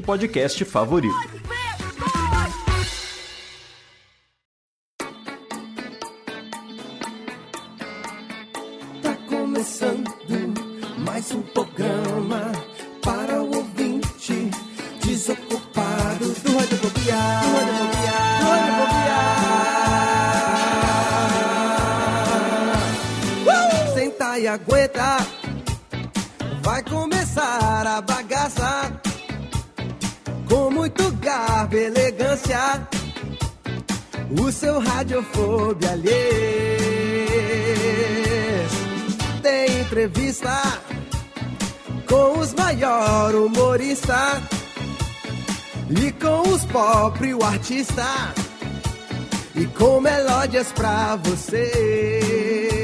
podcast favorito. O seu radiofobia alheio tem entrevista com os maior humorista e com os pobre o artista e com melódias pra você.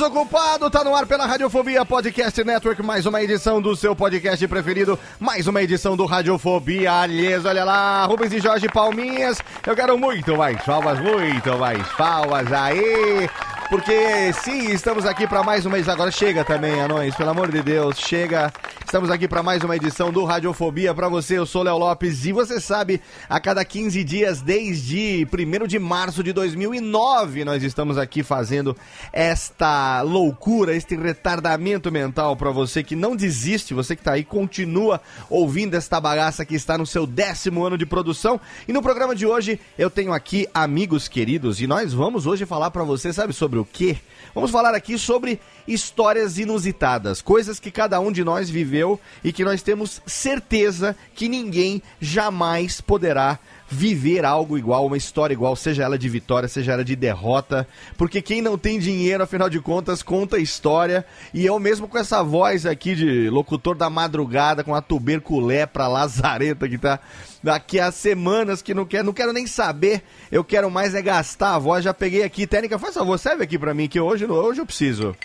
Desocupado, tá no ar pela Radiofobia Podcast Network, mais uma edição do seu podcast preferido, mais uma edição do Radiofobia Alhes, olha lá, Rubens e Jorge Palminhas, eu quero muito mais palmas, muito mais palmas aí, porque sim, estamos aqui para mais uma edição, agora chega também, anões, pelo amor de Deus, chega, estamos aqui para mais uma edição do Radiofobia para você, eu sou Léo Lopes e você sabe, a cada 15 dias, desde 1 de março de 2009, nós estamos aqui fazendo esta loucura, este retardamento mental para você que não desiste, você que tá aí, continua ouvindo esta bagaça que está no seu décimo ano de produção. E no programa de hoje eu tenho aqui amigos queridos e nós vamos hoje falar para você, sabe sobre o quê? Vamos falar aqui sobre histórias inusitadas, coisas que cada um de nós viveu e que nós temos certeza que ninguém jamais poderá viver algo igual, uma história igual, seja ela de vitória, seja ela de derrota, porque quem não tem dinheiro, afinal de contas, conta história, e eu mesmo com essa voz aqui de locutor da madrugada, com a tuberculé pra lazareta que tá daqui a semanas que não quero, não quero nem saber, eu quero mais é gastar a voz, já peguei aqui, técnica, faz favor, serve aqui pra mim, que hoje, hoje eu preciso.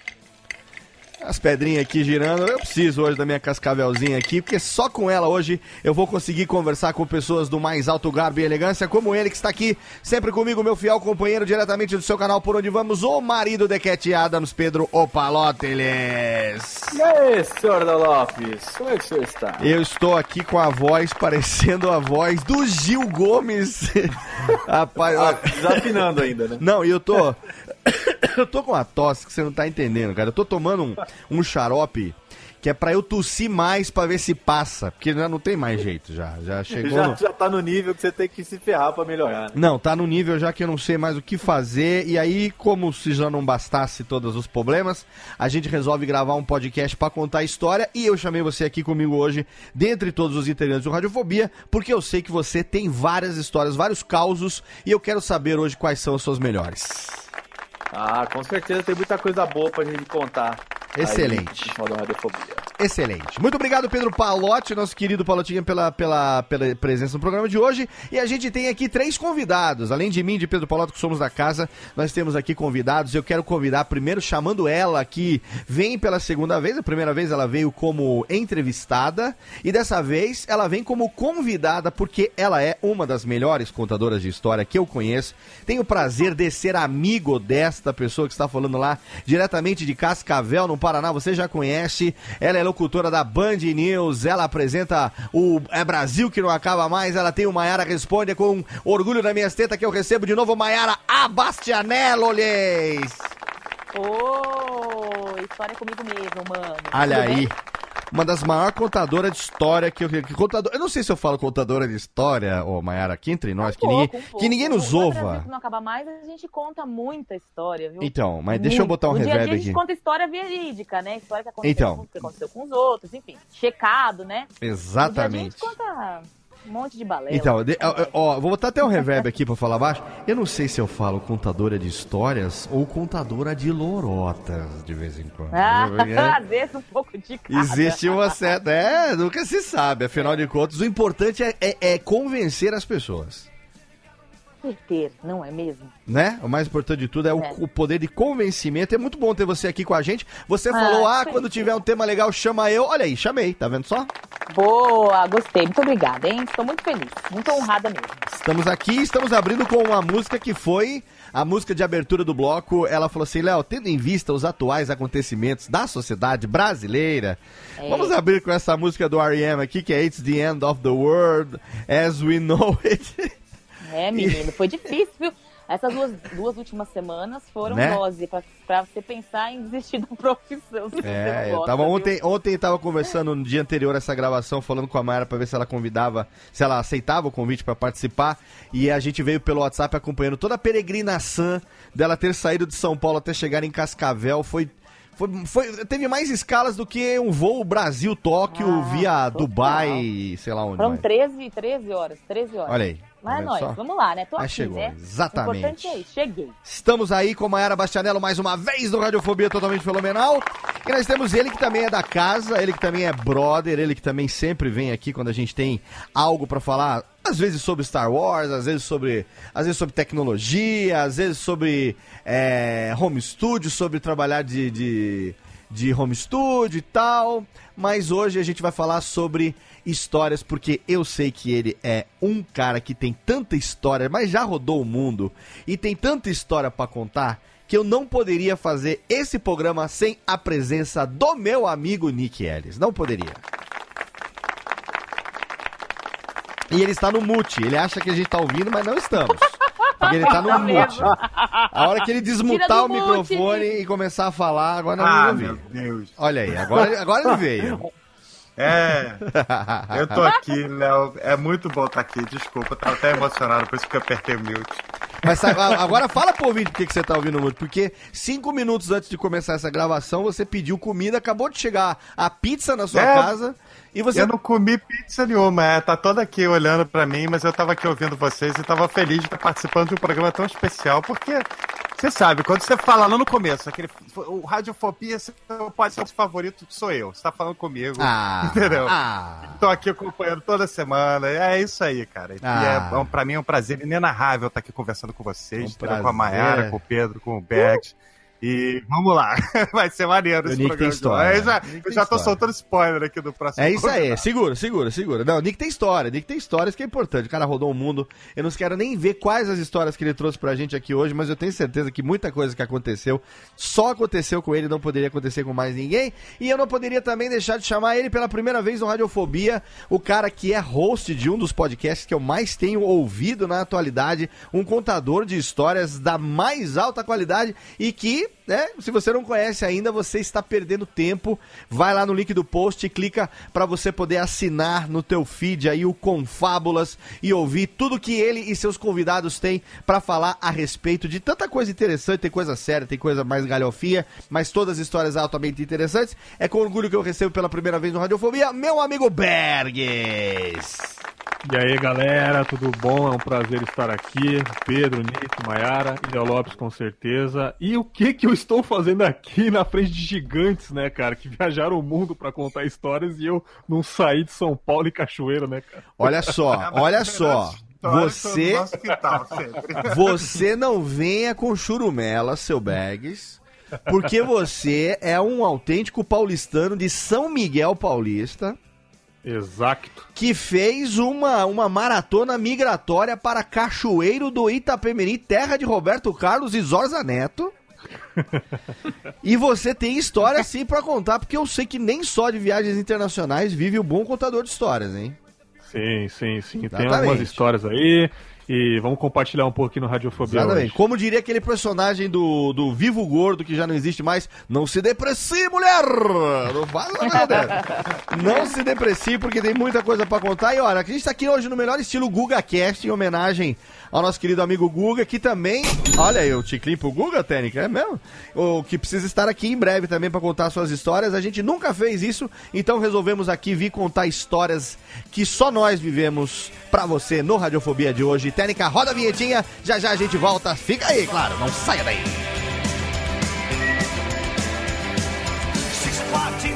As pedrinhas aqui girando, eu preciso hoje da minha cascavelzinha aqui, porque só com ela hoje eu vou conseguir conversar com pessoas do mais alto garbo e elegância, como ele que está aqui, sempre comigo, meu fiel companheiro, diretamente do seu canal Por Onde Vamos, o marido de Cat Adams, Pedro Opaloteles. E aí, senhor da Lopes, como é que o senhor está? Eu estou aqui com a voz parecendo a voz do Gil Gomes. Rapaz, Ah, desafinando ainda, né? não, e eu tô. eu tô com uma tosse que você não tá entendendo, cara. Eu tô tomando um, um xarope que é pra eu tossir mais pra ver se passa. Porque já não tem mais jeito já. Já chegou. Já, no- já tá no nível que você tem que se ferrar pra melhorar. né? Não, tá no nível já que eu não sei mais o que fazer. E aí, como se já não bastasse todos os problemas, a gente resolve gravar um podcast pra contar a história. E eu chamei você aqui comigo hoje, dentre todos os integrantes do Radiofobia, porque eu sei que você tem várias histórias, vários causos. E eu quero saber hoje quais são as suas melhores. Ah, com certeza tem muita coisa boa pra gente contar. aí Excelente. no final da Radiofobia. Excelente. Muito obrigado, Pedro Palotti, nosso querido Palotinha, pela, pela, pela presença no programa de hoje. E a gente tem aqui três convidados. Além de mim de Pedro Palotti, que somos da casa, nós temos aqui convidados. Eu quero convidar primeiro, chamando ela, que vem pela segunda vez. A primeira vez ela veio como entrevistada. E dessa vez ela vem como convidada, porque ela é uma das melhores contadoras de história que eu conheço. Tenho o prazer de ser amigo desta pessoa que está falando lá, diretamente de Cascavel, no Paraná. Você já conhece. Ela é locutora da Band News. Ela apresenta o É Brasil que não acaba mais. Ela tem o Maiara Responde com orgulho na minha teta que eu recebo de novo Maiara Abastianello, olhês. Ô, história comigo mesmo, mano. Olha Tudo aí. bem? Uma das maiores contadoras de história que eu. Que contador, eu não sei se eu falo contadora de história, ô Maiara, aqui entre nós, que, Um ninguém, pouco, um que ninguém nos ouva. Que não acaba mais, a gente conta muita história, viu? Então, mas deixa eu botar um reverb dia a gente aqui. conta história verídica, né? História que aconteceu, Então. com, que aconteceu com os outros, enfim. Checado, né? Dia a Exatamente. gente conta um monte de balela. Então, de- ó, ó, vou botar até um reverb aqui pra falar baixo. Eu não sei se eu falo contadora de histórias ou contadora de lorotas de vez em quando. Ah, Porque às vezes um pouco de cada. Existe uma certa. É, nunca se sabe. Afinal de contas, o importante é, é- é convencer as pessoas. Ter, não é mesmo? Né? O mais importante de tudo é, o, É. o poder de convencimento. É muito bom ter você aqui com a gente. Você Ah, falou, ah, sim. quando tiver um tema legal, chama eu. Olha aí, chamei, tá vendo só? Boa, gostei. Muito obrigada, hein? Estou muito feliz. Muito honrada mesmo. Estamos aqui, estamos abrindo com uma música que foi a música de abertura do bloco. Ela falou assim: Léo, tendo em vista os atuais acontecimentos da sociedade brasileira, É. vamos abrir com essa música do R.E.M. aqui, que é It's the End of the World as We Know It. É, menino, foi difícil, viu? Essas duas, duas últimas semanas foram Né? dose pra, pra você pensar em desistir da profissão. se você É, eu gosta, tava viu? ontem, ontem eu tava conversando no dia anterior a essa gravação, falando com a Mayara pra ver se ela convidava, se ela aceitava o convite pra participar, e a gente veio pelo WhatsApp acompanhando toda a peregrinação dela ter saído de São Paulo até chegar em Cascavel, foi foi, foi- teve mais escalas do que um voo Brasil-Tóquio Ah, via. Dubai, sei lá onde. Foram mais. 13, 13 horas, 13 horas. Olha aí. Mas é nóis, só? vamos lá, né? Tô aqui, chegou, né? exatamente. O importante é isso, cheguei. Estamos aí com Maiara Bastianello mais uma vez no Radiofobia Totalmente Fenomenal. E nós temos ele que também é da casa, ele que também é brother, ele que também sempre vem aqui quando a gente tem algo pra falar, às vezes sobre Star Wars, às vezes sobre, às vezes sobre tecnologia, às vezes sobre é, home studio, sobre trabalhar de, de, de home studio e tal. Mas hoje a gente vai falar sobre histórias, porque eu sei que ele é um cara que tem tanta história, mas já rodou o mundo e tem tanta história pra contar que eu não poderia fazer esse programa sem a presença do meu amigo Nick Ellis. Não poderia. E ele está no mute. Ele acha que a gente tá ouvindo, mas não estamos. Porque ele tá no Tá mute. A hora que ele desmutar o mute, microfone e começar a falar, agora não Ah, meu. Deus. Olha aí, agora, agora ele veio. É, eu tô aqui, Léo. É muito bom estar aqui. Desculpa, eu tava até emocionado, por isso que eu apertei o mute. Mas agora fala pro ouvinte por que que você tá ouvindo muito. Porque cinco minutos antes de começar essa gravação, você pediu comida, acabou de chegar a pizza na sua É. casa e você. Eu não comi pizza nenhuma, é, tá toda aqui olhando pra mim, mas eu tava aqui ouvindo vocês e tava feliz de estar participando de um programa tão especial, porque você sabe, quando você fala lá no começo, aquele, o Radiofobia, seu podcast favorito sou eu, você tá falando comigo, Ah, entendeu? ah. Tô aqui acompanhando toda semana, é isso aí, cara. E Ah. é, é pra mim é um prazer inenarrável estar aqui conversando com vocês, Um com a. Mayara, com o Pedro, com o Bergs. E vamos lá, vai ser maneiro O esse Nick programa. tem história. Eu já, eu já tô história. soltando spoiler aqui do próximo É isso aí, segura, segura, segura. Não, Nick tem história, Nick tem histórias que é importante. O cara rodou o mundo. Eu não quero nem ver quais as histórias que ele trouxe pra gente aqui hoje, mas eu tenho certeza que muita coisa que aconteceu só aconteceu com ele, não poderia acontecer com mais ninguém. E eu não poderia também deixar de chamar ele pela primeira vez no Radiofobia, o cara que é host de um dos podcasts que eu mais tenho ouvido na atualidade, um contador de histórias da mais alta qualidade e que, né, se você não conhece ainda, você está perdendo tempo. Vai lá no link do post e clica para você poder assinar no teu feed aí o Confábulas e ouvir tudo que ele e seus convidados têm para falar a respeito de tanta coisa interessante, tem coisa séria, tem coisa mais galhofia, mas todas histórias altamente interessantes. É com orgulho que eu recebo pela primeira vez no Radiofobia meu amigo Bergs. E aí, galera, tudo bom? É um prazer estar aqui. Pedro, Nick, Maiara e Léo Lopes, com certeza. E o que que eu estou fazendo aqui na frente de gigantes, né, cara? Que viajaram o mundo pra contar histórias e eu não saí de São Paulo e Cachoeira, né, cara? Olha só, olha só. Você, você não venha com churumela, seu bags, porque você é um autêntico paulistano de São Miguel Paulista Exato. que fez uma, uma maratona migratória para Cachoeiro do Itapemirim, terra de Roberto Carlos e Zorza Neto. E você tem história sim pra contar, porque eu sei que nem só de viagens internacionais vive o bom contador de histórias, hein? Sim, sim, sim. Tem Exatamente. algumas histórias aí. E vamos compartilhar um pouquinho no Radiofobia Exatamente. hoje. Como diria aquele personagem do, do Vivo Gordo, que já não existe mais, não se deprecie, mulher! Não nada. Não se deprecie, porque tem muita coisa pra contar. E olha, a gente tá aqui hoje no melhor estilo Guga Cast, em homenagem ao nosso querido amigo Guga, que também. Olha aí, o Ticlin pro Guga, Técnica, é mesmo? O que precisa estar aqui em breve também pra contar suas histórias. A gente nunca fez isso, então resolvemos aqui vir contar histórias que só nós vivemos pra você no Radiofobia de hoje. Técnica, roda a vinhetinha, já já a gente volta. Fica aí, claro, não saia daí. Six o'clock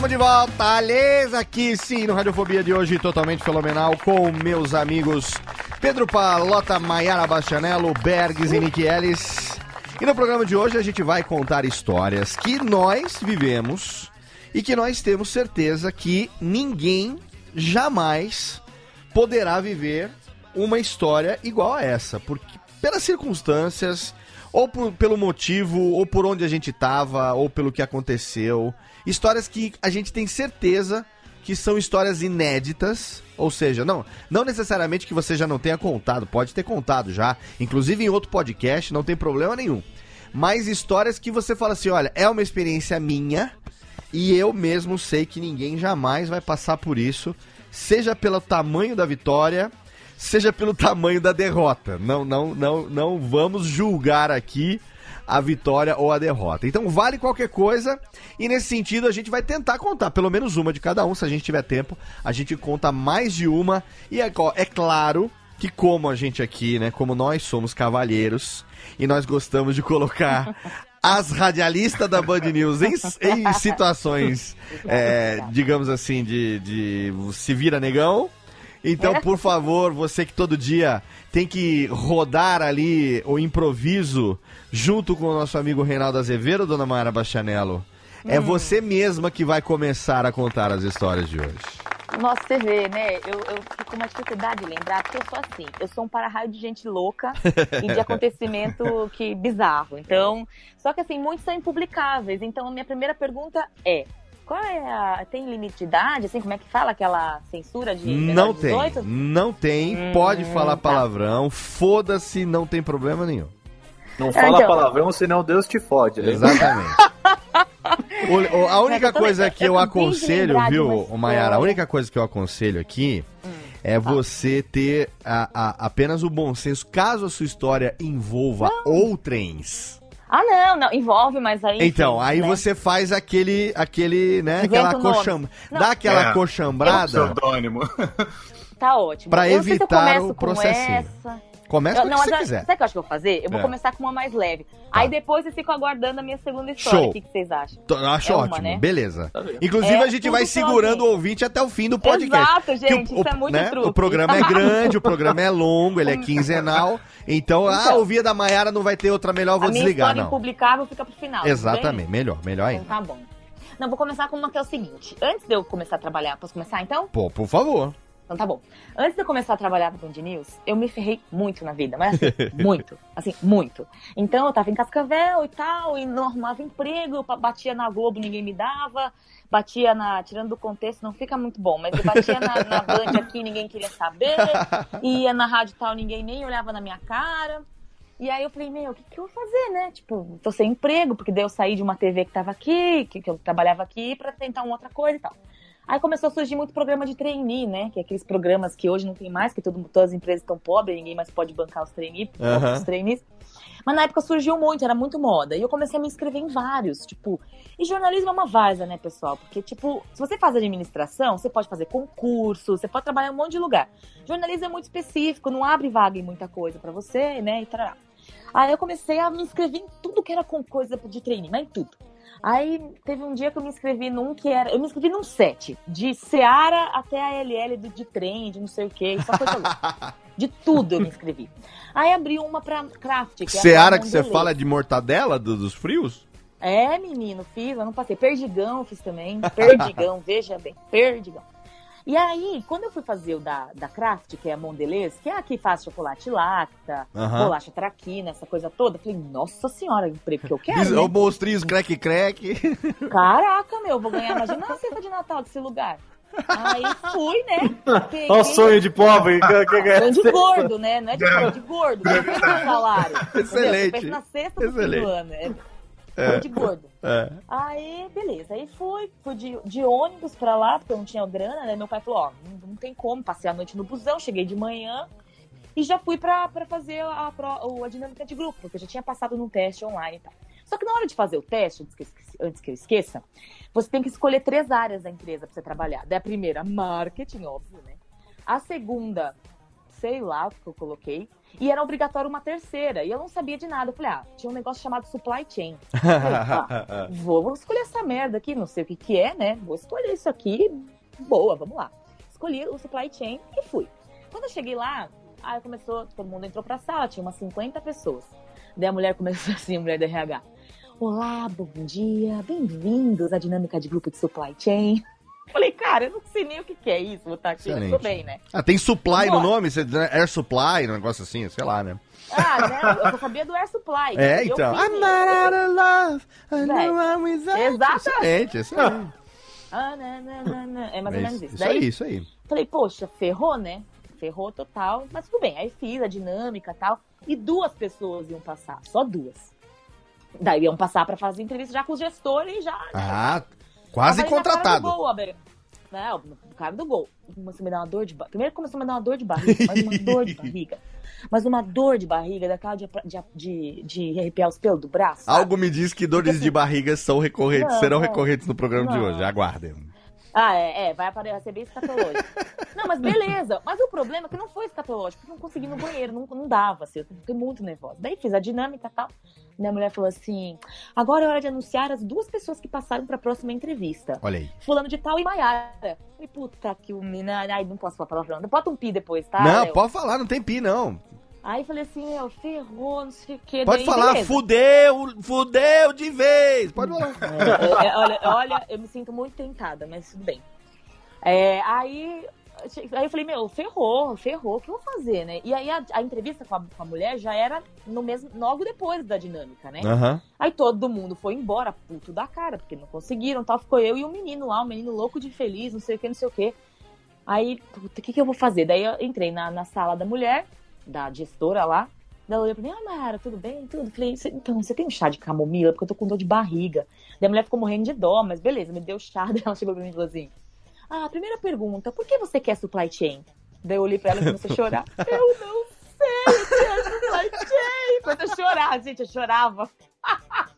Tamo de volta, Alês, aqui sim no Radiofobia de hoje, totalmente fenomenal, com meus amigos Pedro Palota, Maiara Bastianello, Bergs e Nick Ellis. E no programa de hoje a gente vai contar histórias que nós vivemos e que nós temos certeza que ninguém jamais poderá viver uma história igual a essa, porque pelas circunstâncias, ou por- pelo motivo, ou por onde a gente tava, ou pelo que aconteceu. Histórias que a gente tem certeza que são histórias inéditas, ou seja, não, não necessariamente que você já não tenha contado, pode ter contado já, inclusive em outro podcast, não tem problema nenhum. Mas histórias que você fala assim, olha, é uma experiência minha e eu mesmo sei que ninguém jamais vai passar por isso, seja pelo tamanho da vitória, seja pelo tamanho da derrota. Não, não, não, não vamos julgar aqui a vitória ou a derrota. Então vale qualquer coisa e nesse sentido a gente vai tentar contar pelo menos uma de cada um, se a gente tiver tempo, a gente conta mais de uma e é, é claro que como a gente aqui, né, como nós somos cavalheiros e nós gostamos de colocar as radialistas da Band News em, em situações, é, digamos assim, de, de se vira negão. Então, por favor, você que todo dia tem que rodar ali o improviso junto com o nosso amigo Reinaldo Azevedo, dona Mayara Bastianello, é você mesma que vai começar a contar as histórias de hoje. Nossa, você vê, né? Eu, eu fico com uma dificuldade de lembrar, porque eu sou assim, eu sou um para-raio de gente louca e de acontecimento que bizarro. Então, só que assim, muitos são impublicáveis. Então, a minha primeira pergunta é: qual é a. Tem limite de idade? Assim, como é que fala aquela censura de. Não de tem, 18? não tem, Hum, pode falar tá. palavrão, foda-se, não tem problema nenhum. Não fala então. palavrão, senão Deus te fode. né? Exatamente. O- o- a única coisa que eu eu aconselho, viu, Mayara? A única coisa que eu aconselho aqui Hum. é você ter a- a- apenas o bom senso, caso a sua história envolva outrens. Ah, não, não, envolve, mas aí. Então, enfim, aí né? você faz aquele, aquele, né, Inventa aquela coxam... Dá aquela É. coxambrada, Pseudônimo. Tá ótimo. pra eu sei se eu evitar começo o com processinho. essa. Começa Eu- com o não, que você quiser. sabe o que eu acho que eu vou fazer? Eu vou É. começar com uma mais leve. Aí depois eu fico aguardando a minha segunda história. Show. O que, que vocês acham? Tô- Acho É uma, ótimo, né? beleza. Tá? Inclusive, É, a gente vai segurando o ouvinte. até o fim do podcast. Exato, gente, isso é muito né, truque. O programa é grande, o programa é longo, ele é quinzenal. Então, ah, Então. ouvir da Maiara não vai ter outra melhor, eu vou a minha desligar, história não. impublicável fica pro final. Exatamente, melhor, melhor Então ainda. tá bom. Não, vou começar com uma que é o seguinte. Antes de eu começar a trabalhar, posso começar então? Pô, por favor. Então tá bom. Antes de eu começar a trabalhar no Band News, eu me ferrei muito na vida, mas assim, muito. Assim, muito. Então eu tava em Cascavel e tal, e não arrumava emprego, eu batia na Globo, ninguém me dava, batia na. Tirando do contexto, não fica muito bom, mas eu batia na, na Band aqui, ninguém queria saber, ia na rádio tal, ninguém nem olhava na minha cara. E aí eu falei, meu, o que, que eu vou fazer, né? Tipo, tô sem emprego, porque daí eu saí de uma TV que tava aqui, que, que eu trabalhava aqui, pra tentar uma outra coisa e tal. Aí começou a surgir muito programa de trainee, né? Que é aqueles programas que hoje não tem mais, que todo, todas as empresas estão pobres, ninguém mais pode bancar os trainee, Aham. os trainees. Mas na época surgiu muito, era muito moda. E eu comecei a me inscrever em vários, tipo... E jornalismo é uma várzea, né, pessoal? Porque, tipo, se você faz administração, você pode fazer concurso, você pode trabalhar em um monte de lugar. Jornalismo é muito específico, não abre vaga em muita coisa pra você, né, e tarará. Aí eu comecei a me inscrever em tudo que era com coisa de trainee, mas em tudo. Aí teve um dia que eu me inscrevi num que era. Eu me inscrevi num set, de Seara até a LL do, de trem, de não sei o que, só coisa louca. De tudo eu me inscrevi. Aí abri uma pra craft. Que é Seara que você fala de mortadela do- dos frios? É, menino, fiz, eu não passei. Perdigão fiz também. Perdigão, veja bem, perdigão. E aí, quando eu fui fazer o da, da Craft, que é a Mondelez, que é a que faz chocolate lacta, Aham. bolacha traquina, essa coisa toda, eu falei, nossa senhora, o emprego que eu quero. Né? Ô monstrinhos, crack, crack. Caraca, meu, vou ganhar, imagina a cesta de Natal desse lugar. Aí fui, né? Peguei- Olha o sonho de pobre. que- que- que- Sonho de gordo, né? Não é de gordo, de gordo. Salário. Você Excelente. pensa na cesta do fim Excelente. do ano. É, É. de gordo. É. Aí, beleza. Aí fui, fui de, de ônibus pra lá, porque eu não tinha grana, né? Meu pai falou, ó, não, não tem como, passei a noite no busão, cheguei de manhã e já fui pra, pra fazer a, pro- a dinâmica de grupo, porque eu já tinha passado num teste online e tal. Só que na hora de fazer o teste, antes que, eu antes que eu esqueça, você tem que escolher três áreas da empresa pra você trabalhar. Daí a primeira, marketing, óbvio, né? A segunda, sei lá o que eu coloquei. E era obrigatório uma terceira. E eu não sabia de nada. Eu falei, ah, tinha um negócio chamado supply chain. Falei, ah, vou, vou escolher essa merda aqui, não sei o que que é, né? Vou escolher isso aqui, boa, vamos lá. Escolhi o supply chain e fui. Quando eu cheguei lá, aí começou, todo mundo entrou pra sala, tinha umas 50 pessoas. Daí a mulher começou assim, a mulher da RH. Olá, bom dia, bem-vindos à dinâmica de grupo de supply chain. Falei, cara, eu não sei nem o que, que é isso, vou estar aqui, Excelente. tudo bem, né? Ah, tem supply no Vambora. nome? Você- Air supply, um negócio assim, sei lá, né? Ah, né? Eu só sabia do Air Supply. É, então. fiz I'm isso. not out of love. I know I'm without exatamente. Excelente, excelente. Ah, né, né, né, né. É mais ou É menos isso, isso. isso aí, isso aí. Falei, poxa, ferrou, né? Ferrou total, mas tudo bem. Aí fiz a dinâmica e tal. E duas pessoas iam passar, só duas. Daí iam passar pra fazer entrevista já com os gestores e já. né? Ah, quase contratado. Abel. Né, o cara do gol. Começou a me dar uma dor de barriga. Primeiro começou a me dar uma dor de barriga, mas uma dor de barriga. Mas uma dor de barriga, daquela de, de, de, de arrepiar os pelos do braço. sabe? Algo me diz que dores de barriga são recorrentes, Não, serão não. recorrentes no programa de Não. hoje. Aguardem. Ah, é, é, vai aparecer bem escatológico. não, mas beleza. Mas o problema é que não foi escatológico, porque não consegui no banheiro, não, não dava, assim, eu fiquei muito nervosa. Daí fiz a dinâmica e tal. Daí a mulher falou assim: agora é hora de anunciar as duas pessoas que passaram pra próxima entrevista. Olha aí. Fulano de tal e Maiara. Falei, puta que o mina. Ai, não posso falar palavrão. Bota um pi depois, tá? não, Léo? pode falar, não tem pi, não. Aí falei assim, meu, ferrou, não sei o que. Pode falar, fudeu, fudeu de vez. Pode falar. É, olha, olha, eu me sinto muito tentada, mas tudo bem. É, aí, aí eu falei, meu, ferrou, ferrou, o que eu vou fazer, né? E aí a, a entrevista com a, com a mulher já era no mesmo, logo depois da dinâmica, né? Aham. Aí todo mundo foi embora, puto da cara, porque não conseguiram, tal. Ficou eu e o menino lá, o menino louco de feliz, não sei o que, não sei o que. Aí, puta, o que, que eu vou fazer? Daí eu entrei na, na sala da mulher, da gestora lá. Daí ela olhou pra mim, ah, Mara, tudo bem? Tudo. Falei, "Cê- então, você tem um chá de camomila? Porque eu tô com dor de barriga. Daí a mulher ficou morrendo de dó, mas beleza, me deu chá. Daí ela chegou pra mim e falou assim, ah, primeira pergunta, por que você quer supply chain? Daí eu olhei pra ela e comecei a chorar. eu não sei o que é supply chain. Começou a chorar, gente, eu chorava.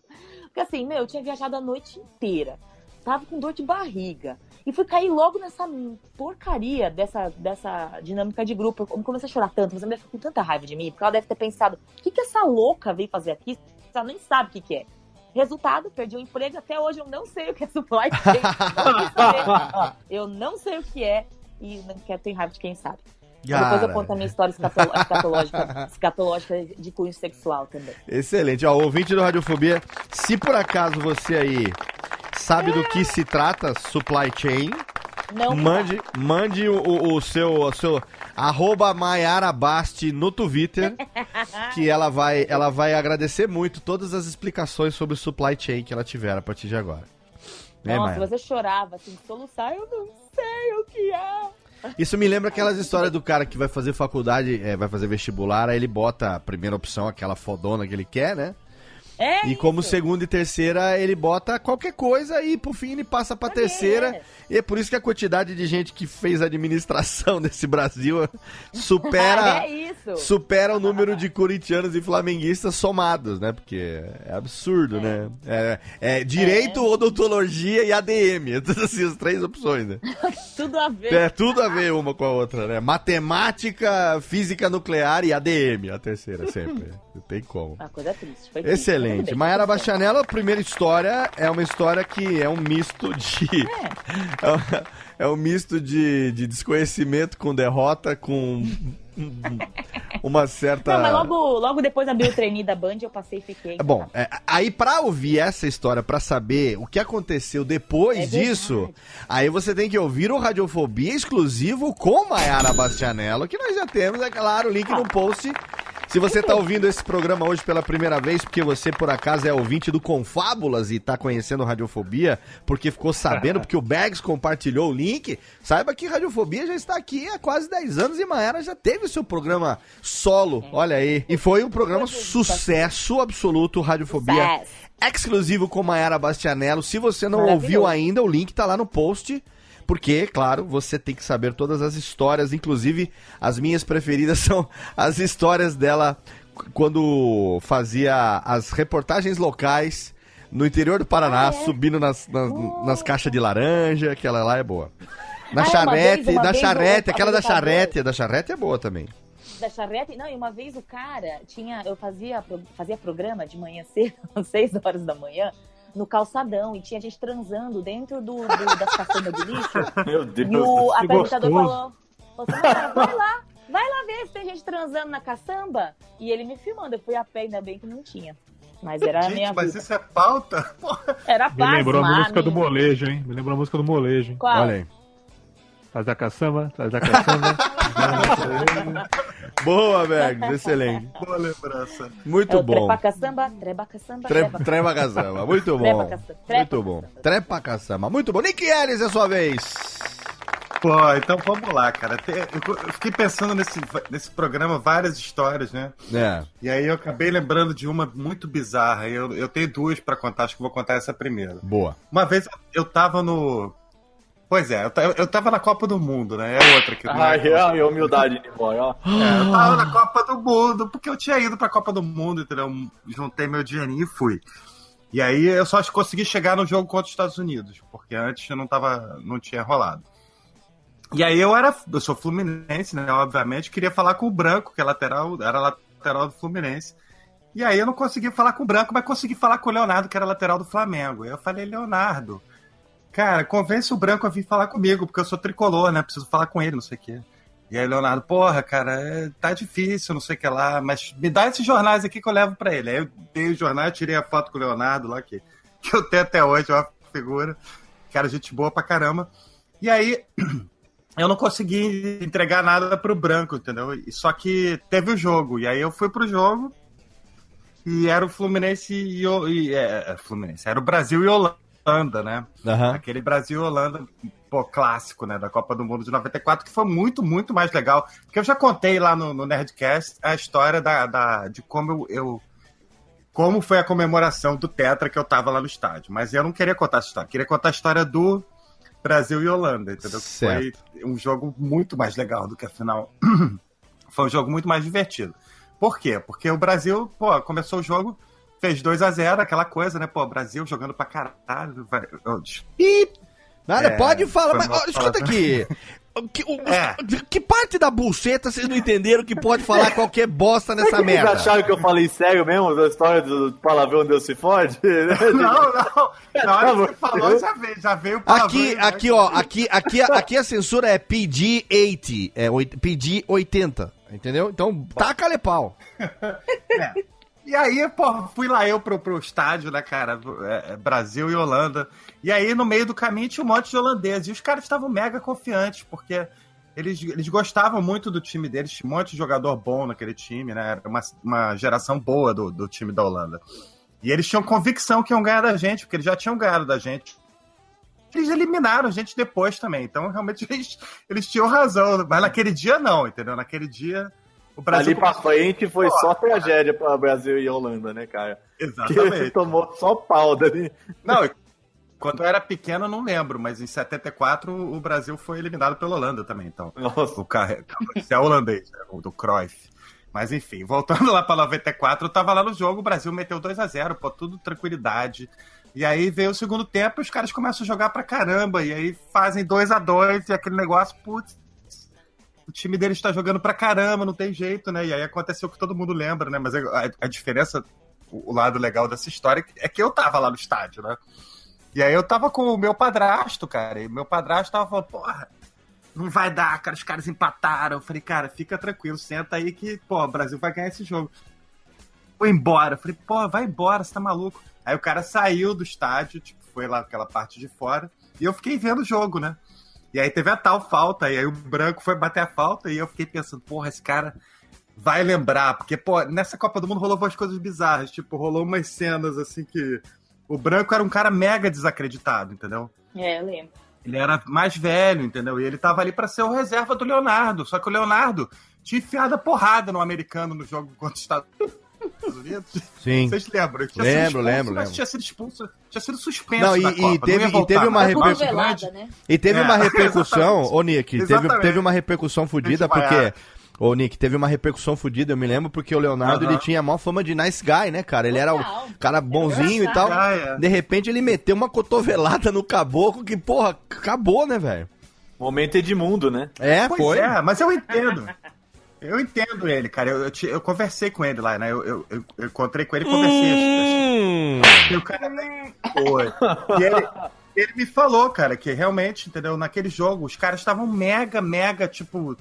Porque assim, meu, eu tinha viajado a noite inteira. Tava com dor de barriga. E fui cair logo nessa porcaria dessa, dessa dinâmica de grupo. Eu comecei a chorar tanto, mas a mulher ficou com tanta raiva de mim, porque ela deve ter pensado, o que, que essa louca veio fazer aqui? Ela nem sabe o que, que é. Resultado, perdi o emprego, até hoje eu não sei o que é supply chain. Eu não sei o que é e não quero ter raiva de quem sabe. Depois eu Cara. conto a minha história escatológica, escatológica de cunho sexual também. Excelente. Ó, ouvinte do Radiofobia, se por acaso você aí sabe do que se trata supply chain, Não Mande, mande o, o- o seu, o seu arroba Maiara Basti no Twitter, que ela vai, ela vai agradecer muito todas as explicações sobre o supply chain que ela tiver a partir de agora. Né, Nossa, Mayara? você chorava assim, soluçar, eu não sei o que é. Isso me lembra aquelas histórias do cara que vai fazer faculdade, é, vai fazer vestibular, aí ele bota a primeira opção, aquela fodona que ele quer, né? É E como isso. segunda e terceira, ele bota qualquer coisa e por fim ele passa pra terceira. E é por isso que a quantidade de gente que fez administração nesse Brasil supera é supera o número de corintianos e flamenguistas somados, né? Porque é absurdo, né? É, é direito, odontologia e ADM. Assim, as três opções, né? Tudo a ver. É tudo a ver uma com a outra, né? Matemática, física nuclear e ADM, a terceira sempre. Não tem como. Uma coisa triste. Foi triste, mas tudo Excelente. Bem. Mayara Bastianello, a primeira história é uma história que é um misto de. É, um- é um misto de, de desconhecimento com derrota, com uma certa. Não, mas logo, logo depois abriu o trainee da Band, eu passei e fiquei. É Bom, é, aí pra ouvir essa história, pra saber o que aconteceu depois É disso, aí você tem que ouvir o Radiofobia exclusivo com Maiara Bastianello, que nós já temos, é claro, o link no post. Se você tá ouvindo esse programa hoje pela primeira vez, porque você por acaso é ouvinte do Confábulas e tá conhecendo Radiofobia, porque ficou sabendo, porque o Bags compartilhou o link, saiba que Radiofobia já está aqui há quase 10 anos e Maiara já teve o seu programa solo, olha aí. E foi um programa sucesso absoluto, Radiofobia Sucesso. exclusivo com Maiara Bastianello. Se você não ouviu ainda, o link tá lá no post. Porque, claro, você tem que saber todas as histórias, inclusive as minhas preferidas são as histórias dela qu- quando fazia as reportagens locais no interior do Paraná, Ah, é? subindo nas, nas, nas caixas de laranja, aquela lá é boa. Na Ah, charrete, vez- vez charrete, aquela da charrete, a da charrete é boa também. Da charrete, não, e uma vez o cara tinha, eu fazia, fazia programa de manhã cedo, às 6 horas da manhã, no calçadão, e tinha gente transando dentro do, do- das caçambas de lixo. Meu Deus. E o apresentador gostoso. falou, falou assim, "Mara, vai lá, vai lá ver se tem gente transando na caçamba. E ele me filmando, eu fui a pé, ainda bem que não tinha. Mas era a minha Gente, mas vida. isso é pauta? Era Me paz, lembrou a música do molejo, hein? Me lembrou a música do molejo, hein? Qual? Olha aí. Traz da caçamba, traz da caçamba. Boa, Bergs, excelente. Boa lembrança. Muito É bom. trepa caçamba, trepa caçamba, Tre- trepa Treva caçamba, muito bom. Trepa caçamba, trepa Muito bom. Trepa caçamba, muito bom. Nick Ellis, é sua vez. Pô, então vamos lá, cara. Eu fiquei pensando nesse, nesse programa várias histórias, né? É. E aí eu acabei lembrando de uma muito bizarra. Eu, eu tenho duas pra contar, acho que vou contar essa primeiro. Boa. Uma vez eu tava no. Pois é, eu, ta- eu tava na Copa do Mundo, né? É outra que Ai, ai, a humildade, Nimoy, ó. É, eu tava na Copa do Mundo, porque eu tinha ido pra Copa do Mundo, entendeu? Juntei meu dinheirinho e fui. E aí eu só consegui chegar no jogo contra os Estados Unidos, porque antes eu não tava. não tinha rolado. E aí eu era. Eu sou Fluminense, né? Obviamente, queria falar com o Branco, que é lateral, era lateral do Fluminense. E aí eu não consegui falar com o Branco, mas consegui falar com o Leonardo, que era lateral do Flamengo. Aí eu falei, Leonardo, cara, convence o Branco a vir falar comigo, porque eu sou tricolor, né? Preciso falar com ele, não sei o quê. E aí, Leonardo, porra, cara, é- tá difícil, não sei o que lá, mas me dá esses jornais aqui que eu levo pra ele. Aí eu dei o jornal, tirei a foto com o Leonardo lá, que, que eu tenho até hoje, é uma figura. Cara, gente boa pra caramba. E aí, eu não consegui entregar nada pro Branco, entendeu? Só que teve o jogo, e aí eu fui pro jogo, e era o Fluminense e, e é, é, Fluminense, era o Brasil e Holanda, né? Aham. Aquele Brasil e Holanda, pô, clássico, né? Da Copa do Mundo de 94, que foi muito, muito mais legal. Porque eu já contei lá no, no Nerdcast a história da, da- de como eu, eu- Como foi a comemoração do Tetra que eu tava lá no estádio. Mas eu não queria contar essa história. Queria contar a história do Brasil e Holanda, entendeu? Que Certo. foi um jogo muito mais legal do que a final. foi um jogo muito mais divertido. Por quê? Porque o Brasil, pô, começou o jogo, fez 2 a 0 aquela coisa, né? Pô, Brasil jogando pra caralho. Vai, Ih, Nada, É, pode falar, mas ó, escuta aqui. O Que, o- É. que parte da buceta vocês não entenderam que pode falar qualquer bosta nessa Vocês merda? acharam que eu falei sério mesmo da história do palavrão Deus se fode? Não, não. Na hora que você falou, já veio, já veio o palavrão Aqui, né? aqui, ó, aqui, aqui, aqui a censura é pedir 80, é oit- pedir 80, entendeu? Então, taca-lhe pau. E E aí, pô, fui lá eu pro, pro estádio, né, cara? É, é, Brasil e Holanda. E aí, no meio do caminho, tinha um monte de holandeses. E os caras estavam mega confiantes, porque eles, eles gostavam muito do time deles. Tinha um monte de jogador bom naquele time, né? Era uma, uma geração boa do, do time da Holanda. E eles tinham convicção que iam ganhar da gente, porque eles já tinham ganhado da gente. Eles eliminaram a gente depois também. Então, realmente, eles, eles tinham razão. Mas naquele dia, não, entendeu? Naquele dia. Ali pra frente foi só tragédia pra Brasil e Holanda, né, cara? Exatamente. Que tomou só pau dali. Não, quando eu era pequeno, não lembro, mas em 74 o Brasil foi eliminado pela Holanda também, então. Nossa. O carro, é holandês, né, o do Cruyff. Mas enfim, voltando lá para 94, eu tava lá no jogo, o Brasil meteu 2 a 0 pô, tudo tranquilidade. E aí veio o segundo tempo e os caras começam a jogar pra caramba. E aí fazem 2 a 2 e aquele negócio, putz, o time deles está jogando pra caramba, não tem jeito, né? E aí aconteceu o que todo mundo lembra, né? Mas a, a diferença, o, o lado legal dessa história é que eu tava lá no estádio, né? E aí eu tava com o meu padrasto, cara. E meu padrasto tava falando, porra, não vai dar, cara, os caras empataram. Eu falei, cara, fica tranquilo, senta aí que, pô, o Brasil vai ganhar esse jogo. Foi embora. Eu falei, pô, vai embora, você tá maluco. Aí o cara saiu do estádio, tipo, foi lá aquela parte de fora, e eu fiquei vendo o jogo, né? E aí teve a tal falta, e aí o branco foi bater a falta, e eu fiquei pensando, porra, esse cara vai lembrar, porque, pô, nessa Copa do Mundo rolou umas coisas bizarras, tipo, rolou umas cenas assim que o branco era um cara mega desacreditado, entendeu? É, eu lembro. Ele era mais velho, entendeu? E ele tava ali para ser o reserva do Leonardo. Só que o Leonardo tinha enfiado a porrada no americano no jogo contra os Estados Unidos. Sim. Vocês lembram? Tinha Lembro, sido expulso, lembro, mas lembro. tinha sido expulso, tinha sido suspenso. Não, e- da e Copa, teve- não ia e voltar teve uma mais. reper- Cotovelada, né? E teve É, uma repercussão, ô Nick, teve, Exatamente. teve uma repercussão fodida, porque. Ô, Nick, teve uma repercussão fodida, eu me lembro, porque o Leonardo ele tinha a maior fama de nice guy, né, cara? Ele era um cara bonzinho e tal. Ah, é. De repente ele meteu uma cotovelada no caboclo que, porra, acabou, né, velho? Momento Edmundo, né? É, Pois foi. é, mas eu entendo. Eu entendo ele, cara. Eu, eu, te- eu conversei com ele lá, né? Eu, eu, eu- eu encontrei com ele e conversei. Hum. E o cara foi. E ele, ele me falou, cara, que realmente, entendeu? Naquele jogo, os caras estavam mega, mega, tipo.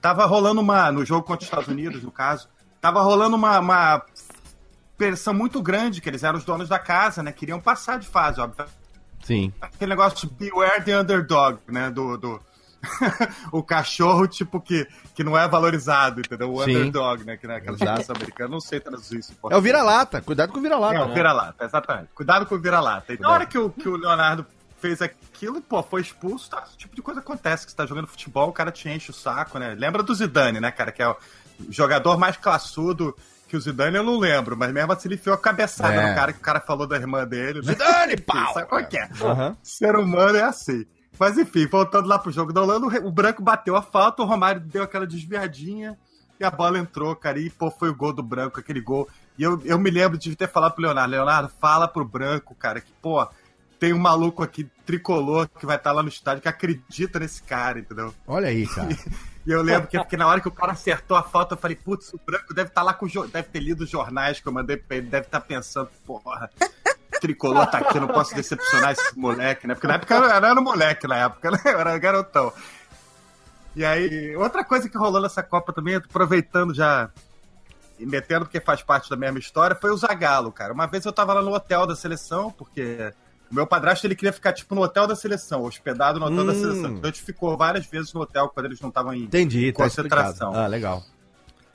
Tava rolando uma. No jogo contra os Estados Unidos, no caso, tava rolando uma. uma pressão muito grande, que eles eram os donos da casa, né? Queriam passar de fase, óbvio. Sim. Aquele negócio de beware the underdog, né? Do. do... o cachorro, tipo, que, que não é valorizado, entendeu? O Sim. underdog, né? Que naquela Exato. expressão americana, não sei traduzir isso. É o vira-lata, cuidado com o vira-lata. É, o né? vira-lata, exatamente. Cuidado com o vira-lata. E na Cuidado. hora que o, que o Leonardo fez aquilo, pô, foi expulso, tá? Esse tipo de coisa acontece, que você tá jogando futebol, o cara te enche o saco, né? Lembra do Zidane, né, cara? Que é o jogador mais classudo que o Zidane, eu não lembro, mas mesmo assim ele enfiou a cabeçada É. no cara que o cara falou da irmã dele. Né? Zidane, pau! Sabe qual é? Aham. Ser humano é assim. Mas enfim, voltando lá pro jogo da Holanda, o branco bateu a falta, o Romário deu aquela desviadinha e a bola entrou, cara. E pô, foi o gol do branco, aquele gol. E eu, eu me lembro de ter falado pro Leonardo: Leonardo, fala pro branco, cara, que pô, tem um maluco aqui tricolor que vai estar lá no estádio que acredita nesse cara, entendeu? Olha aí, cara. E eu lembro que, que na hora que o cara acertou a falta, eu falei, putz, o branco deve estar lá com o deve ter lido os jornais que eu mandei pra ele, deve estar pensando, porra, tricolor tá aqui, eu não posso decepcionar esse moleque, né? Porque na época eu era, eu era moleque na época, né? Eu era garotão. E aí, outra coisa que rolou nessa Copa também, aproveitando já e metendo porque faz parte da mesma história, foi o Zagallo, cara. Uma vez eu tava lá no hotel da seleção, porque o meu padrasto ele queria ficar tipo no hotel da seleção, hospedado no hotel da Hum. seleção. Então a gente ficou várias vezes no hotel quando eles não estavam em Entendi, tá concentração. Ah, legal.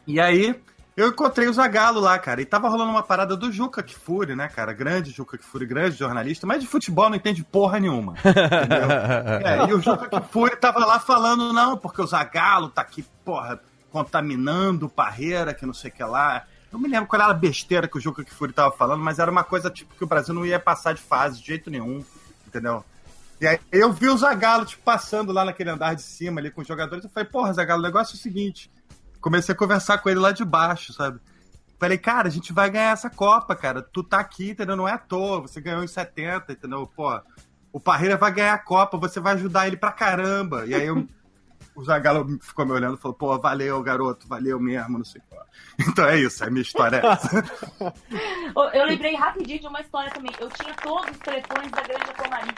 E aí, eu encontrei o Zagallo lá, cara, e tava rolando uma parada do Juca Kfouri, né, cara? Grande Juca Kfouri, grande jornalista, mas de futebol não entende porra nenhuma. Entendeu? É, e o Juca Kfouri tava lá falando, não, porque o Zagallo tá aqui, porra, contaminando o Parreira, que não sei o que lá. Eu me lembro qual era a besteira que o Juca Kfouri tava falando, mas era uma coisa tipo que o Brasil não ia passar de fase de jeito nenhum, entendeu? E aí eu vi o Zagallo, tipo, passando lá naquele andar de cima ali com os jogadores. Eu falei, porra, Zagallo, o negócio é o seguinte. Comecei a conversar com ele lá de baixo, sabe? Falei, cara, a gente vai ganhar essa Copa, cara. Tu tá aqui, entendeu? Não é à toa. Você ganhou em 70, entendeu? Pô, o Parreira vai ganhar a Copa, você vai ajudar ele pra caramba. E aí eu, o Zagallo ficou me olhando e falou, pô, valeu, garoto, valeu mesmo, não sei lá. Então é isso, a minha história é essa. Eu lembrei rapidinho de uma história também. Eu tinha todos os telefones da Grande Comari.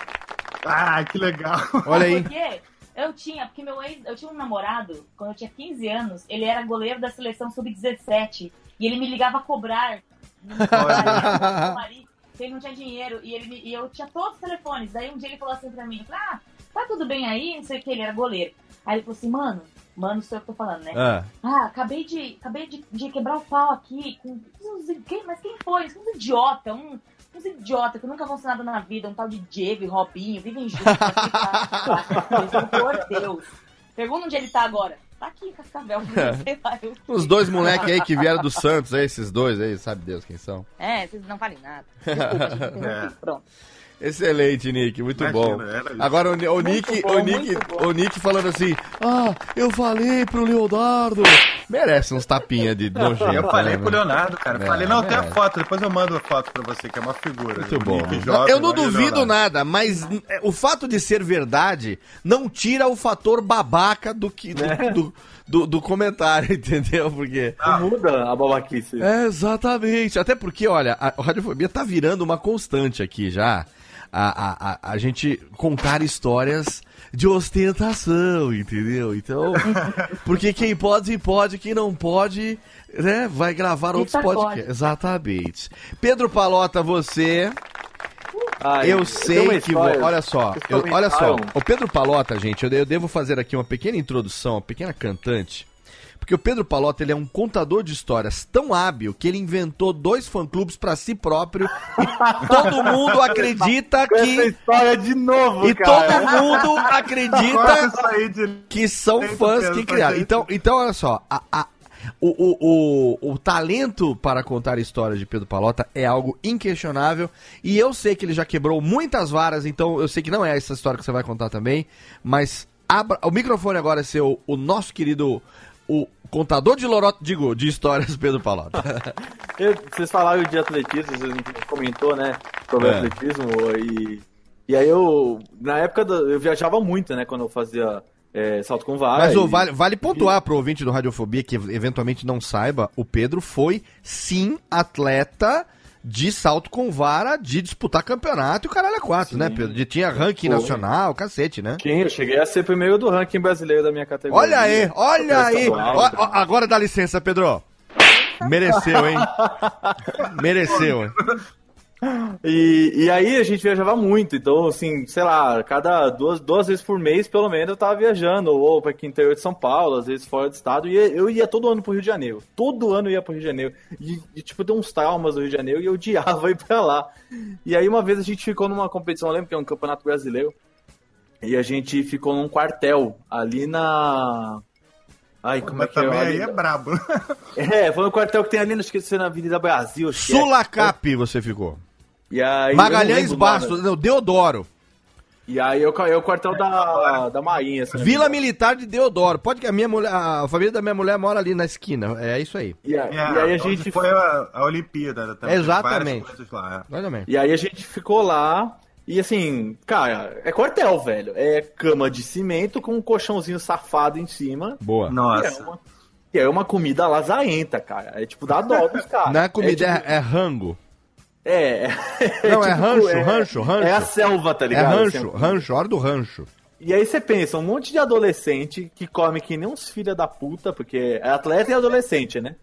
Ah, que legal. Olha aí. Por quê? Eu tinha, porque meu ex, eu tinha um namorado, quando eu tinha 15 anos, ele era goleiro da seleção sub-17 e ele me ligava a cobrar ele não tinha dinheiro e, ele, me- e eu tinha todos os telefones. Daí um dia ele falou assim pra mim, ah, tá tudo bem aí? Não sei o que, ele era goleiro. Aí ele falou assim, mano, mano, sou eu que tô falando, né? Ah. Ah, acabei de, acabei de, de quebrar o pau aqui com mas quem foi? Uns idiota, um, uns idiota que nunca vão ser nada na vida, um tal de Diego e Robinho, vivem juntos. Assim, tá? Eu falei, Por Deus. Pergunta onde ele tá agora. Tá aqui em Cascavel, sei lá. Eu... Os dois moleques aí que vieram do Santos, aí, esses dois aí, sabe Deus quem são. É, vocês não falem nada. Desculpa, gente, interrompi. É. Pronto. Excelente, Nick, muito Imagina, bom. Agora o, o Nick, bom, o Nick, o Nick falando assim: "Ah, eu falei pro Leonardo". Merece uns tapinha de nojento. Eu falei né, pro? Leonardo, cara. É, falei, não, tem a foto, depois eu mando a foto pra você, que é uma figura. Muito bom. Nick jovem, eu não duvido Leonardo. nada, mas o fato de ser verdade não tira o fator babaca do que do, É. do, do- do comentário, entendeu? Porque Não muda a babaquice. É, exatamente. Até porque, olha, a radiofobia tá virando uma constante aqui já. A, a, a, a gente contar histórias de ostentação, entendeu? Então, porque quem pode, pode, quem não pode, né, vai gravar outros podcasts. Exatamente. Pedro Palota, você, Ai, eu sei que... história. Olha só, eu- olha só, o Pedro Palota, gente, eu, eu devo fazer aqui uma pequena introdução, uma pequena cantante, porque o Pedro Palota ele é um contador de histórias tão hábil que ele inventou dois fã-clubes pra si próprio e todo mundo acredita Essa que história de novo, e cara. todo mundo acredita de... que são Tento fãs que criaram. Então, então olha só, a- a- o, o, o, o talento para contar histórias de Pedro Palota é algo inquestionável. E eu sei que ele já quebrou muitas varas, então eu sei que não é essa história que você vai contar também. Mas abra, o microfone agora é seu, o nosso querido, o contador de lorota, digo, de histórias, Pedro Palota. Vocês falaram de atletismo, você comentou, né? Sobre É. atletismo e. E aí eu. Na época do- eu viajava muito, né? Quando eu fazia é, salto com vara. Mas e- vale, vale pontuar pro ouvinte do Radiofobia que eventualmente não saiba, o Pedro foi sim atleta de salto com vara, de disputar campeonato e o caralho é quatro, né, Pedro? De, tinha ranking Foi. nacional, cacete, né? Sim, eu cheguei a ser primeiro do ranking brasileiro da minha categoria. Olha aí, olha aí. Ó, ó, agora dá licença, Pedro. Mereceu, hein? Mereceu, hein? E, e aí a gente viajava muito, então assim, sei lá, cada duas, duas vezes por mês, pelo menos, eu tava viajando, ou para aqui no interior de São Paulo, às vezes fora do estado, e eu ia todo ano pro Rio de Janeiro. Todo ano eu ia pro Rio de Janeiro. E, e, tipo, tem uns traumas do Rio de Janeiro e eu odiava ir pra lá. E aí uma vez a gente ficou numa competição, eu lembro que é um campeonato brasileiro, e a gente ficou num quartel ali na. Ai, como é Mas que é? também Ali- aí é brabo. É, foi no quartel que tem ali, que é na Avenida Brasil. é. Sulacap você ficou. E aí, Magalhães não. Bastos, não, Deodoro. E aí eu, é o quartel da, da Marinha. Vila. Militar de Deodoro. Pode que a minha mulher, a família da minha mulher mora ali na esquina. É isso aí. E, a- É, e aí a gente foi a, a Olimpíada também. tem Exatamente. lá, é. Menos. E aí a gente ficou lá. E assim, cara, é quartel, velho. É cama de cimento com um colchãozinho safado em cima. Boa. E é Nossa. uma, e é uma comida lazaenta, cara. É tipo, dá dó dos caras. Não é comida, É, é, tipo, é rango. É, Não, é tipo, rancho, é- rancho, rancho. É a selva, tá É ligado? rancho, Assim, rancho, hora do rancho. E aí você pensa, um monte de adolescente que come que nem uns filha da puta, porque é atleta e adolescente, né?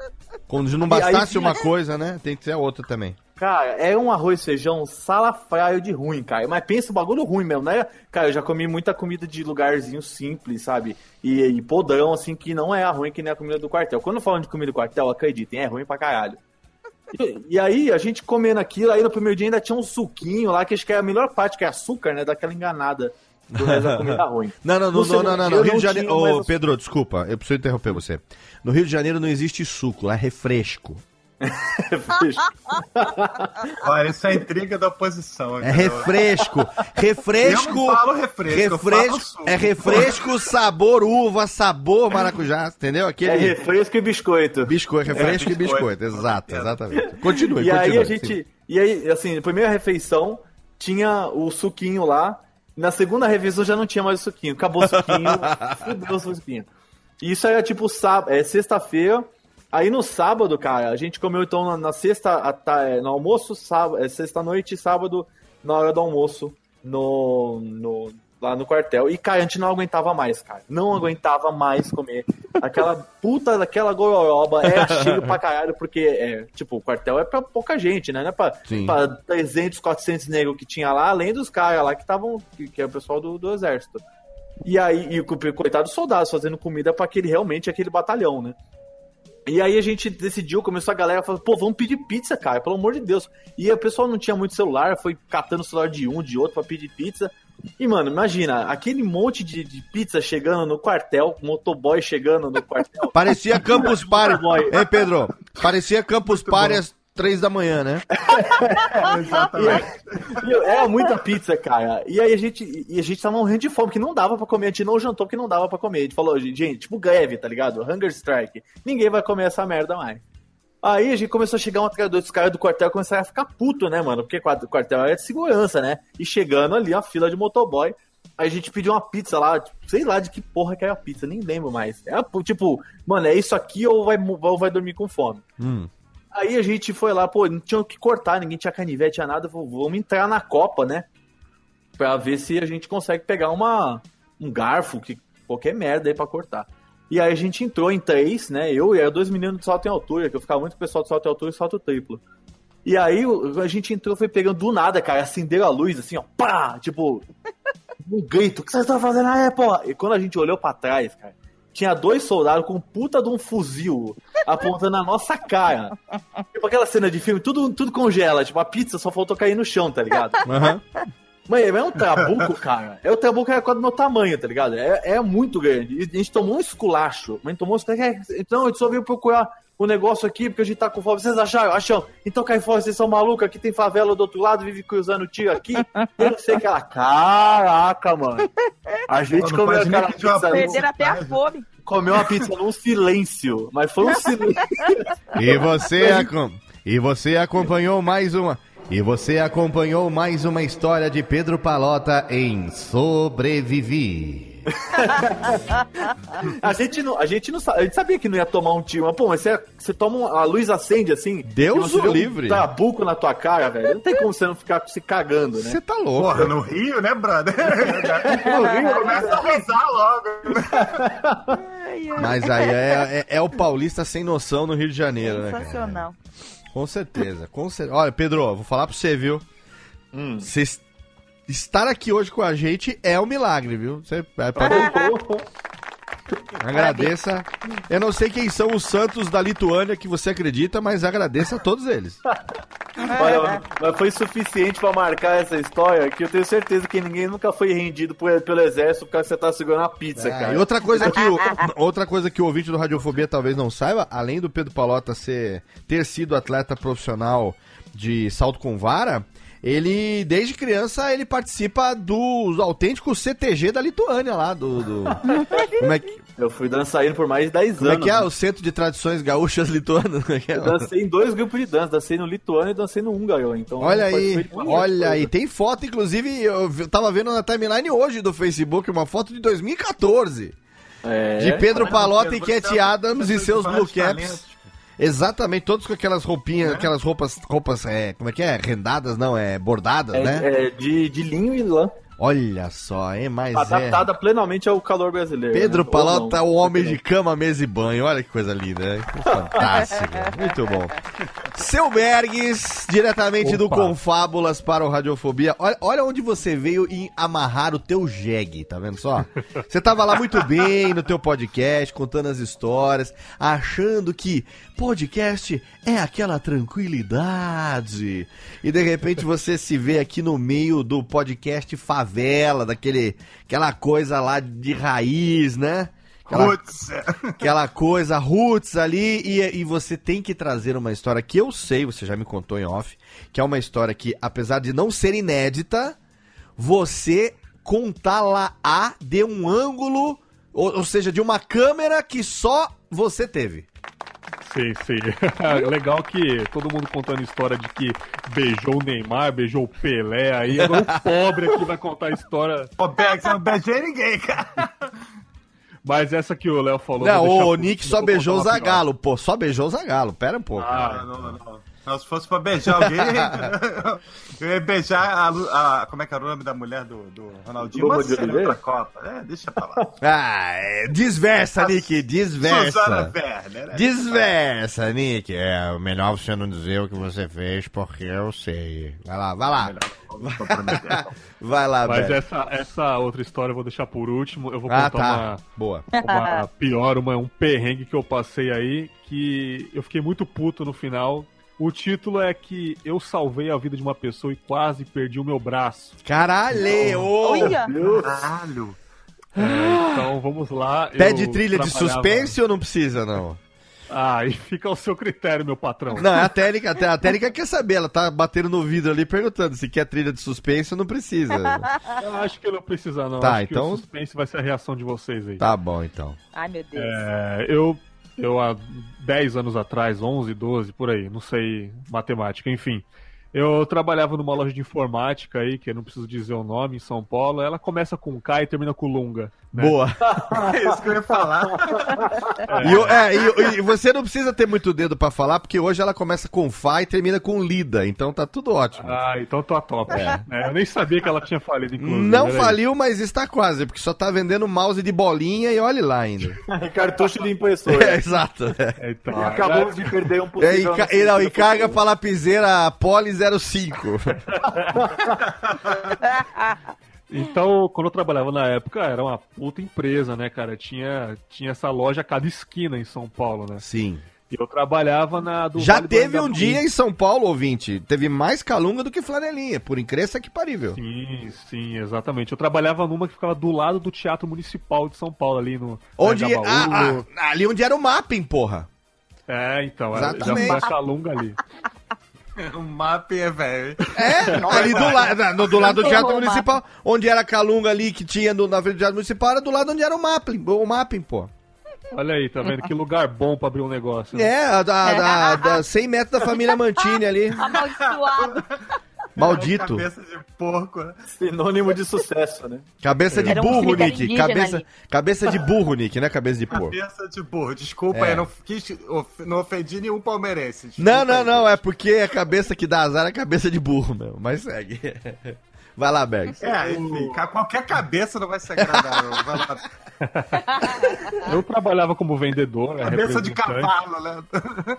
Quando não aí bastasse vinha- uma coisa, né? Tem que ser a outra também. Cara, é um arroz feijão salafraio de ruim, cara. Mas pensa o bagulho ruim mesmo, né? Cara, eu já comi muita comida de lugarzinho simples, sabe? E, e podrão, assim, que não é ruim que nem a comida do quartel. Quando falam de comida do quartel, acreditem, é ruim pra caralho. E, aí, a gente comendo aquilo, aí no primeiro dia ainda tinha um suquinho lá, que acho que é a melhor parte, que é açúcar, né? Daquela enganada do resto da comida ruim. Não, não, não, No não, não, não. Rio de Janeiro. Ô. Pedro, desculpa, eu preciso interromper você. No Rio de Janeiro não existe suco, lá é refresco. Olha, isso é intriga da oposição. É refresco. Refresco. Eu não falo refresco, refresco é refresco, sabor uva, sabor maracujá, entendeu? Aquele É refresco e biscoito. biscoito, refresco É, e biscoito. biscoito, Exato, certeza. exatamente. Continue, E aí continue. a gente. E aí, assim, na primeira refeição tinha o suquinho lá. Na segunda refeição já não tinha mais o suquinho. Acabou o suquinho. fudeu o suquinho. E isso era tipo sábado, é sexta-feira. Aí no sábado, cara, a gente comeu então na, na sexta, ta- é, no almoço, sábado, é, sexta-noite e sábado, na hora do almoço, no, no, lá no quartel. E, cara, a gente não aguentava mais, cara. Não aguentava mais comer. Aquela puta daquela gororoba é cheio pra caralho, porque, é, tipo, o quartel é pra pouca gente, né? Não é pra, Sim. pra 300, 400 negros que tinha lá, além dos caras lá que estavam, que, que é o pessoal do, do exército. E aí, e o coitado dos soldados fazendo comida pra aquele, realmente, aquele batalhão, né? E aí a gente decidiu, começou a galera falando, pô, vamos pedir pizza, cara, pelo amor de Deus. E o pessoal não tinha muito celular, foi catando o celular de um, de outro pra pedir pizza. E, mano, imagina, aquele monte de, de pizza chegando no quartel, motoboy chegando no quartel. Parecia Campus Party. Hein, Pedro? Parecia Campus Party às três da manhã, né? E Era muita pizza, cara. E aí a gente, e a gente tava morrendo de fome, porque não dava pra comer. A gente não jantou porque não dava pra comer. A gente falou, gente, tipo greve, tá ligado? Hunger Strike. Ninguém vai comer essa merda mais. Aí a gente começou a chegar um atrás do outro, os caras do quartel começaram a ficar puto, né, mano? Porque o quartel é de segurança, né? E chegando ali, uma fila de motoboy. Aí a gente pediu uma pizza lá, tipo, sei lá de que porra que era a pizza, nem lembro mais. Era tipo, mano, é isso aqui ou vai, ou vai dormir com fome? Hum. Aí a gente foi lá, pô, não tinha o que cortar, ninguém tinha canivete, tinha nada, vamos entrar na Copa, né? Pra ver se a gente consegue pegar uma, um garfo, que, qualquer merda aí pra cortar. E aí a gente entrou em três, né? Eu e dois meninos de salto em altura, que eu ficava muito com o pessoal de salto em altura e salto triplo. E aí a gente entrou, foi pegando do nada, cara, acenderam a luz, assim, ó, pá! Tipo, um grito, o que vocês estão fazendo aí, pô? E quando a gente olhou pra trás, cara, tinha dois soldados com um puta de um fuzil apontando na nossa cara. Tipo aquela cena de filme, tudo, tudo congela, tipo, a pizza só faltou cair no chão, tá ligado? Mãe, é um trabuco, cara. É o trabuco é quase do meu tamanho, tá ligado? É, é muito grande. E a gente tomou um esculacho. Mas tomou um Então, a gente só veio procurar o negócio aqui, porque a gente tá com fome. Vocês acharam? Acham? Então cai fora, vocês são malucos. Aqui tem favela do outro lado, vive cruzando tiro aqui. Eu não sei que ela. Caraca, mano. A gente comeu aquela pizza. Perderam até a fome. Comeu uma pizza num silêncio. Mas foi um silêncio. E você, acom- e você acompanhou mais uma. E você acompanhou mais uma história de Pedro Palota em Sobrevivi. A gente não, a gente não a gente sabia que não ia tomar um tiro, mas pô, mas você, você toma um, a luz acende assim. Deus o livre. Um trabuco na tua cara, velho. Não tem como você não ficar se cagando, né? Você tá louco. Porra, no Rio, né, brother? no Rio, começa a rezar logo. Mas aí é, é- é o paulista sem noção no Rio de Janeiro, né? Sensacional. Com certeza, com certeza. Olha, Pedro, vou falar pra você, viu? Hum. Estar aqui hoje com a gente é um milagre, viu? Você é pra- agradeça. Eu não sei quem são os santos da Lituânia que você acredita, mas agradeça a todos eles. Olha, mas foi suficiente pra marcar essa história que eu tenho certeza que ninguém nunca foi rendido por- pelo exército porque você tá segurando a pizza, Ah, cara. e outra coisa que o, outra coisa que o ouvinte do Radiofobia talvez não saiba, além do Pedro Palota ser ter sido atleta profissional de salto com vara, ele desde criança ele participa dos autênticos CTG da Lituânia lá do, do- como é que Eu fui dançarino por mais de 10 como é anos. que é né? o centro de tradições gaúchas lituanas? É é? Eu dancei em dois grupos de dança, dancei no lituano e dancei no húngaro, então... Olha aí, olha coisa. aí, tem foto, inclusive, eu tava vendo na timeline hoje do Facebook uma foto de 2014. É. De Pedro Palota e Cat Adams e seus Blue Caps. Exatamente, todos com aquelas roupinhas, aquelas roupas, roupas, é, como é que é? Rendadas, não, é bordadas, É, né? é de, de linho e lã. Olha só, hein, é... Adaptada plenamente ao calor brasileiro. Pedro né? Palota, não. o homem de cama, mesa e banho. Olha que coisa linda, né? Que Fantástico. Muito bom. Seu Bergs, diretamente do Opa. Confábulas para o Radiofobia. Olha, olha onde você veio em amarrar o teu jegue, tá vendo só? Você tava lá muito bem no teu podcast, contando as histórias, achando que podcast é aquela tranquilidade. E de repente você se vê aqui no meio do podcast favela, daquele aquela coisa lá de raiz, né? Aquela, Putz. aquela coisa roots ali e, e você tem que trazer uma história que eu sei, você já me contou em off, que é uma história que apesar de não ser inédita, você contá-la a de um ângulo, ou, ou seja, de uma câmera que só você teve. Sim, sim. Legal que todo mundo contando história de que beijou o Neymar, beijou o Pelé aí. Agora o pobre aqui vai contar a história. Ô, Beck, você não beijei ninguém, cara. Mas essa que o Léo falou. Não, o Nick só beijou o. Zagalo, pô, só beijou o Zagalo, pera um pouco. Ah, Não, não, não. Se fosse pra beijar alguém, eu ia beijar a, a- Como é que era o nome da mulher do, do Ronaldinho? Luma Mas de Oliveira? outra Copa. É, deixa pra lá. Ah, é, desversa, Nick, desversa. Werner. né? Desversa, Nick. É melhor você não dizer o que você fez, porque eu sei. Vai lá, vai lá. Vai lá, Mas velho. essa, essa outra história eu vou deixar por último. Eu vou Ah, contar tá. Boa. uma, uma pior, uma, um perrengue que eu passei aí, que eu fiquei muito puto no final. O título é que eu salvei a vida de uma pessoa e quase perdi o meu braço. Caralho! ô! Olha! Caralho. É, então vamos lá. Pede eu trilha de suspense ou não precisa, não? Ah, e fica ao seu critério, meu patrão. Não, é a técnica. A técnica quer saber. Ela tá batendo no vidro ali perguntando se quer trilha de suspense ou não precisa. Eu acho que não precisa, não. Tá, acho que então- o suspense vai ser a reação de vocês aí. Tá bom, então. Ai, meu Deus. É, eu, eu há 10 anos atrás, 11, 12, por aí, não sei matemática, enfim. Eu trabalhava numa loja de informática aí, que eu não preciso dizer o nome, em São Paulo. Ela começa com K e termina com Lunga. né? Boa. É isso que eu ia falar. E, eu- é, e- e você não precisa ter muito dedo pra falar, porque hoje ela começa com Fá e termina com Lida. Então tá tudo ótimo. Ah, então tô a top. É, eu nem sabia que ela tinha falido, inclusive. Não olha aí. faliu, mas está quase, porque só tá vendendo mouse de bolinha e olhe lá ainda. Cartucho de impressora. É, exato. É, então, Acabamos de perder um É, e, ca- e, não, e carga pra lapiseira Poly 05. Então, quando eu trabalhava na época, era uma puta empresa, né, cara? Tinha, tinha essa loja a cada esquina em São Paulo, né? Sim. E eu trabalhava na do Já Vale teve um dia em São Paulo, ouvinte, teve mais calunga do que flanelinha, por incrível que parível. Sim, sim, exatamente. Eu trabalhava numa que ficava do lado do Teatro Municipal de São Paulo, ali no Onde, Anhangabaú. ah, ah, ali onde era o mapping, porra. É, então, era, já Exatamente. a calunga ali. O mapa é velho. É, ali do, la na- no- do lado do Teatro Municipal, onde era a calunga ali que tinha no, na frente do Teatro Municipal, era do lado onde era o mapping, o mapping, pô. Olha aí, tá vendo? Que lugar bom pra abrir um negócio. né? É, a da, da, da 100 metros da família Mantini ali. Amaldiçoado. Maldito. Cabeça de porco. né? Sinônimo de sucesso, né? Cabeça de Era um burro, Nick. Cabeça, ali. cabeça de burro, Nick, não é cabeça de porco. Cabeça de porco. Desculpa É. aí, não, quis, of- não ofendi nenhum palmeirense. Não, Desculpa não, não, é porque a cabeça que dá azar é cabeça de burro mesmo, mas segue. Vai lá, Bergs. É, enfim, qualquer cabeça não vai ser agradável. Vai lá. Eu trabalhava como vendedor, né, Cabeça de cavalo, né?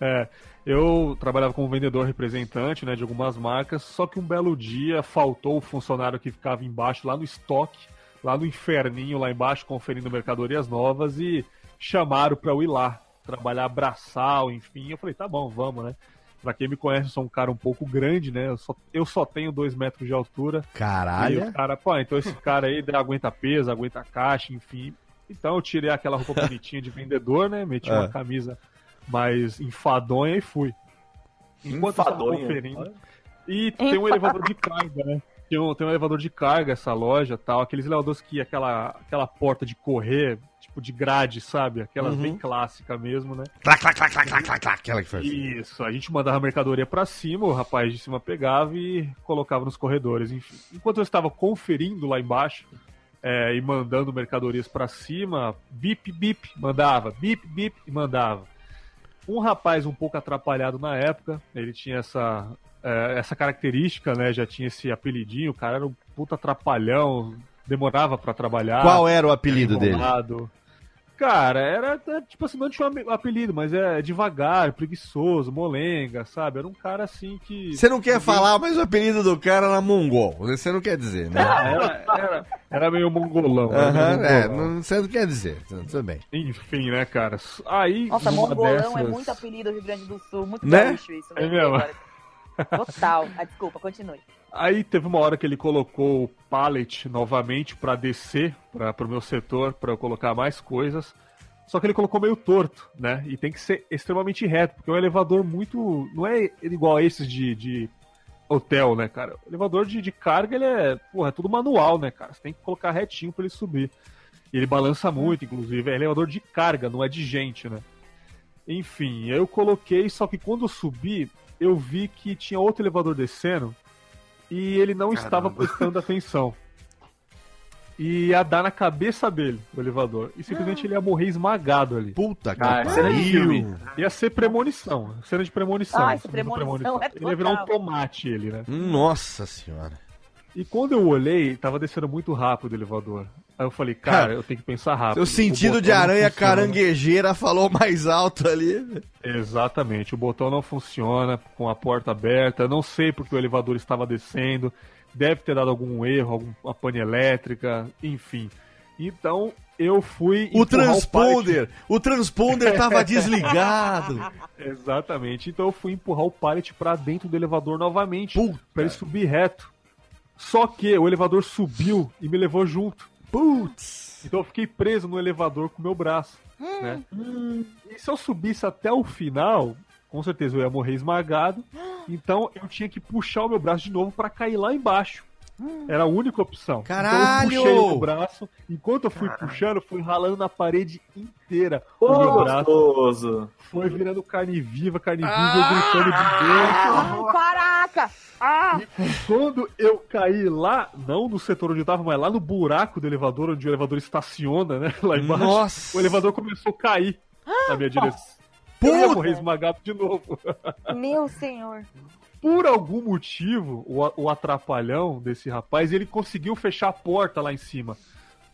É, eu trabalhava como vendedor representante né, de algumas marcas, só que um belo dia faltou o funcionário que ficava embaixo, lá no estoque, lá no inferninho, lá embaixo, conferindo mercadorias novas e chamaram pra eu ir lá, trabalhar braçal, enfim. Eu falei, tá bom, vamos, né? Pra quem me conhece, eu sou um cara um pouco grande, né? Eu só, eu só tenho dois metros de altura. E Caralho. o cara, pô, então esse cara aí aguenta peso, aguenta caixa, enfim. Então eu tirei aquela roupa bonitinha de vendedor, né? Meti Ah. uma camisa mais enfadonha e fui. Enquanto eu estava Enfadonha. conferindo. E tem um elevador de carga, né? Tem um, tem um elevador de carga essa loja tal. Aqueles elevadores que aquela, aquela porta de correr, tipo de grade, sabe? Aquelas Uhum. bem clássica mesmo, né? Clac, clac, clac, clac, clac, clac, clac, aquela que assim. Isso, a gente mandava a mercadoria pra cima, o rapaz de cima pegava e colocava nos corredores, enfim. Enquanto eu estava conferindo lá embaixo é, e mandando mercadorias pra cima, bip, bip, mandava, bip, bip e mandava. Um rapaz um pouco atrapalhado na época, ele tinha essa, é, essa característica, né? Já tinha esse apelidinho, o cara era um puta atrapalhão, demorava pra trabalhar. Qual era o apelido dele? Cara, era é, tipo assim, não tinha um apelido, mas é devagar, preguiçoso, molenga, sabe? Era um cara assim que. Você não quer falar, mas o apelido do cara era mongol. Você não quer dizer, né? Ah, era, era, era meio mongolão. era meio Aham, é, mongolão. não, você não quer dizer. Tudo bem. Enfim, né, cara? Aí. Nossa, mongolão dessas- é muito apelido do Rio Grande do Sul. Muito Né? gaúcho isso. É lembrei mesmo? Total. Ah, desculpa, continue. Aí teve uma hora que ele colocou o pallet novamente pra descer para pro meu setor, pra eu colocar mais coisas. Só que ele colocou meio torto, né? E tem que ser extremamente reto, porque é um elevador muito. Não é igual a esses de, de hotel, né, cara? O elevador de, de carga, ele é. Porra, é tudo manual, né, cara? Você tem que colocar retinho pra ele subir. E ele balança muito, inclusive. É elevador de carga, não é de gente, né? Enfim, eu coloquei, só que quando eu subi, eu vi que tinha outro elevador descendo e ele não estava Caramba. prestando atenção. e ia dar na cabeça dele, o elevador. E simplesmente ele ia morrer esmagado ali. Puta que Ah, pariu. Ia ser premonição. Cena de premonição. Ah, de premonição é Ele ia virar um tomate, ele, né? Nossa senhora. E quando eu olhei, tava descendo muito rápido o elevador. Aí eu falei, cara, Cara, eu tenho que pensar rápido. Seu O sentido de aranha caranguejeira falou mais alto ali. Exatamente, o botão não funciona com a porta aberta. Não sei porque o elevador estava descendo. Deve ter dado algum erro, alguma pane elétrica, enfim. Então eu fui. O transponder, o transponder tava desligado. Exatamente. Então eu fui empurrar o pallet pra dentro do elevador novamente. Puta. Pra ele subir reto. Só que o elevador subiu e me levou junto. Putz. Então eu fiquei preso no elevador com o meu braço. Né? E se eu subisse até o final, com certeza eu ia morrer esmagado. Então eu tinha que puxar o meu braço de novo pra cair lá embaixo. Era a única opção. Caralho! Então eu puxei o braço. Enquanto eu fui puxando, eu fui ralando na parede inteira. Ô, o meu braço gostoso. foi virando carne viva, carne viva, eu gritando de dentro. Ai, caraca! Ah! Quando eu caí lá, não no setor onde eu tava, mas lá no buraco do elevador, onde o elevador estaciona, né? Lá embaixo, Nossa. o elevador começou a cair na minha direção. Eu ia Puta. morrer esmagado de novo. Meu senhor. Por algum motivo, o, o atrapalhão desse rapaz, ele conseguiu fechar a porta lá em cima.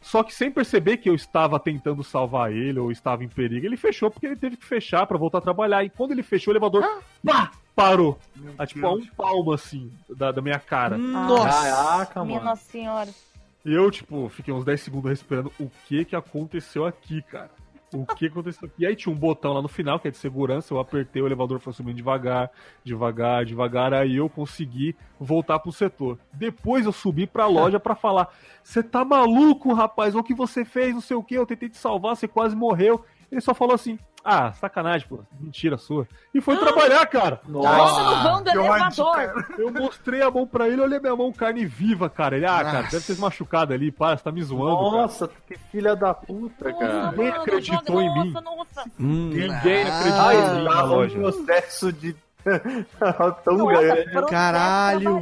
Só que sem perceber que eu estava tentando salvar ele ou estava em perigo, ele fechou porque ele teve que fechar pra voltar a trabalhar. E quando ele fechou, o elevador pá, parou. A, tipo, a um palmo assim da, da minha cara. Nossa. Caraca, Minha mano. Nossa Senhora. E eu, tipo, fiquei uns 10 segundos respirando. O que que aconteceu aqui, cara? O que aconteceu? E aí tinha um botão lá no final, que é de segurança. Eu apertei, o elevador foi subindo devagar, devagar, devagar. Aí eu consegui voltar pro setor. Depois eu subi pra loja pra falar: Você tá maluco, rapaz? O que você fez? Não sei o que. Eu tentei te salvar, você quase morreu. Ele só falou assim: Ah, sacanagem, pô. Mentira sua. E foi trabalhar, cara. Nossa, no vão do elevador. Eu mostrei a mão pra ele, olhei minha mão carne viva, cara. Ele, ah, cara, deve ter se machucado ali, para, você tá me zoando, cara. Nossa, que filha da puta, cara. Ninguém Mano, acreditou joga- em mim. Nossa, nossa. Hum, Ninguém ah, acreditou Ai, em mim na tava um loja. processo de. Tão Nossa, grande. Caralho.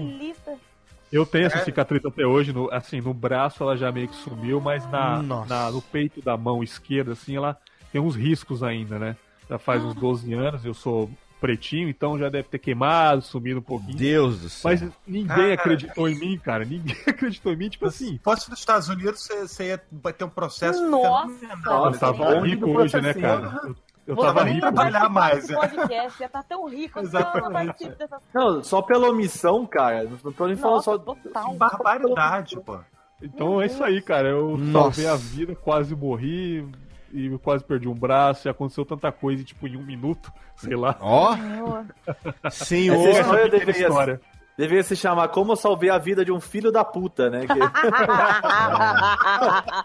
Eu tenho essa cicatriz até hoje, no, assim, no braço ela já meio que sumiu, mas na, Nossa. na- no peito da mão esquerda, assim, ela tem uns riscos ainda, né? Já faz uns 12 anos, eu sou pretinho, então já deve ter queimado, sumido um pouquinho. Deus do céu. Mas ninguém Cara. acreditou em mim, cara. Ninguém acreditou em mim, tipo assim. Se fosse nos Estados Unidos, você, você ia ter um processo. Nossa. fenomenal. Eu Nossa, tava rico hoje, né, cara? Eu, eu tava nem rico. vai trabalhar participar mais, é. podcast, já tá tão rico, assim, Exatamente. não dessas Não, só pela omissão, cara. Não tô nem falando Nossa, só. total. Barbaridade, pô. Então é isso aí, cara. Eu Nossa. salvei a vida, quase morri e quase perdi um braço. E aconteceu tanta coisa, tipo, em um minuto, sei lá. Ó, Senhor. senhor. Essa Essa história deveria, história. deveria se chamar Como Eu Salvei a Vida de um Filho da Puta, né?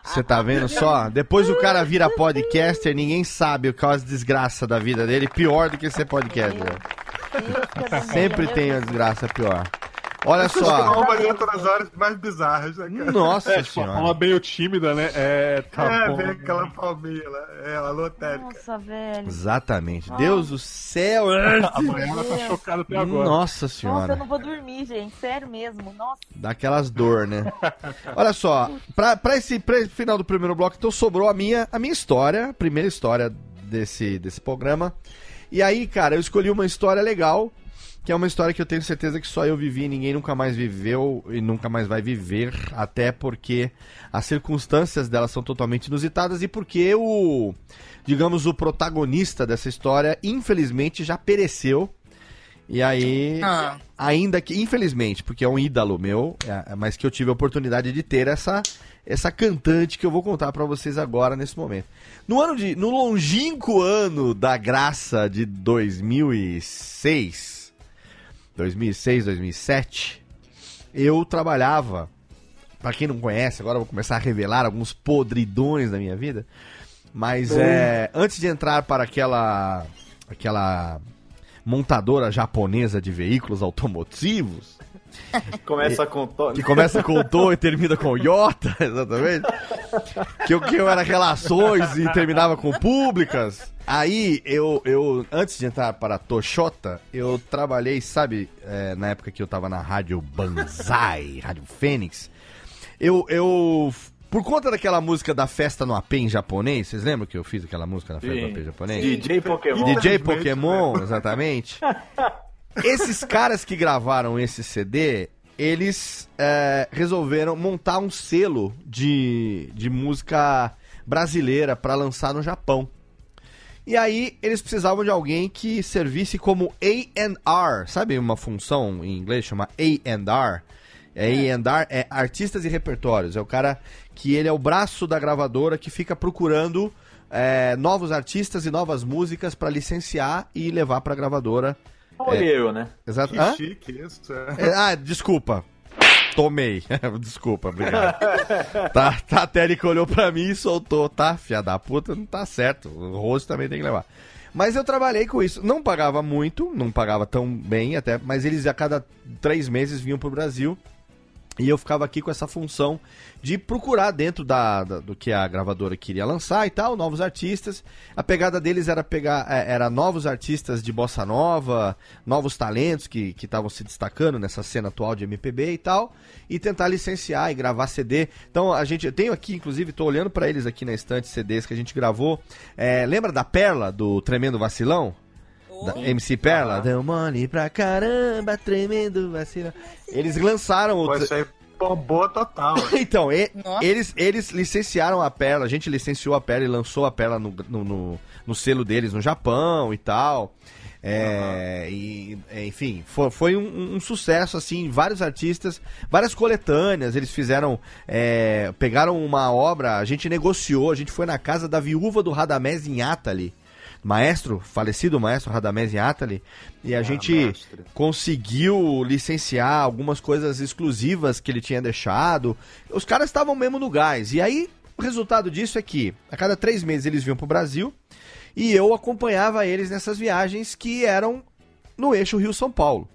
Você tá vendo só? Depois o cara vira podcaster, ninguém sabe o que é as desgraças da vida dele, pior do que ser podcaster. Sempre tem a desgraça pior. Olha só. Nas horas mais bizarras, né, cara? Nossa É, tipo, uma senhora. meio tímida, né? É, tá é, bom. vem aquela palminha lá, é, a lotérica. Nossa, velho. Exatamente. Deus do céu. A Mariana tá chocada até agora. Nossa Nossa, senhora. eu não vou dormir, gente. Sério mesmo. Nossa. Daquelas dor, né? Olha só, pra, pra, esse, pra esse final do primeiro bloco, então sobrou a minha, a minha história, a primeira história desse, desse programa. E aí, cara, eu escolhi uma história legal, que é uma história que eu tenho certeza que só eu vivi, ninguém nunca mais viveu e nunca mais vai viver, até porque as circunstâncias dela são totalmente inusitadas e porque o, digamos, o protagonista dessa história, infelizmente, já pereceu. E aí, ainda que, infelizmente, porque é um ídolo meu, é, mas que eu tive a oportunidade de ter essa, essa cantante que eu vou contar pra vocês agora nesse momento. No ano de, no longínquo ano da graça de 2006, 2006, 2007, eu trabalhava, pra quem não conhece, agora eu vou começar a revelar alguns podridões da minha vida, mas é, antes de entrar para aquela aquela montadora japonesa de veículos automotivos, Começa com. to- que começa com o To e termina com o Iota, exatamente. Que eu, que eu era relações e terminava com públicas. Aí eu, eu antes de entrar para a Toshota, eu trabalhei, sabe, é, na época que eu tava na Rádio Banzai, Rádio Fênix. Eu, eu Por conta daquela música da festa no AP em japonês, vocês lembram que eu fiz aquela música na festa no AP em japonês? DJ Pokémon. DJ Pokémon, exatamente. Esses caras que gravaram esse CD, eles é, resolveram montar um selo de, de música brasileira para lançar no Japão. E aí eles precisavam de alguém que servisse como A&R, sabe uma função em inglês chama A&R? A&R é artistas e repertórios, é o cara que ele é o braço da gravadora que fica procurando é, novos artistas e novas músicas para licenciar e levar para gravadora. Olha eu, né? Exato. Que chique isso. É, ah, desculpa. Tomei. desculpa, obrigado. tá, tá, a Térica olhou pra mim e soltou, tá? Fia da puta, não tá certo. O rosto também tem que levar. Mas eu trabalhei com isso. Não pagava muito, não pagava tão bem até, mas eles a cada três meses vinham pro Brasil. E eu ficava aqui com essa função de procurar dentro da, da- do que a gravadora queria lançar e tal, novos artistas. A pegada deles era pegar é, era novos artistas de bossa nova, novos talentos que estavam se destacando nessa cena atual de MPB e tal, e tentar licenciar e gravar CD. Então a gente eu tenho aqui, inclusive, tô olhando pra eles aqui na estante CDs que a gente gravou. É, lembra da Perla do Tremendo Vacilão? Da MC Perla? Deu mole pra caramba, tremendo vacilão. Eles lançaram o. Isso aí bombou total. Então, e- eles, eles licenciaram a Perla, a gente licenciou a Perla e lançou a Perla no, no, no- no selo deles no Japão e tal. É, e, é, enfim, foi, foi um, um sucesso, assim, vários artistas, várias coletâneas, eles fizeram, é, pegaram uma obra, a gente negociou, a gente foi na casa da viúva do Radamés em Atali, maestro, falecido maestro Radamés Atali, e a gente mestre. conseguiu licenciar algumas coisas exclusivas que ele tinha deixado. Os caras estavam mesmo no gás. E aí, o resultado disso é que a cada três meses eles vinham pro Brasil e eu acompanhava eles nessas viagens que eram no eixo Rio-São Paulo.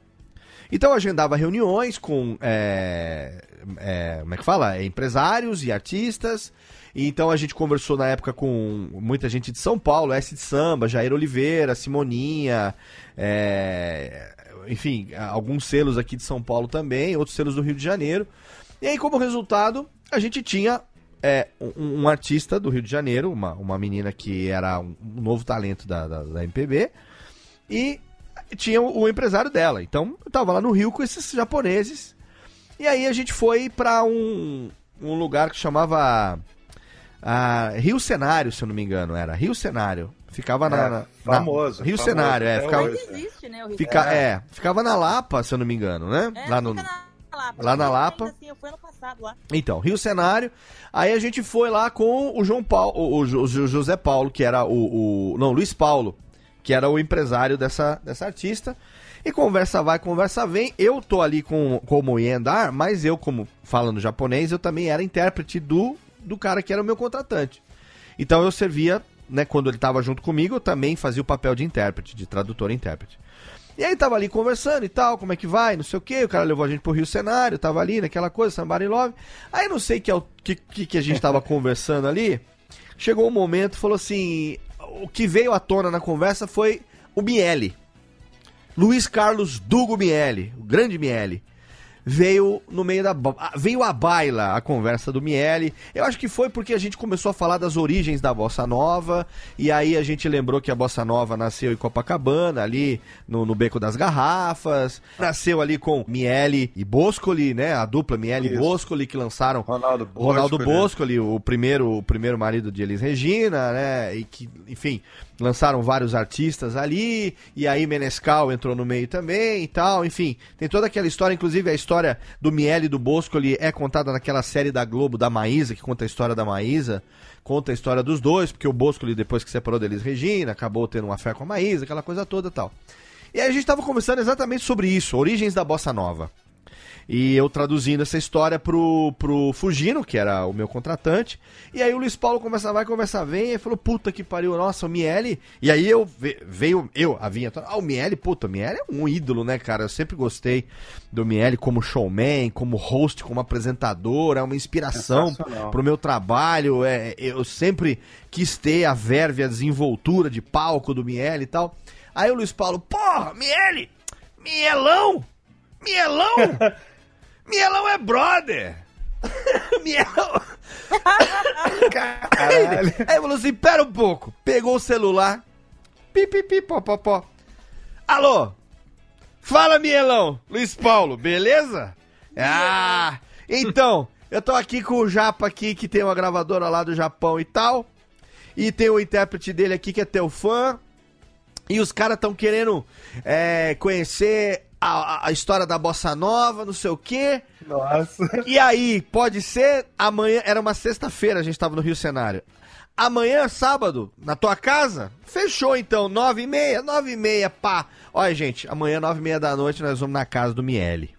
Então eu agendava reuniões com, é, é, como é que fala? Empresários e artistas. Então a gente conversou na época com muita gente de São Paulo, S de Samba, Jair Oliveira, Simoninha, é, enfim, alguns selos aqui de São Paulo também, outros selos do Rio de Janeiro. E aí, como resultado, a gente tinha é, um, um artista do Rio de Janeiro, uma, uma menina que era um, novo talento da, da, da MPB, e tinha o, o empresário dela. Então, eu tava lá no Rio com esses japoneses. E aí a gente foi pra um, um lugar que chamava ah, Rio Cenário, se eu não me engano, era Rio Cenário. Ficava na, É, na- famoso, na Rio famoso Cenário, é, ficava, existe, né? O Rio fica, Cenário. é, ficava na Lapa, se eu não me engano, né? É, lá no, fica na Lapa. lá na Lapa. assim, eu fui ano passado lá. Então, Rio Cenário. Aí a gente foi lá com o João Paulo, o, o o José Paulo, que era o, o- Não, Luiz Paulo, que era o empresário dessa, dessa artista. E conversa vai, conversa vem. Eu tô ali com, como Yendar, mas eu, como falando japonês, eu também era intérprete do, do cara que era o meu contratante. Então eu servia, né, quando ele tava junto comigo, eu também fazia o papel de intérprete, de tradutor e intérprete. E aí tava ali conversando e tal, como é que vai, não sei o que, o cara levou a gente pro Rio Cenário, tava ali naquela coisa, Somebody Love. Aí não sei que, é o que, que, que a gente tava conversando ali, chegou um momento, falou assim, o que veio à tona na conversa foi o Miele. Luiz Carlos Dugo Miele, o grande Miele. Veio no meio da. Veio a baila a conversa do Miele. Eu acho que foi porque a gente começou a falar das origens da Bossa Nova. E aí a gente lembrou que a Bossa Nova nasceu em Copacabana, ali no, no Beco das Garrafas. Nasceu ali com Miele e Boscoli, né? A dupla Miele e. Boscoli que lançaram Ronaldo Bosco. Ronaldo Boscoli, o primeiro, o primeiro marido de Elis Regina, né? E que, enfim, lançaram vários artistas ali, e aí Menescal entrou no meio também e tal, enfim. Tem toda aquela história, inclusive a história do Miele e do Boscoli é contada naquela série da Globo da Maísa, que conta a história da Maísa, conta a história dos dois, porque o Boscoli, depois que separou da Elis Regina, acabou tendo uma fé com a Maísa, aquela coisa toda e tal. E aí a gente tava conversando exatamente sobre isso, origens da Bossa Nova. E eu traduzindo essa história pro, pro Fugino, que era o meu contratante. E aí o Luiz Paulo conversa vai, conversa vem, e falou, puta que pariu, nossa, o Miele. E aí eu ve- veio, eu, a vinha, ah, o Miele, puta, o Miele é um ídolo, né, cara? Eu sempre gostei do Miele como showman, como host, como apresentador, é uma inspiração pro meu trabalho. É, eu sempre quis ter a verve, a desenvoltura de palco do Miele e tal. Aí o Luiz Paulo, porra, Miele, Mielão, Mielão. Mielão é brother! Mielão! caralho. Aí falou assim: pera um pouco. Pegou o celular. Pi, pi, pi, pó, pó, pó. Alô? Fala, Mielão. Luiz Paulo, beleza? Ah, então, eu tô aqui com o Japa aqui, que tem uma gravadora lá do Japão e tal. E tem o intérprete dele aqui, que é teu fã. E os caras estão querendo é, conhecer a, a- história da Bossa Nova, não sei o quê. Nossa. E aí, pode ser amanhã, era uma sexta-feira, a gente tava no Rio Cenário. Amanhã, sábado, na tua casa? Fechou então, nove e meia, nove e meia, pá. Olha, gente, amanhã, nove e meia da noite, nós vamos na casa do Miele.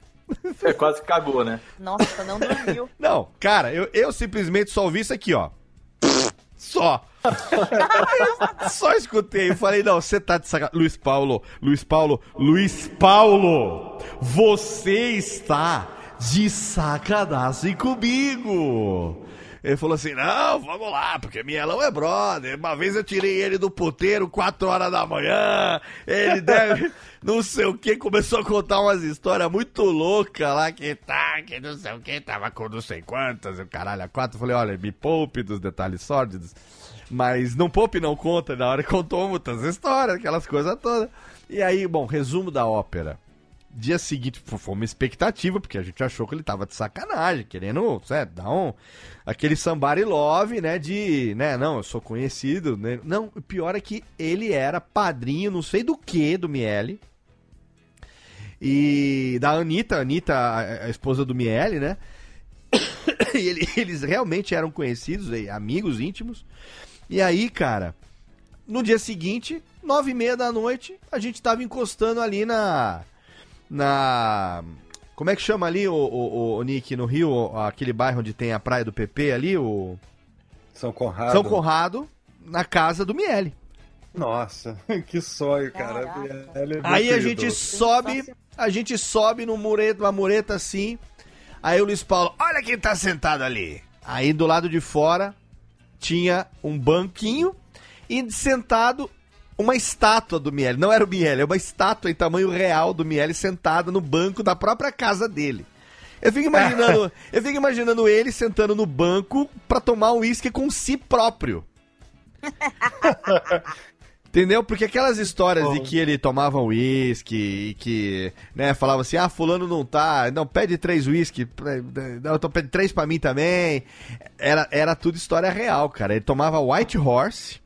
É, quase que cagou, né? Nossa, não dormiu. Não, cara, eu, eu simplesmente só ouvi isso aqui, ó. Só. só escutei e falei, não, você tá de sacanagem. Luiz Paulo, Luiz Paulo, Luiz Paulo, você está de sacanagem comigo. Ele falou assim, não, vamos lá, porque Mielão é brother. Uma vez eu tirei ele do puteiro, 4 horas da manhã. Ele deve, não sei o que, começou a contar umas histórias muito loucas lá, que tá, que não sei o que, tava com não sei quantas, e o caralho, a quatro. Eu falei, olha, me poupe dos detalhes sórdidos. Mas não poupe não conta, na hora contou muitas histórias, aquelas coisas todas. E aí, bom, resumo da ópera. Dia seguinte, foi uma expectativa, porque a gente achou que ele tava de sacanagem, querendo, certo, dar um. Aquele somebody love, né? De, né? Não, eu sou conhecido. Né? Não, o pior é que ele era padrinho, não sei do que, do Miele. E da Anitta, Anitta, a, esposa do Miele, né? E ele- eles realmente eram conhecidos, amigos íntimos. E aí, cara, no dia seguinte, nove e meia da noite, a gente tava encostando ali na. Na. Como é que chama ali, o, o, o Nick, no Rio, aquele bairro onde tem a praia do PP ali, o. São Conrado. São Conrado, na casa do Miele. Nossa, que sonho, cara. É Aí a gente sobe, a gente sobe no mureta, uma mureta assim. Aí o Luiz Paulo, olha quem tá sentado ali. Aí do lado de fora tinha um banquinho e sentado uma estátua do Miele. Não era o Miele, é uma estátua em tamanho real do Miele sentada no banco da própria casa dele. Eu fico imaginando, eu fico imaginando ele sentando no banco pra tomar um uísque com si próprio. Entendeu? Porque aquelas histórias de que ele tomava uísque e que, né, falava assim, ah, fulano não tá, não, pede três uísque, então pede três pra mim também. Era, era tudo história real, cara. Ele tomava White Horse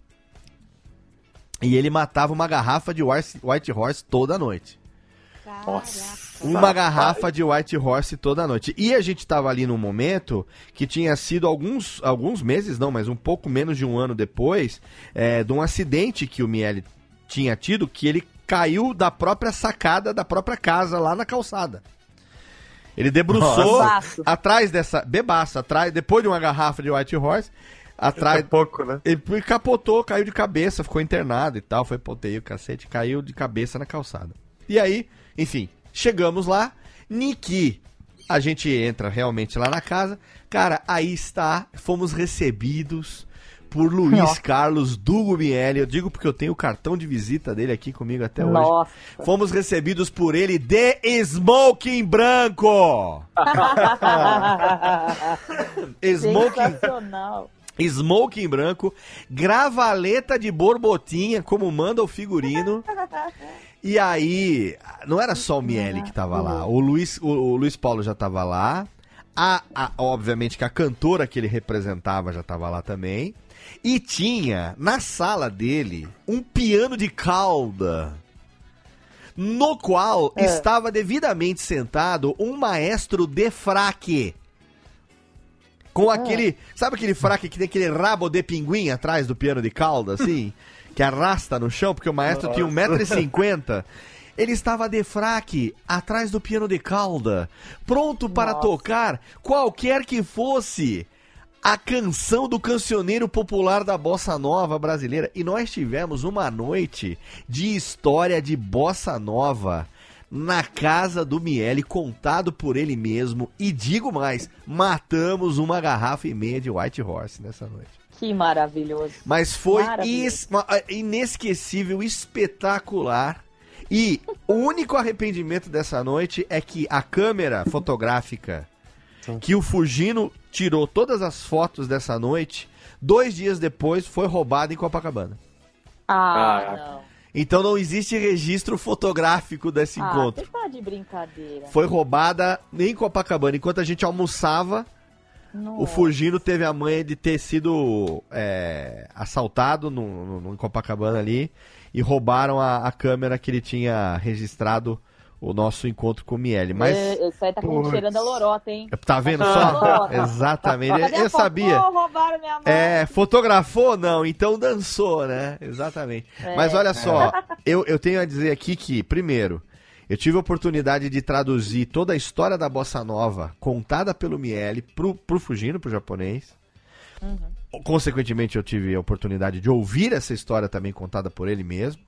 e ele matava uma garrafa de White White Horse toda noite. Uma garrafa de White Horse toda noite. E a gente tava ali num momento que tinha sido alguns, alguns meses, não, mas um pouco menos de um ano depois, é, de um acidente que o Miele tinha tido, que ele caiu da própria sacada da própria casa lá na calçada. Ele debruçou Bebaço. atrás dessa. Bebaço, atrás, depois de uma garrafa de White Horse, atrás. É pouco, né? Ele capotou, caiu de cabeça, ficou internado e tal, foi ponteio, o cacete, caiu de cabeça na calçada. E aí, enfim, chegamos lá, Niki, a gente entra realmente lá na casa, cara, aí está, fomos recebidos por Luiz Carlos Dugo Miele, eu digo porque eu tenho o cartão de visita dele aqui comigo até hoje. Nossa. Fomos recebidos por ele de smoking branco! smoking Sensacional. Smoking branco, gravaleta de borbotinha, como manda o figurino. E aí, não era só o Miele que tava lá. O Luiz, o, o Luiz Paulo já tava lá. A, a- obviamente que a cantora que ele representava já tava lá também. E tinha na sala dele um piano de cauda. No qual estava devidamente sentado um maestro de fraque. Com aquele. Sabe aquele fraque que tem aquele rabo de pinguim atrás do piano de cauda, assim? que arrasta no chão, porque o maestro tinha 1,50m. Ele estava de fraque atrás do piano de cauda, pronto para tocar qualquer que fosse a canção do cancioneiro popular da bossa nova brasileira. E nós tivemos uma noite de história de bossa nova na casa do Miele, contado por ele mesmo. E digo mais, matamos uma garrafa e meia de White Horse nessa noite. Que maravilhoso. Mas foi Maravilhoso. ma- inesquecível, espetacular. E o único arrependimento dessa noite é que a câmera fotográfica que o Fugino tirou todas as fotos dessa noite. Dois dias depois foi roubado em Copacabana. Ah, Ah, não. Então não existe registro fotográfico desse Ah, encontro. você tá de brincadeira. Foi roubada em Copacabana. Enquanto a gente almoçava, o Nossa. Fugino teve a manha de ter sido é, assaltado no, no- no- Copacabana ali e roubaram a, a câmera que ele tinha registrado o nosso encontro com o Miele. Mas É, Isso aí tá Putz. cheirando a lorota, hein? tá vendo a só? Exatamente. Cadê Eu sabia. É, fotografou? Não, então dançou, né? Exatamente. É. Mas olha só, eu, eu tenho a dizer aqui que, primeiro, eu tive a oportunidade de traduzir toda a história da Bossa Nova contada pelo Miele pro, pro Fugino, pro japonês. Consequentemente, eu tive a oportunidade de ouvir essa história também contada por ele mesmo.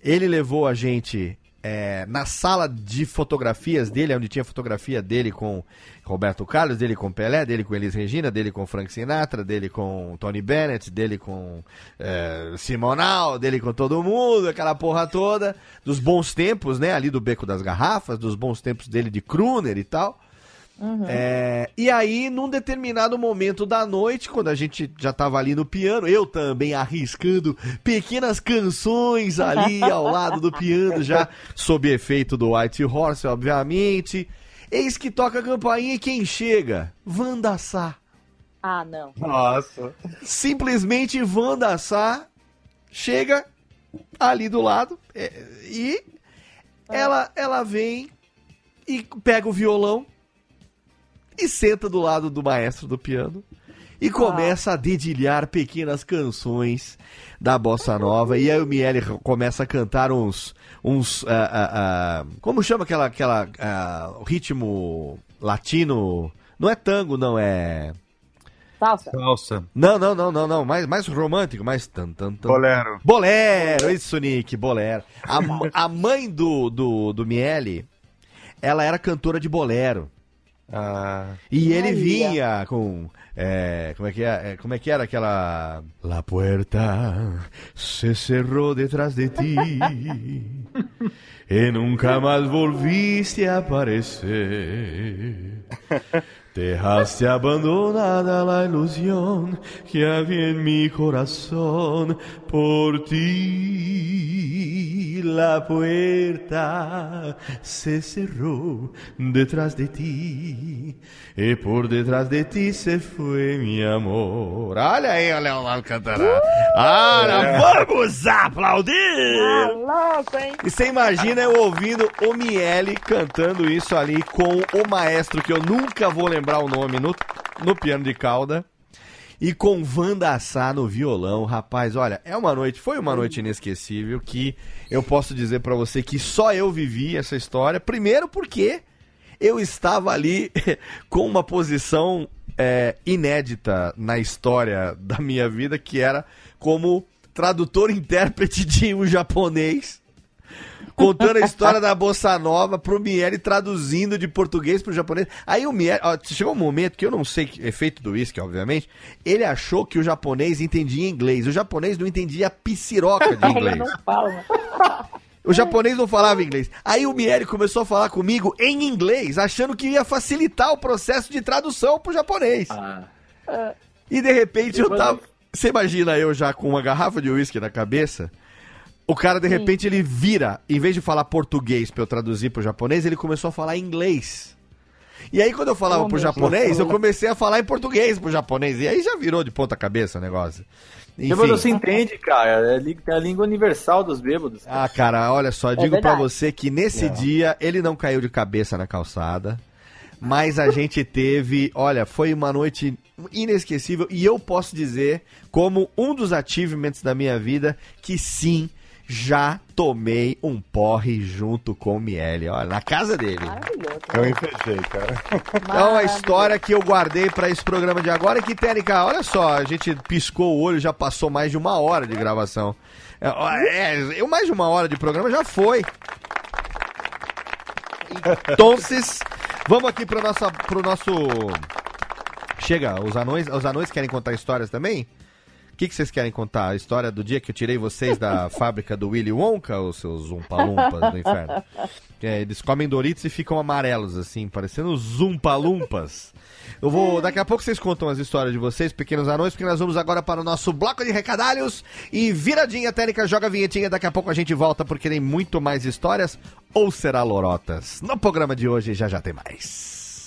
Ele levou a gente é, na sala de fotografias dele, onde tinha fotografia dele com Roberto Carlos, dele com Pelé, dele com Elis Regina, dele com Frank Sinatra, dele com Tony Bennett, dele com é, Simonal, dele com todo mundo, aquela porra toda, dos bons tempos, né? Ali do Beco das Garrafas, dos bons tempos dele de Kruner e tal. É, e aí, num determinado momento da noite, quando a gente já tava ali no piano, eu também arriscando pequenas canções ali ao lado do piano, já sob efeito do White Horse, obviamente. Eis que toca a campainha e quem chega? Wanda Sá. Ah, não. Nossa. Simplesmente Wanda Sá chega ali do lado é, e ela, ela vem e pega o violão e senta do lado do maestro do piano e começa a dedilhar pequenas canções da bossa nova e aí o Miele começa a cantar uns uns ah, ah, ah, como chama aquela aquela ah, ritmo latino não é tango não é Salsa. Salsa. não não não não não mais mais romântico mais tan tan tan Bolero. Bolero, isso, Nick, bolero. A, a mãe do, do, do Miele, ela era cantora de bolero. Ah, E ele vinha com. é, como, é que é, é, como é que era aquela. La puerta se cerró detrás de ti. e nunca más volviste a aparecer. Dejaste abandonada la ilusión que había en mi corazón por ti. La puerta se cerró detrás de ti y por detrás de ti se fue mi amor. Olha aí, o Leonardo Cantará. Olha, vamos aplaudir! Ah, louco, hein? E você imagina eu ouvindo o Miele cantando isso ali com o maestro, que eu nunca vou lembrar o nome, no, no piano de cauda. E com Wanda Sá no violão, rapaz, olha, é uma noite, foi uma noite inesquecível que eu posso dizer pra você que só eu vivi essa história. Primeiro porque eu estava ali com uma posição é, inédita na história da minha vida, que era como tradutor-intérprete de um japonês contando a história da Bossa Nova pro Miele traduzindo de português pro japonês. Aí o Miele, ó, chegou um momento que eu não sei que efeito do uísque, obviamente, ele achou que o japonês entendia inglês. O japonês não entendia pisiroca de Ele inglês. não fala. O japonês não falava inglês. Aí o Miele começou a falar comigo em inglês, achando que ia facilitar o processo de tradução pro japonês. Ah. E de repente eu tava. Você imagina eu já com uma garrafa de uísque na cabeça? O cara, de repente, ele vira, em vez de falar português pra eu traduzir pro japonês, ele começou a falar inglês. E aí, quando eu falava Oh, pro japonês, eu comecei a falar em português pro japonês. E aí já virou de ponta cabeça o negócio. Enfim. Bêbado se entende, cara. É é a língua universal dos bêbados. cara. Ah, cara, olha só, digo pra verdade. você que nesse dia ele não caiu de cabeça na calçada, mas a gente teve, olha, foi uma noite inesquecível e eu posso dizer, como um dos achievements da minha vida, que sim, já tomei um porre junto com o Miele, olha, na casa dele. Maravilhoso. eu enfechei, cara. É uma história que eu guardei pra esse programa de agora. E que, Técnica, olha só, a gente piscou o olho, já passou mais de uma hora de gravação. É, é, eu mais de uma hora de programa já foi. Então, vamos aqui pro, nossa, pro nosso. Chega, os anões, os anões querem contar histórias também? Que, que vocês querem contar? A história do dia que eu tirei vocês da fábrica do Willy Wonka, os seus zumpalumpas do inferno? É, eles comem Doritos e ficam amarelos, assim, parecendo zumpalumpas. Eu vou. Daqui a pouco vocês contam as histórias de vocês, pequenos anões, porque nós vamos agora para o nosso bloco de recadalhos e viradinha técnica, joga a vinhetinha. Daqui a pouco a gente volta porque tem muito mais histórias ou será lorotas. No programa de hoje já já tem mais.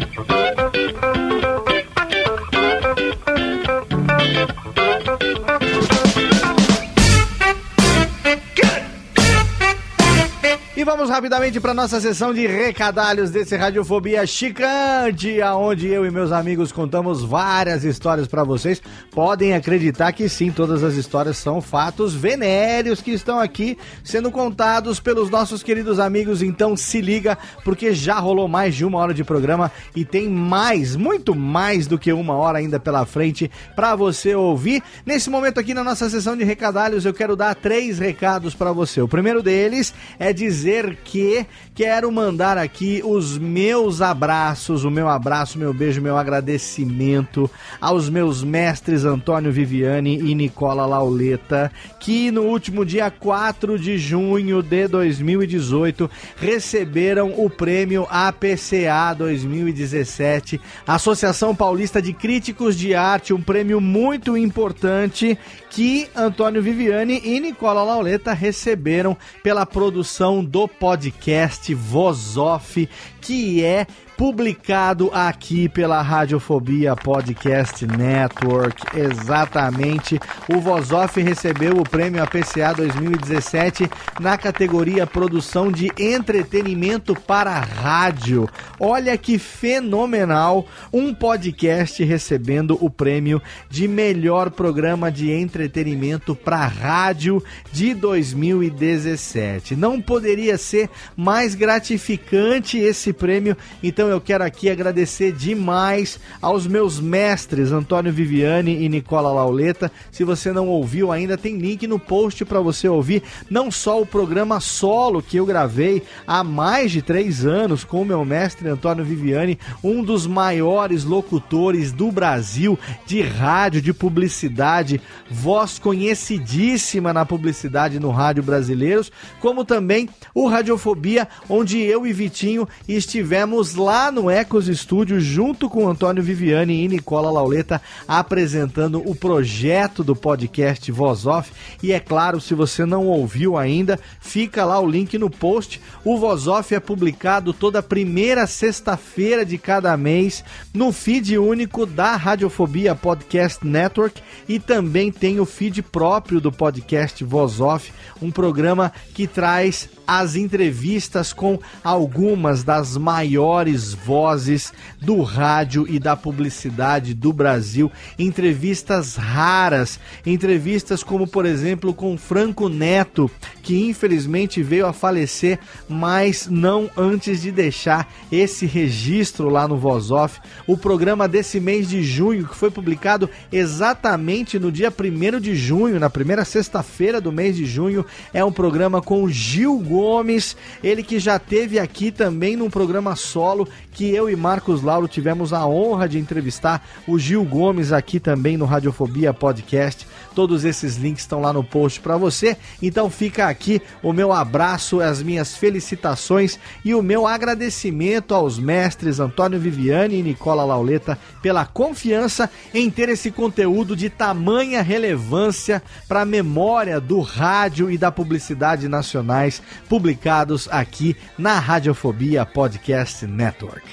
Thank you. E vamos rapidamente para nossa sessão de recadalhos desse Radiofobia Chicante, aonde eu e meus amigos contamos várias histórias para vocês. Podem acreditar que sim, todas as histórias são fatos venéreos que estão aqui sendo contados pelos nossos queridos amigos. Então se liga, porque já rolou mais de uma hora de programa e tem mais, muito mais do que uma hora ainda pela frente para você ouvir. Nesse momento aqui na nossa sessão de recadalhos, eu quero dar três recados para você. O primeiro deles é dizer que quero mandar aqui os meus abraços, o meu abraço, meu beijo, meu agradecimento aos meus mestres Antônio Viviane e Nicola Lauleta, que no último dia 4 de junho de 2018 receberam o prêmio APCA 2017, Associação Paulista de Críticos de Arte, um prêmio muito importante que Antônio Viviane e Nicola Lauleta receberam pela produção do podcast Voz Off, que é publicado aqui pela Radiofobia Podcast Network. Exatamente. O Voz Off recebeu o prêmio APCA 2017 na categoria Produção de Entretenimento para Rádio. Olha que fenomenal um podcast recebendo o prêmio de melhor programa de entretenimento para rádio de 2017. Não poderia ser mais gratificante esse prêmio, então eu quero aqui agradecer demais aos meus mestres Antônio Viviane e Nicola Lauleta. Se você não ouviu ainda, tem link no post para você ouvir não só o programa solo que eu gravei há mais de três anos com o meu mestre Antônio Viviane, um dos maiores locutores do Brasil de rádio, de publicidade, voz conhecidíssima na publicidade no rádio brasileiros, como também o Radiofobia, onde eu e Vitinho estivemos lá no Ecos Studio junto com Antônio Viviane e Nicola Lauleta apresentando o projeto do podcast Voz Off. E é claro, se você não ouviu ainda, fica lá o link no post. O Voz Off é publicado toda primeira sexta-feira de cada mês no feed único da Radiofobia Podcast Network e também tem o feed próprio do podcast Voz Off, um programa que traz as entrevistas com algumas das maiores vozes do rádio e da publicidade do Brasil. Entrevistas raras, entrevistas como, por exemplo, com Franco Neto, que infelizmente veio a falecer, mas não antes de deixar esse registro lá no Voz Off. O programa desse mês de junho, que foi publicado exatamente no dia 1 de junho, na primeira sexta-feira do mês de junho, é um programa com Gil Gomes, ele que já teve aqui também num programa solo que eu e Marcos Lauro tivemos a honra de entrevistar o Gil Gomes aqui também no Radiofobia Podcast. Todos esses links estão lá no post para você. Então fica aqui o meu abraço, as minhas felicitações e o meu agradecimento aos mestres Antônio Viviane e Nicola Lauleta pela confiança em ter esse conteúdo de tamanha relevância para a memória do rádio e da publicidade nacionais publicados aqui na Radiofobia Podcast Network.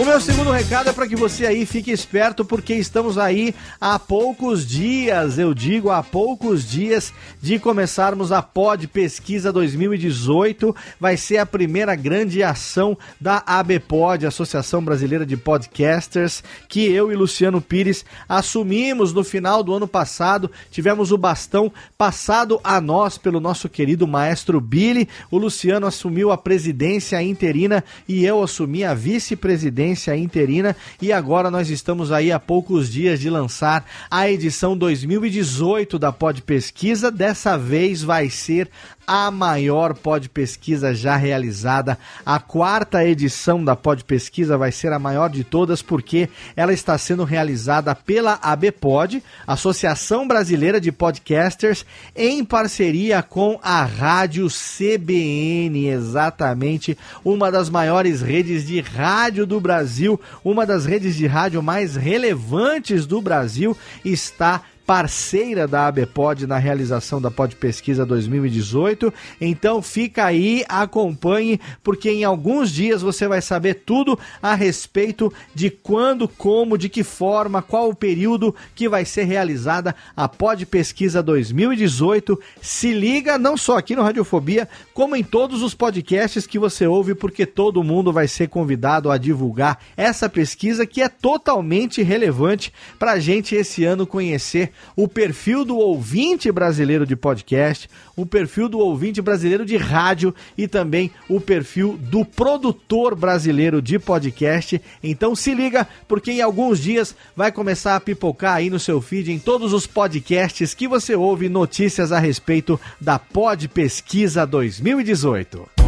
O meu segundo recado é para que você aí fique esperto, porque estamos aí há poucos dias, eu digo há poucos dias, de começarmos a Pod Pesquisa 2018. Vai ser a primeira grande ação da ABPOD, Associação Brasileira de Podcasters, que eu e Luciano Pires assumimos no final do ano passado. Tivemos o bastão passado a nós pelo nosso querido maestro Billy. O Luciano assumiu a presidência interina e eu assumi a vice-presidência interina e agora nós estamos aí há poucos dias de lançar a edição 2018 da Pod Pesquisa. Dessa vez vai ser a maior Pod Pesquisa já realizada. A quarta edição da Pod Pesquisa vai ser a maior de todas porque ela está sendo realizada pela ABPod, Associação Brasileira de Podcasters, em parceria com a Rádio CBN, exatamente uma das maiores redes de rádio do Brasil, uma das redes de rádio mais relevantes do Brasil, está parceira da ABPOD na realização da Pod Pesquisa 2018. Então fica aí, acompanhe, porque em alguns dias você vai saber tudo a respeito de quando, como, de que forma, qual o período que vai ser realizada a Pod Pesquisa 2018. Se liga não só aqui no Radiofobia, como em todos os podcasts que você ouve, porque todo mundo vai ser convidado a divulgar essa pesquisa que é totalmente relevante para a gente esse ano conhecer o perfil do ouvinte brasileiro de podcast, o perfil do ouvinte brasileiro de rádio e também o perfil do produtor brasileiro de podcast. Então se liga, porque em alguns dias vai começar a pipocar aí no seu feed em todos os podcasts que você ouve notícias a respeito da Pod Pesquisa 2018.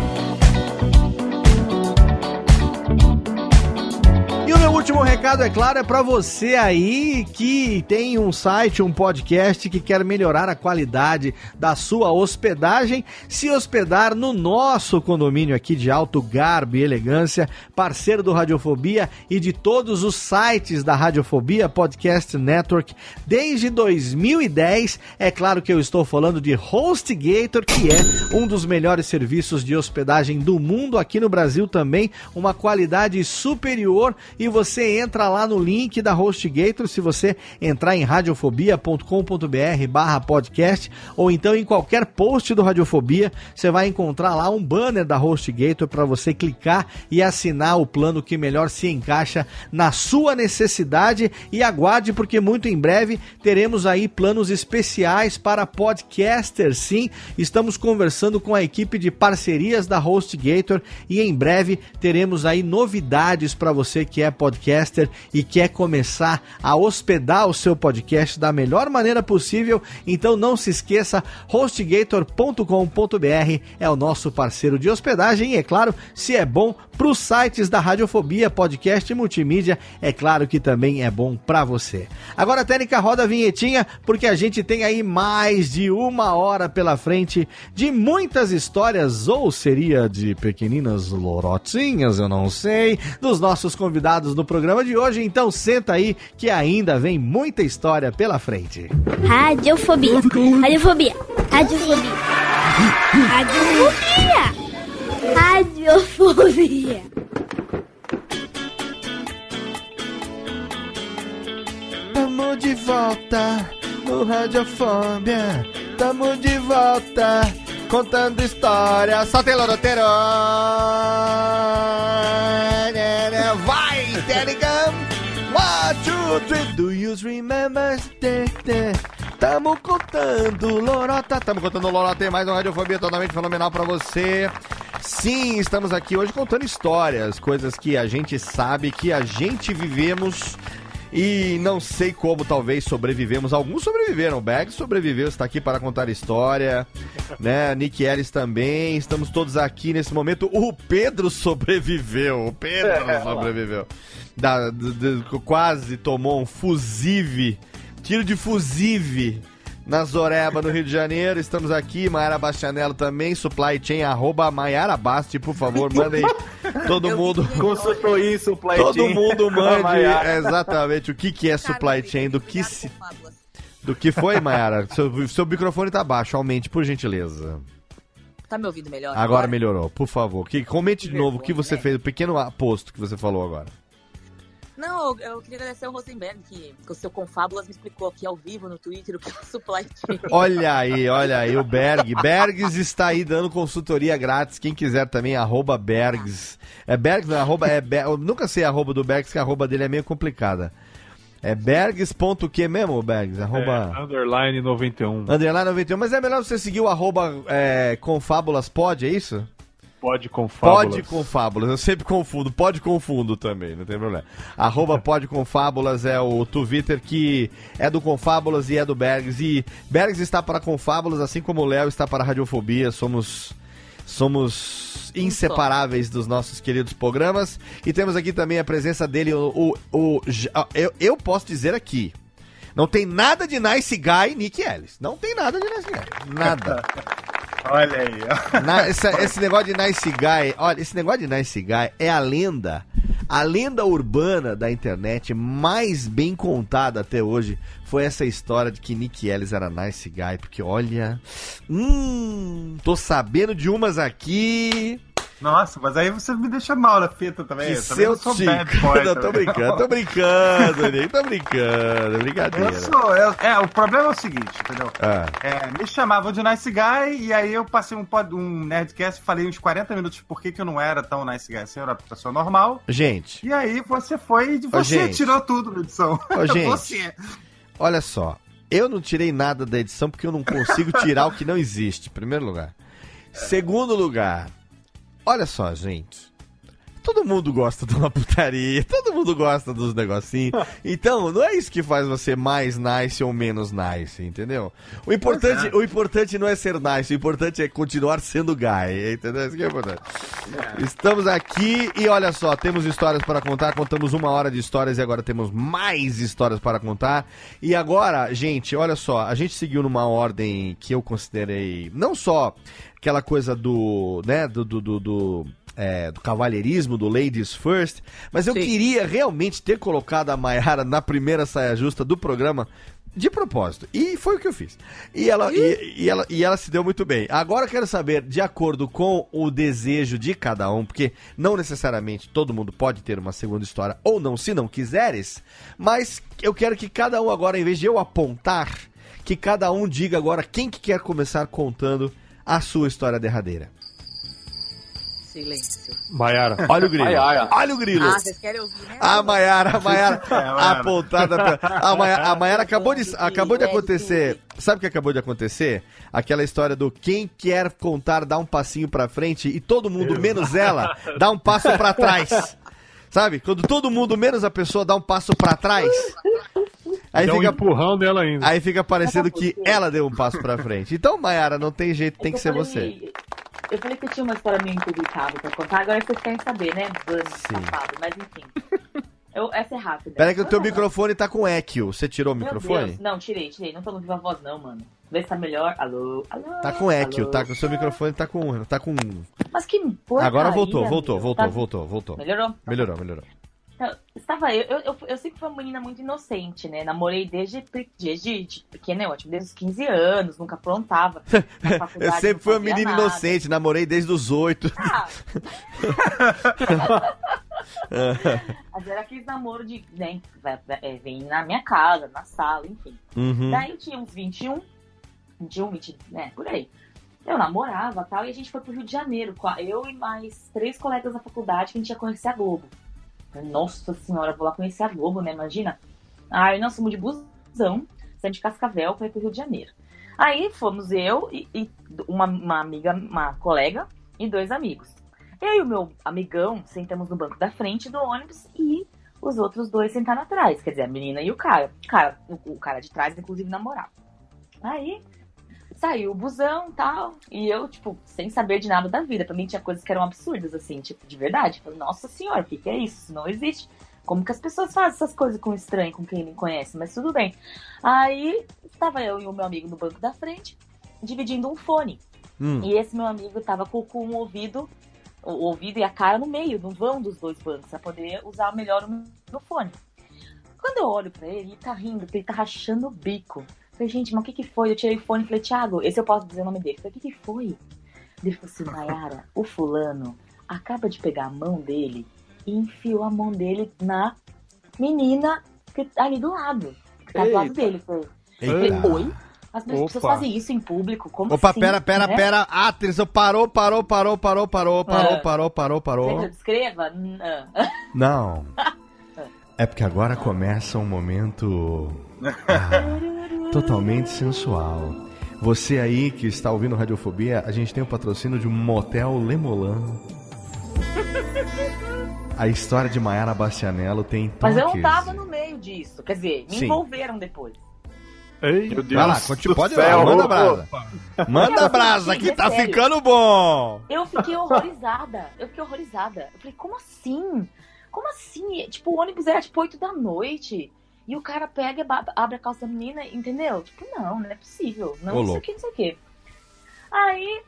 Último recado, é claro, é para você aí que tem um site, um podcast que quer melhorar a qualidade da sua hospedagem, se hospedar no nosso condomínio aqui de alto garbo e elegância, parceiro do Radiofobia e de todos os sites da Radiofobia Podcast Network desde 2010. É claro que eu estou falando de HostGator, que é um dos melhores serviços de hospedagem do mundo aqui no Brasil também, uma qualidade superior e você entra lá no link da HostGator, se você entrar em radiofobia.com.br barra podcast, ou então em qualquer post do Radiofobia, você vai encontrar lá um banner da HostGator para você clicar e assinar o plano que melhor se encaixa na sua necessidade. E aguarde porque muito em breve teremos aí planos especiais para podcasters, sim, estamos conversando com a equipe de parcerias da HostGator e em breve teremos aí novidades para você que é podcaster e quer começar a hospedar o seu podcast da melhor maneira possível, então não se esqueça, hostgator.com.br é o nosso parceiro de hospedagem e é claro, se é bom para os sites da Radiofobia, podcast e multimídia, é claro que também é bom para você. Agora, Técnica, roda a vinhetinha, porque a gente tem aí mais de uma hora pela frente de muitas histórias, ou seria de pequeninas lorotinhas, eu não sei, dos nossos convidados do programa de hoje. Então senta aí que ainda vem muita história pela frente. Radiofobia. Radiofobia. Radiofobia. Radiofobia. Radiofobia. Tamo de volta no Radiofobia. Tamo de volta contando história. Só tem loroteiro. Vai, Telegram. One, two. Do you remember? Tamo contando lorota. Tamo contando lorota. Tem mais uma Radiofobia totalmente fenomenal pra você. Sim, estamos aqui hoje contando histórias, coisas que a gente sabe, que a gente vivemos e não sei como talvez sobrevivemos. Alguns sobreviveram. O Bag sobreviveu, está aqui para contar história. Né? Nick Ellis também. Estamos todos aqui nesse momento. O Pedro sobreviveu. O Pedro É, sobreviveu. Da, do- do- quase tomou um fusível. Tiro de fusível. Na Zoreba, no Rio de Janeiro, estamos aqui, Maiara Bastianello também, supply chain, arroba Maiara Basti, por favor, mandem todo mundo. Consultou isso, supply Todo chain. mundo mande exatamente o que, que é supply chain, do que se. Do que foi, Mayara? Seu, seu microfone tá baixo, aumente, por gentileza. Tá me ouvindo melhor? Agora melhorou, por favor. Que, comente de novo o que você fez, o pequeno aposto que você falou agora. Não, eu, eu queria agradecer ao Rosenberg, que, que o seu Confábulas me explicou aqui ao vivo no Twitter o que é o supply chain. Olha aí, olha aí, o Berg. Bergs está aí dando consultoria grátis. Quem quiser também, arroba Bergs. É Bergs, não, arroba, é Ber- Eu nunca sei a arroba do Bergs, que a arroba dele é meio complicada. É bergs.que mesmo, Bergs? Arroba... É, underline 91. Underline 91, mas é melhor você seguir o arroba é, Confábulas Pod, é isso? Pode com fábulas. Pode com fábulas, eu sempre confundo, pode confundo também, não tem problema. Arroba pode com fábulas é o Twitter que é do Confábulas e é do Bergs. E Bergs está para Confábulas, assim como o Léo está para a Radiofobia. Somos, somos inseparáveis dos nossos queridos programas. E temos aqui também a presença dele, o. o, o- eu, eu posso dizer aqui. Não tem nada de Nice Guy Nick Ellis. Não tem nada de Nice Guy. Nada. Olha aí, ó. Na- esse, esse negócio de Nice Guy, olha, esse negócio de Nice Guy é a lenda, a lenda urbana da internet mais bem contada até hoje foi essa história de que Nick Ellis era Nice Guy, porque olha, hum, tô sabendo de umas aqui Nossa, mas aí você me deixa mal na fita também. que eu também seu sou te... bad boy. Não, tô brincando, tô brincando, Nick, tô brincando, brincadeira. Eu sou, eu- é, o problema é o seguinte, entendeu? Ah. É, me chamavam de Nice Guy e aí eu passei um, pod- um Nerdcast e falei uns 40 minutos por que, que eu não era tão Nice Guy assim, eu era pessoa normal. Gente, E aí você foi e você tirou tudo na edição. Gente. Você. Olha só, eu não tirei nada da edição porque eu não consigo tirar o que não existe, em primeiro lugar. Segundo lugar, olha só, gente. Todo mundo gosta de uma putaria, todo mundo gosta dos negocinhos. Então, não é isso que faz você mais nice ou menos nice, entendeu? O importante, o importante não é ser nice, o importante é continuar sendo guy, entendeu? Isso que é importante. Estamos aqui e olha só, temos histórias para contar, contamos uma hora de histórias e agora temos mais histórias para contar. E agora, gente, olha só, a gente seguiu numa ordem que eu considerei não só aquela coisa do, né, do, do, do, do, é, do cavalheirismo, do ladies first, mas eu Sim. queria realmente ter colocado a Mayara na primeira saia justa do programa de propósito. E foi o que eu fiz. E ela, e, e ela, e ela se deu muito bem. Agora eu quero saber, de acordo com o desejo de cada um, porque não necessariamente todo mundo pode ter uma segunda história, ou não, se não quiseres, mas eu quero que cada um agora, em vez de eu apontar, que cada um diga agora quem que quer começar contando a sua história derradeira. Silêncio. Maiara. Olha o grilo. Ai, ai, ai. Olha o grilo. Ah, vocês querem ouvir, né? A Maiara, a Maiara, Maiara. apontada pra... A Maiara, a Maiara acabou de, acabou de É acontecer... Sabe o que acabou de acontecer? Aquela história do quem quer contar dá um passinho pra frente e todo mundo, menos ela, dá um passo pra trás. Sabe? Quando todo mundo, menos a pessoa, dá um passo pra trás. Aí Dá um fica, empurrão nela ainda. aí fica parecendo que ela deu um passo pra frente. Então, Maiara, não tem jeito, tem É que ser você. Eu falei que eu tinha uma história meio impublicável pra contar, agora vocês querem saber, né? Sim. safado, mas enfim. Eu, essa é rápida. Peraí que o teu não, microfone tá com eco. Você tirou o microfone? Deus. Não, tirei, tirei. Não tô no viva voz, não, mano. Vê se tá melhor. Alô, alô. Tá com eco, tá? O seu microfone tá com. Tá com. Mas que porcaria, Agora voltou, voltou, voltou, Tá- voltou, voltou. Melhorou? Melhorou, melhorou. Então, estava eu, eu, eu, eu sempre fui uma menina muito inocente, né? Namorei desde, desde de pequena, eu, tipo, desde os 15 anos, nunca aprontava. Eu sempre fui uma menina nada. inocente, namorei desde os oito. Ah. Mas era aqueles namoro de, né, é, vem na minha casa, na sala, enfim. Uhum. Daí tinha uns 21, 21, 20, né, por aí. Eu namorava tal, e a gente foi pro Rio de Janeiro, eu e mais três colegas da faculdade que a gente ia conhecer a Globo. Nossa senhora, vou lá conhecer a Globo, né? Imagina. Aí nós fomos de busão, saímos de Cascavel para ir pro Rio de Janeiro. Aí fomos eu e, e uma, uma amiga, uma colega e dois amigos. Eu e o meu amigão sentamos no banco da frente do ônibus e os outros dois sentaram atrás. Quer dizer, a menina e o cara. O cara, o, o cara de trás, inclusive, namorava. Aí saiu o busão e tal. E eu, tipo, sem saber de nada da vida. Pra mim tinha coisas que eram absurdas, assim, tipo, de verdade. Falei, nossa senhora, o que, que é isso? Isso não existe. Como que as pessoas fazem essas coisas com estranho, com quem nem conhece? Mas tudo bem. Aí tava eu e o meu amigo no banco da frente, dividindo um fone. Hum. E esse meu amigo tava com, com um ouvido, o ouvido e a cara no meio, no vão dos dois bancos, pra poder usar melhor o microfone. Quando eu olho pra ele, ele tá rindo, ele tá rachando o bico. Falei, gente, mas o que que foi? Eu tirei o fone e falei, Thiago, esse eu posso dizer o nome dele. Falei, o que que foi? Ele falou assim, Nayara, o fulano acaba de pegar a mão dele e enfiou a mão dele na menina que tá ali do lado. Que tá do lado dele. Foi. Eita. Eu falei, oi? As pessoas Opa. fazem isso em público? Como Opa, assim? pera, pera, né? pera. Atenção, parou, parou, parou, parou, parou, parou, Ah. parou, parou, Quer que parou. eu descreva? Não. Não. É porque agora começa um momento ah, totalmente sensual. Você aí que está ouvindo Radiofobia, a gente tem o patrocínio de um motel Lemolan. A história de Maiara Bastianello tem Mas eu não tava no meio disso. Quer dizer, me Sim. envolveram depois. Ei, Meu Deus Vai lá, continua, do pode lá, manda brasa. Manda Eu brasa fiquei que tá sério. ficando bom. Eu fiquei horrorizada. Eu fiquei horrorizada. Eu falei, como assim? Como assim? Tipo, o ônibus era tipo 8 da noite. E o cara pega, e abre a calça da menina, entendeu? Tipo, não, não é possível. Não, sei o louco. que, não sei o que. Aí,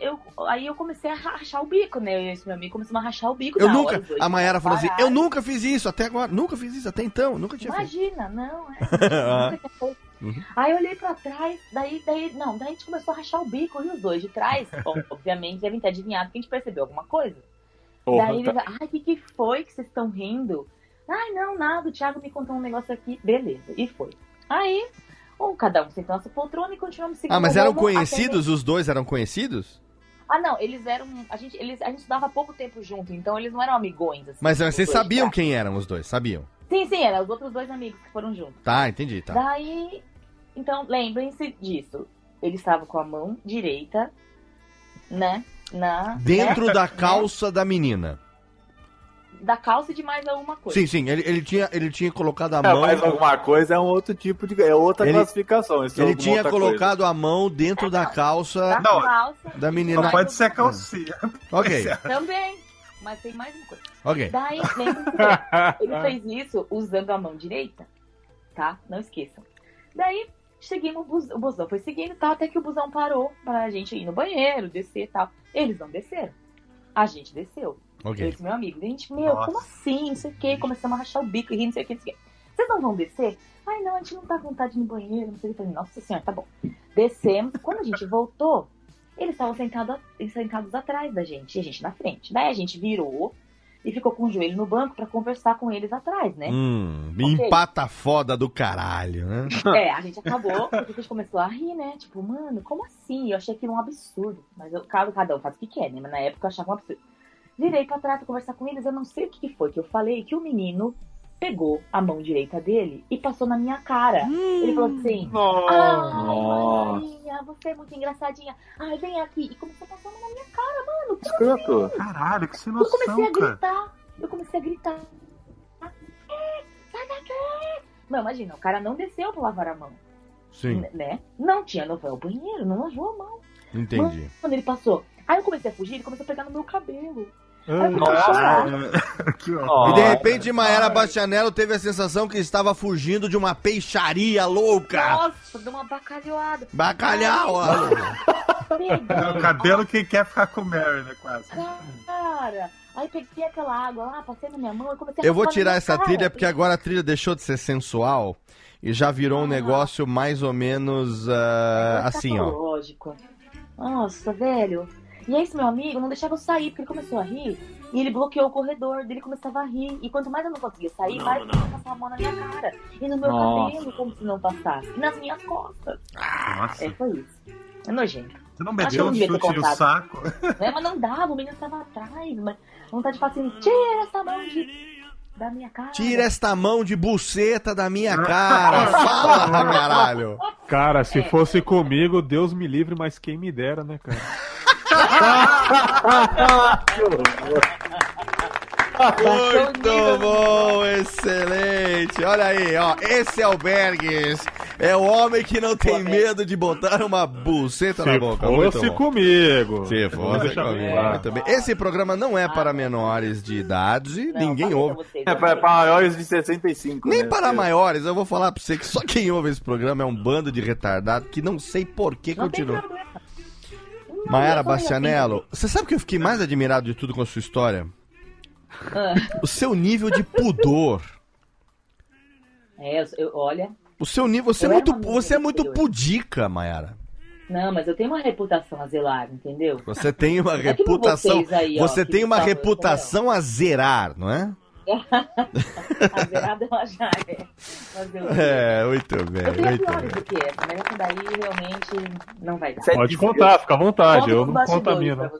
eu, aí eu comecei a rachar o bico, né? Eu e esse meu amigo começamos a rachar o bico. Eu nunca. hora, A Mayara falou assim. Eu nunca fiz isso até agora. Nunca fiz isso até então. Nunca tinha feito. Imagina, não, é. nunca tinha feito. Uhum. Aí eu olhei pra trás, daí, daí, não, daí a gente começou a rachar o bico e os dois de trás, obviamente, devem ter adivinhado que a gente percebeu alguma coisa. Porra, daí ele tá- vai, ai, o que, que foi que vocês estão rindo? Ai, não, nada, o Thiago me contou um negócio aqui, beleza, e foi. Aí, um, cada um sentou na sua poltrona e continuamos seguindo. Ah, mas eram rumo até conhecidos? Os dois eram conhecidos? Ah, não, eles eram. A gente, eles, a gente estudava há pouco tempo junto, então eles não eram amigões. Assim, Mas os vocês sabiam quem eram os dois? Sabiam? Sim, sim, eram os outros dois amigos que foram juntos. Tá, entendi, tá. Daí, então, lembrem-se disso. Ele estava com a mão direita, né? Na. Dentro né, da né, calça da menina. Da calça de mais alguma coisa. Sim, sim, ele, ele, tinha, ele tinha colocado a É, mão. mas alguma coisa é um outro tipo de. É outra Ele- classificação. é Ele tinha colocado a mão dentro da calça Da Não, calça. da Não menina. pode ser calcinha. Ok, Também. Mas tem mais uma coisa. ok. Daí, ele fez isso usando a mão direita, tá? Não esqueçam. Daí, seguimos, o busão foi seguindo e tal, até que o busão parou pra gente ir no banheiro, descer e tal. Eles não desceram. A gente desceu. Eu Ok. disse, meu amigo, gente, meu, Nossa. como assim? Não sei o quê. Começamos a rachar o bico e rir, não sei o quê, não sei o quê. Vocês não vão descer? Ai, não, a gente não tá com vontade de ir no banheiro, não sei o que. Nossa senhora, tá bom. Descemos. Quando a gente voltou, eles estavam sentados, eles sentados atrás da gente e a gente na frente. Daí a gente virou e ficou com o joelho no banco pra conversar com eles atrás, né? Hum, Ok. empata foda do caralho, né? É, a gente acabou, porque a gente começou a rir, né? Tipo, mano, como assim? Eu achei aquilo um absurdo. Mas eu, cada, cada um faz o que quer, né? Mas na época eu achava um absurdo. Virei pra trás pra conversar com eles, eu não sei o que, que foi que eu falei, que o menino pegou a mão direita dele e passou na minha cara. Ele falou assim, ai, Nossa. Marinha, você é muito engraçadinha. Ai, vem aqui. E começou a passar na minha cara, mano. Escroto. Caralho, que sem Eu comecei a cara. gritar. Eu comecei a gritar. "É, Sai daqui! Não, imagina, o cara não desceu pra lavar a mão. Sim, Né? Não tinha, ao banheiro, não lavou a mão. entendi. Quando ele passou. Aí eu comecei a fugir, ele começou a pegar no meu cabelo. Aí eu Ai, comecei a chorar. que horror. E de repente Maera Bastianello teve a sensação que estava fugindo de uma peixaria louca. Nossa, deu uma bacalhoada. Bacalhau! ó. É o cabelo que quer ficar com o Mary, né? Quase. Cara, aí peguei aquela água lá, passei na minha mão e comecei a Eu vou tirar essa cara. trilha porque agora a trilha deixou de ser sensual e já virou um Ah. negócio mais ou menos ah, Negócio assim, ó. Nossa, velho. E aí esse meu amigo não deixava eu sair, porque ele começou a rir e ele bloqueou o corredor, dele começava a rir. E quanto mais eu não conseguia sair, mais ele passava a mão na minha cara. E no meu Nossa. cabelo, como se não passasse. E nas minhas costas. Nossa. É, foi isso. É nojento. Você não Acho que meteu eu um não chute no saco? né? Mas não dava, o menino estava atrás. Mas vontade de falar assim, tira essa mão de... da minha cara. Tira esta mão de buceta da minha cara. Fala, caralho. Cara, se É. fosse comigo, Deus me livre, mas quem me dera, né, cara? Muito bom, excelente. Olha aí, ó. Esse é o Bergs. É o homem que não tem medo de botar uma buceta na Se boca. Muito fosse bom. comigo. Se fosse comigo. Muito bem. Esse programa não é para menores de idade, Não, ninguém pra ouve. vocês, É para, para maiores de 65. Nem né? para maiores, eu vou falar pra você que só quem ouve esse programa é um bando de retardado que não sei por que Não tem continua. problema. Maera meio Bastianello, você sabe o que eu fiquei mais admirado de tudo com a sua história? Ah. O seu nível de pudor. É, eu, olha, O seu nível, você é Eu muito, você é muito pudica, Mayara. não, mas eu tenho uma reputação a zelar, entendeu? Você tem uma É nem reputação, aí, ó, você tem uma reputação a zerar, não é? A beirada ela já é. O quê? É, muito bem, Eu tenho muito piores bem. do que essa, mas essa daí realmente não vai dar. Pode contar, fica à vontade. Conto Eu não contamino.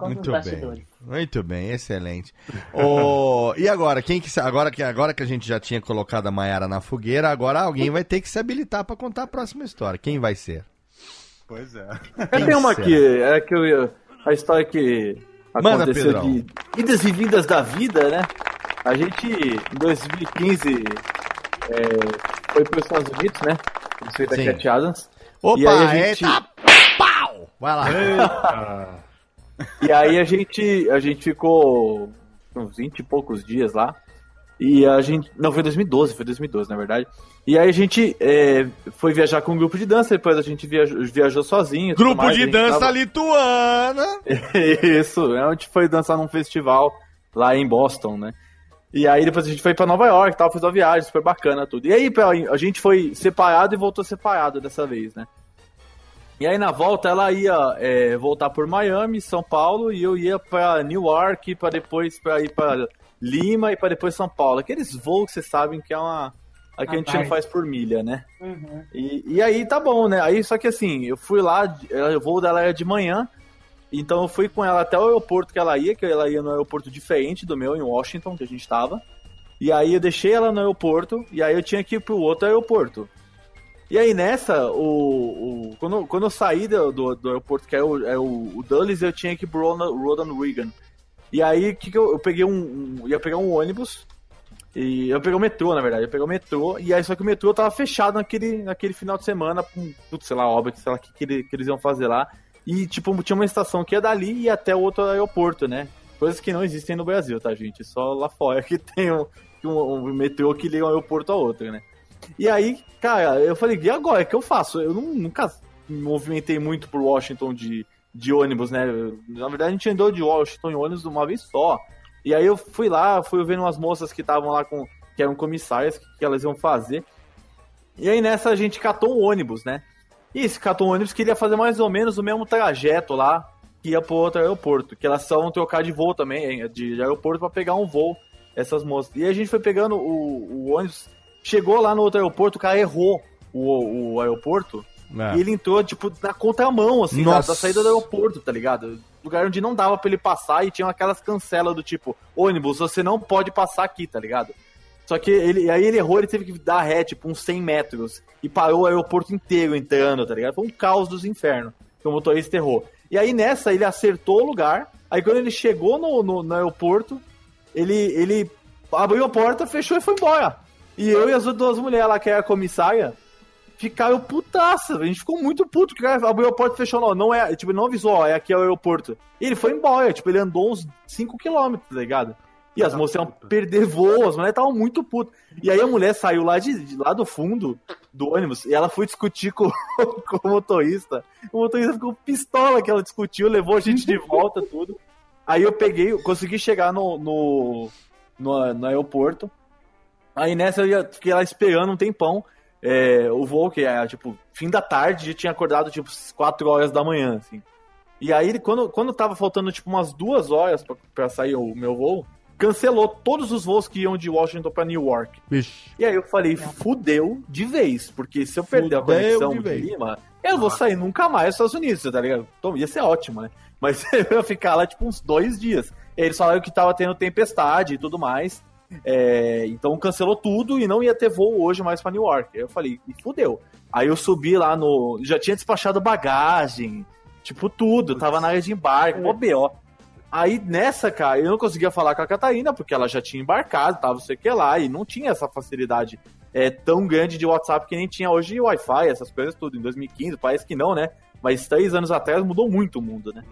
Muito bastidores. bem. Muito bem, excelente. Ô, e agora, quem que agora que agora que a gente já tinha colocado a Maiara na fogueira, agora alguém vai ter que se habilitar pra contar a próxima história. Quem vai ser? Pois é. Eu tenho uma aqui, é que eu a história que Manda, aconteceu Pedrão. de idas e vindas da vida, né? A gente, em 2015, é, foi para os Estados Unidos, né? Isso foi da Sim. Cat Adams. Opa, E aí a gente- eita, pau! Vai lá. E aí a gente, a gente ficou uns 20 e poucos dias lá. E a gente. Não, foi 2012, foi 2012, na verdade. E aí a gente é, foi viajar com um grupo de dança, depois a gente viajou, viajou sozinho. Grupo mais, de dança tava- lituana. Isso, a gente foi dançar num festival lá em Boston, né? E aí depois a gente foi pra Nova York e tal, fez uma viagem super bacana, tudo. E aí a gente foi separado e voltou separado dessa vez, né? E aí na volta ela ia é, voltar por Miami, São Paulo, e eu ia pra Newark, pra depois pra ir pra Lima e pra depois São Paulo. Aqueles voos que vocês sabem que é uma. a que a gente não faz por milha, né? Uhum. E, e aí tá bom, né? Aí só que assim, eu fui lá, ela- o voo dela era de manhã, então eu fui com ela até o aeroporto que ela ia, que ela ia no aeroporto diferente do meu, em Washington, que a gente tava. E aí eu deixei ela no aeroporto, e aí eu tinha que ir pro outro aeroporto. E aí nessa, o, o- quando, quando eu saí do, do, do aeroporto, que é o, é o, o Dulles, eu tinha que ir pro Ronald Reagan. E aí que, que eu, eu peguei um, um- ia pegar um ônibus, e eu peguei o metrô, na verdade, eu peguei o metrô, e aí só que o metrô tava fechado naquele, naquele final de semana, putz, sei lá, obra, sei lá, o que, que, ele- que eles iam fazer lá. E, tipo, tinha uma estação que ia dali e até o outro aeroporto, né? Coisas que não existem no Brasil, tá, gente? Só lá fora que tem um, um, um metrô que liga um aeroporto ao outro, né? E aí, cara, eu falei, e agora? O que eu faço? Eu nu- nunca me movimentei muito por Washington de, de ônibus, né? Na verdade, a gente andou de Washington em ônibus uma vez só. E aí eu fui lá, fui vendo umas moças que estavam lá com. que eram comissárias, que, que elas iam fazer. E aí nessa a gente catou um ônibus, né? E esse catou um ônibus queria fazer mais ou menos o mesmo trajeto lá que ia pro outro aeroporto. Que elas só vão trocar de voo também, de aeroporto pra pegar um voo, essas moças. E a gente foi pegando o, o ônibus, chegou lá no outro aeroporto, o cara errou o, o aeroporto. É. E ele entrou, tipo, na contramão, assim, da, da saída do aeroporto, tá ligado? Lugar onde não dava pra ele passar e tinha aquelas cancelas do tipo, ônibus, você não pode passar aqui, tá ligado? Só que ele, aí ele errou, ele teve que dar ré, tipo, uns 100 metros. E parou o aeroporto inteiro entrando, tá ligado? Foi um caos dos infernos que o motorista errou. E aí nessa ele acertou o lugar. Aí quando ele chegou no, no, no aeroporto, ele, ele abriu a porta, fechou e foi embora. E eu e as duas mulheres lá, que era a comissária, ficaram putaça. A gente ficou muito puto, que abriu a porta e fechou. Não, não é, tipo, não avisou, ó, é aqui é o aeroporto. E ele foi embora, tipo, ele andou uns 5km, tá ligado? E as moças iam perder voo, as mulheres estavam muito putas. E aí a mulher saiu lá, de, de- lá do fundo do ônibus e ela foi discutir com, com o motorista. O motorista ficou pistola que ela discutiu, levou a gente de volta, tudo. Aí eu peguei, consegui chegar no, no, no, no aeroporto. Aí nessa eu ia, fiquei lá esperando um tempão. é, o voo, que é tipo, fim da tarde, eu tinha acordado tipo 4 horas da manhã, assim. E aí, quando, quando tava faltando tipo umas duas horas pra sair o meu voo, cancelou todos os voos que iam de Washington pra Newark. Vixe. E aí eu falei, fudeu de vez, porque se eu perder a conexão de de. Lima, eu não vou sair nunca mais dos Estados Unidos, tá ligado? Então, ia ser ótimo, né? Mas eu ia ficar lá, tipo, uns dois dias. E eles falaram que tava tendo tempestade e tudo mais. É, então cancelou tudo e não ia ter voo hoje mais pra Newark. Aí eu falei, e fudeu. Aí eu subi lá no. Já tinha despachado bagagem, tipo tudo, tava na área de embarque, mó BO. Aí nessa, cara, eu não conseguia falar com a Catarina, porque ela já tinha embarcado, tava sei o que lá, e não tinha essa facilidade é, tão grande de WhatsApp que nem tinha hoje Wi-Fi, essas coisas tudo. Em 2015, parece que não, né? Mas três anos atrás mudou muito o mundo, né?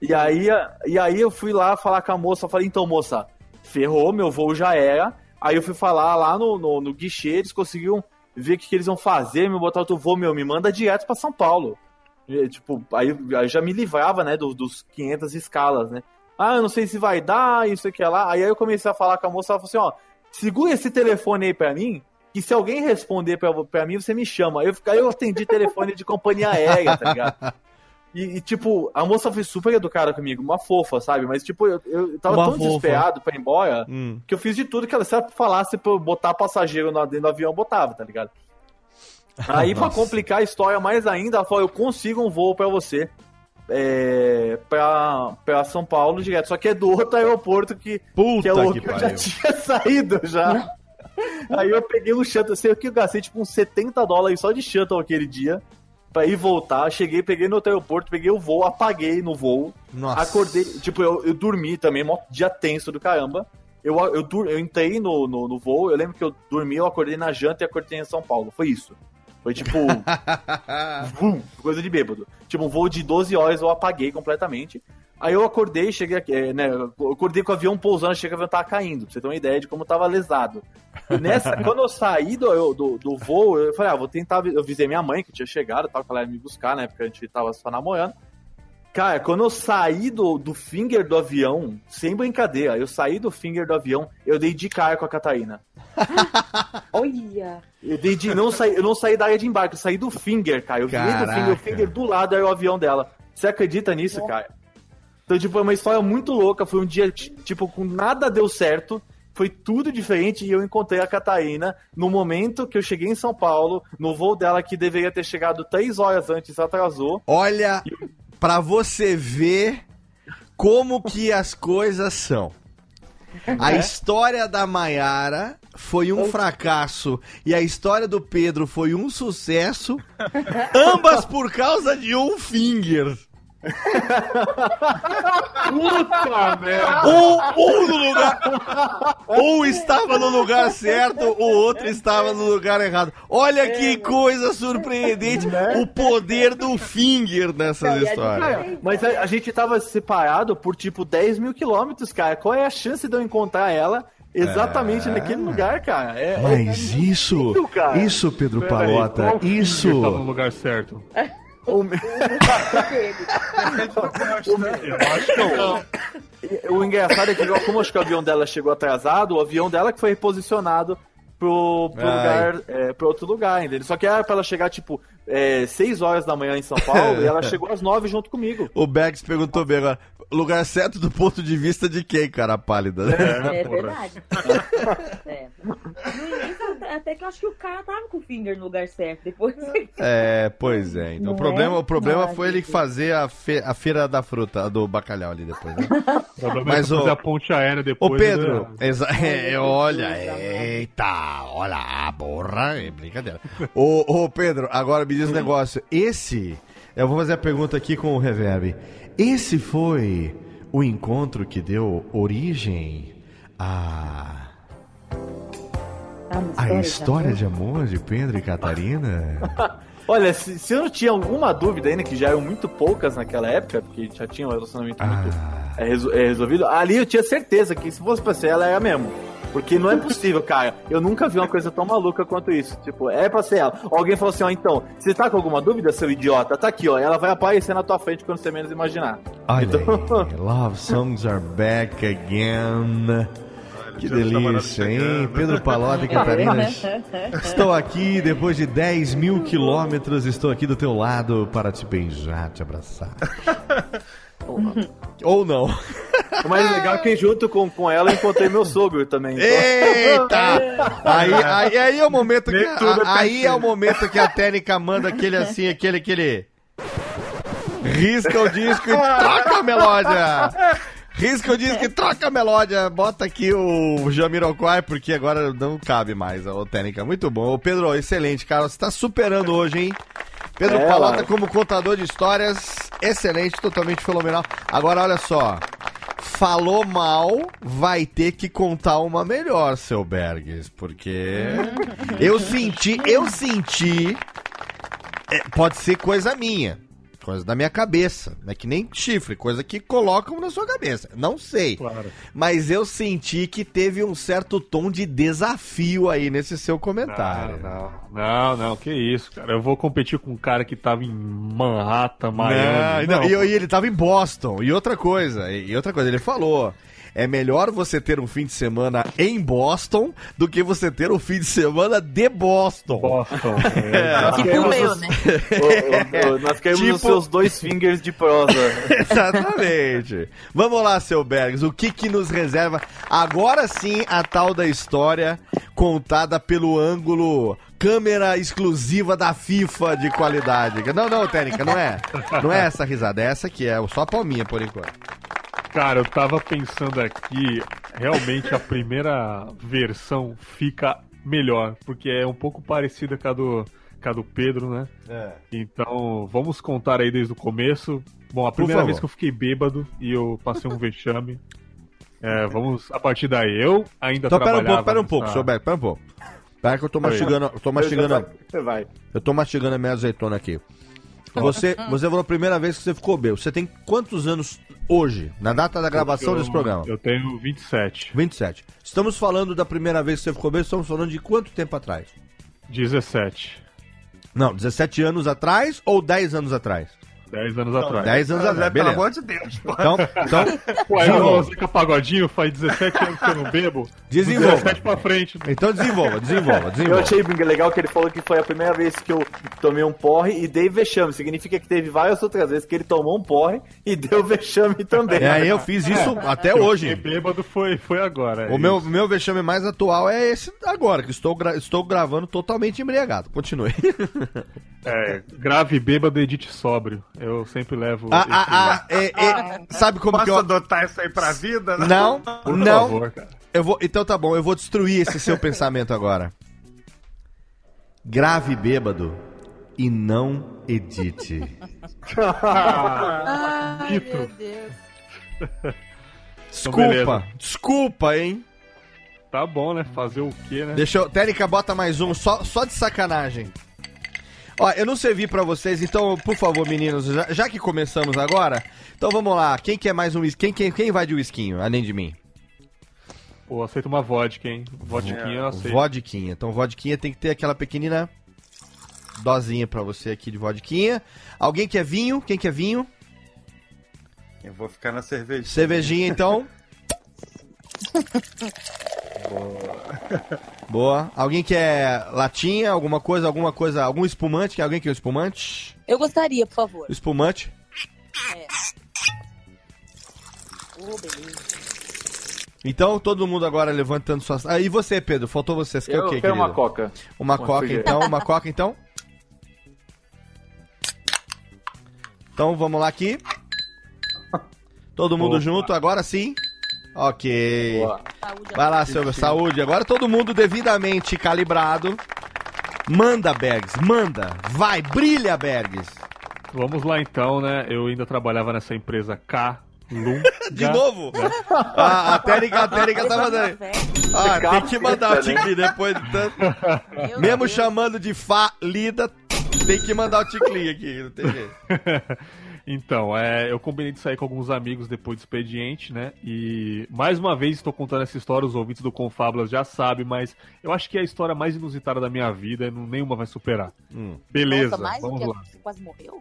E aí, e aí eu fui lá falar com a moça, falei, então, moça, ferrou, meu voo já era. Aí eu fui falar lá no, no, no guichê, eles conseguiram ver o que, que eles iam fazer, me botar outro voo, meu, me manda direto pra São Paulo. E, tipo, aí, aí já me livrava, né, dos, dos 500 escalas, né? Ah, eu não sei se vai dar, isso aqui é lá. Aí eu comecei a falar com a moça, ela falou assim, ó, segura esse telefone aí pra mim, que se alguém responder pra, pra mim, você me chama. Aí eu, aí eu atendi telefone de companhia aérea, tá ligado? E, e, tipo, a moça foi super educada comigo, uma fofa, sabe? Mas, tipo, eu, eu tava Uma tão fofa. desesperado pra ir embora Hum. que eu fiz de tudo que ela, se ela falasse pra eu botar passageiro dentro do avião, eu botava, tá ligado? Aí, pra Nossa. complicar a história mais ainda, ela falou: eu consigo um voo pra você. É, pra, pra São Paulo direto. Só que é do outro aeroporto que, Puta que é o que que eu já tinha saído já. Aí eu peguei um shuttle, sei o que eu gastei tipo uns 70 dólares só de shuttle aquele dia. Pra ir voltar, cheguei, peguei no outro aeroporto, peguei o voo, apaguei no voo. Nossa. Acordei, tipo, eu, eu dormi também, mó dia tenso do caramba. Eu, eu, eu entrei no, no, no voo, eu lembro que eu dormi, eu acordei na janta e acordei em São Paulo. Foi isso. Foi tipo. vum, coisa de bêbado. Tipo, um voo de 12 horas eu apaguei completamente. Aí eu acordei, cheguei aqui, é, né? Eu acordei com o avião pousando, achei que o avião tava caindo, pra você ter uma ideia de como eu tava lesado. E nessa, quando eu saí do, do, do voo, eu falei, ah, vou tentar. Eu avisei minha mãe que tinha chegado, tal, que ela ia me buscar, né? Porque a gente tava só namorando. Cara, quando eu saí do, do finger do avião, sem brincadeira, eu saí do finger do avião, eu dei de cara com a Catarina. Olha! Eu dei de, não saí, eu não saí da área de embarque, eu saí do finger, cara. Eu vi do Caraca. finger, o finger do lado era o avião dela. Você acredita nisso, cara? Então, tipo, é uma história muito louca. Foi um dia, tipo, com nada deu certo. Foi tudo diferente e eu encontrei a Catarina no momento que eu cheguei em São Paulo, no voo dela que deveria ter chegado três horas antes, atrasou. Olha, pra você ver como que as coisas são. A É? história da Maiara foi um fracasso e a história do Pedro foi um sucesso, ambas por causa de um finger. Puta merda! Um, um no lugar. Um estava no lugar certo, o outro estava no lugar errado. Olha que coisa surpreendente. O poder do finger nessas histórias. Cara, mas a, a gente tava separado por tipo 10 mil quilômetros, cara. Qual é a chance de eu encontrar ela exatamente naquele lugar, cara? É, Mas isso, incrível, cara. isso, Pedro Peraí, Palota, finger isso. Tá no lugar certo. o, Eu acho que não. o engraçado é que, como acho que o avião dela chegou atrasado, o avião dela que foi reposicionado pro, pro, lugar, é, pro outro lugar, entendeu? Só que era pra ela chegar, tipo, é, 6 horas da manhã em São Paulo e ela chegou às 9 junto comigo. O Bex perguntou bem agora. Lugar certo do ponto de vista de quem, cara pálida? É, porra. verdade. É. No início, até- que eu acho que o cara tava com o finger no lugar certo. Depois. É, pois é. Então, o Não problema, é? o problema Ai, foi ele fazer a, fe- a feira da fruta, do bacalhau ali depois, né? O problema Mas é o- fazer a ponte aérea Ô depois. Pedro, né? exa- é, olha, eita, olha, a borra, é brincadeira. Ô, ô Pedro, agora me diz negócio. Esse, eu vou fazer a pergunta aqui com o reverb. Esse foi o encontro que deu origem a, a história de amor de Pedro e Catarina? Olha, se, se eu não tinha alguma dúvida ainda, que já eram muito poucas naquela época, porque já tinha um relacionamento muito Ah, é, reso- é, resolvido, ali eu tinha certeza que se fosse pra ser ela, era mesmo. Porque não é possível, cara. Eu nunca vi uma coisa tão maluca quanto isso. Tipo, é pra ser ela. Alguém falou assim, ó, então, você tá com alguma dúvida, seu idiota? Tá aqui, ó. Ela vai aparecer na tua frente quando você menos imaginar. olha Então- aí, Love Songs are back again. Que namorados delícia, hein? Pedro Palota e Catarina. Estou aqui depois de 10 mil quilômetros. Estou aqui do teu lado para te beijar, te abraçar. Ou não. O mais legal é que junto com, com ela eu encontrei meu sogro também. Então... Eita! Aí, aí, aí é o momento que. Tudo é a- aí é o momento que a técnica manda aquele assim, aquele, aquele. Risca o disco e troca a melódia! Risca o disco e troca a melódia. Bota aqui o Jamiroquai, porque agora não cabe mais a técnica. Muito bom. Ô, Pedro, excelente, cara. Você tá superando hoje, hein? Pedro É, Palota lá. como contador de histórias, excelente, totalmente fenomenal. Agora, olha só. Falou mal, vai ter que contar uma melhor, seu Berges, porque eu senti, eu senti, é, pode ser coisa minha, coisa da minha cabeça, não é que nem chifre, coisa que colocam na sua cabeça, não sei. Claro. Mas eu senti que teve um certo tom de desafio aí nesse seu comentário. Não, não, não, que isso, cara. Eu vou competir com um cara que tava em Manhattan, Não, Miami. não, Não, e, e ele tava em Boston. E outra coisa, e outra coisa, ele falou. É melhor você ter um fim de semana em Boston do que você ter um fim de semana de Boston. Boston. É. Nós Tipo queremos o meu, os- né? o- o- Nós queremos Tipo- os seus dois fingers de prosa. Exatamente. Vamos lá, seu Bergs, o que que nos reserva? Agora sim, a tal da história contada pelo ângulo câmera exclusiva da FIFA de qualidade. Não, não, Técnica, não é. Não é essa risada, é essa que é só a palminha por enquanto. Cara, eu tava pensando aqui, realmente a primeira versão fica melhor, porque é um pouco parecida com a do, com a do Pedro, né? É. Então, vamos contar aí desde o começo. Bom, a primeira vez que eu fiquei bêbado e eu passei um vexame. É, vamos, a partir daí, eu ainda Então pera um trabalhava pouco, pera um pouco, nessa- seu Bergs, pera um pouco. Pera que eu tô mastigando, eu tô mastigando, Você vai. eu tô mastigando a minha azeitona aqui. Você, você falou a primeira vez que você ficou bêbado. Você tem quantos anos hoje, na data da gravação eu- desse programa? Eu tenho 27. 27. Estamos falando da primeira vez que você ficou bêbado, estamos falando de quanto tempo atrás? 17. Não, 17 anos atrás ou 10 anos atrás? 10 anos atrás. 10 anos atrás, É, pelo beleza. amor de Deus, pô. Então, então eu desenvolva. não Zeca Pagodinho faz 17 anos que eu não bebo. Desenvolva. 17 pra frente. Então desenvolva, desenvolva, Eu desenvolva. achei bem legal que ele falou que foi a primeira vez que eu tomei um porre e dei vexame. Significa que teve várias outras vezes que ele tomou um porre e deu vexame também. É, eu fiz isso até Eu hoje. bêbado foi, foi agora. é O meu, meu vexame mais atual é esse agora, que estou, gra- estou gravando totalmente embriagado. Continue. É, grave bêbado, edite sóbrio. Eu sempre levo. Ah, esse- ah, ah, é, é, sabe como que Posso eu... adotar isso aí pra vida? Não, Por não. favor, cara. Eu vou, então tá bom, eu vou destruir esse seu pensamento agora. Grave bêbado e não edite. Ai, meu Deus. Desculpa, beleza. desculpa, hein? Tá bom, né? Fazer o quê, né? Deixa eu. Técnica, bota mais um, só, só de sacanagem. Ó, eu não servi pra vocês, então, por favor, meninos, já, já que começamos agora, então vamos lá. Quem quer mais um whisky? Quem, quem, quem vai de whiskinho, além de mim? Pô, aceito uma vodka, hein? Vodquinha eu aceito. Vodquinha. Então, vodquinha tem que ter aquela pequenina dosinha pra você aqui de vodquinha. Alguém quer vinho? Quem quer vinho? Eu vou ficar na cerveja. Cervejinha, então. Boa. Alguém quer latinha, alguma coisa, alguma coisa, algum espumante? Quer alguém quer espumante? Eu gostaria, por favor. Espumante. Ô, beleza. Então, todo mundo agora levantando suas... Ah, e você, Pedro? Faltou você. Você quer Eu o quê, quero uma querido? coca. Uma Uma coca, sujeira. então. Uma coca, então. Então, vamos lá aqui. Todo mundo Opa. junto, agora sim. Ok. Boa. Saúde, Vai lá, seu saúde. Agora todo mundo devidamente calibrado. Manda, Bergs, manda. Vai, brilha, Bergs. Vamos lá então, né? Eu ainda trabalhava nessa empresa K. Lum. De novo? A, a Térica, a Térica tá mandando. Ah, tem que mandar o tique depois de tanto. Mesmo chamando de falida, tem que mandar o ticlin aqui, não tem jeito. Então, é, eu combinei de sair com alguns amigos depois do expediente, né? E mais uma vez estou contando essa história, os ouvintes do Confábulas já sabem, mas eu acho que é a história mais inusitada da minha vida e nenhuma vai superar. Hum. Beleza, Nossa, mais do vamos que lá. você quase morreu?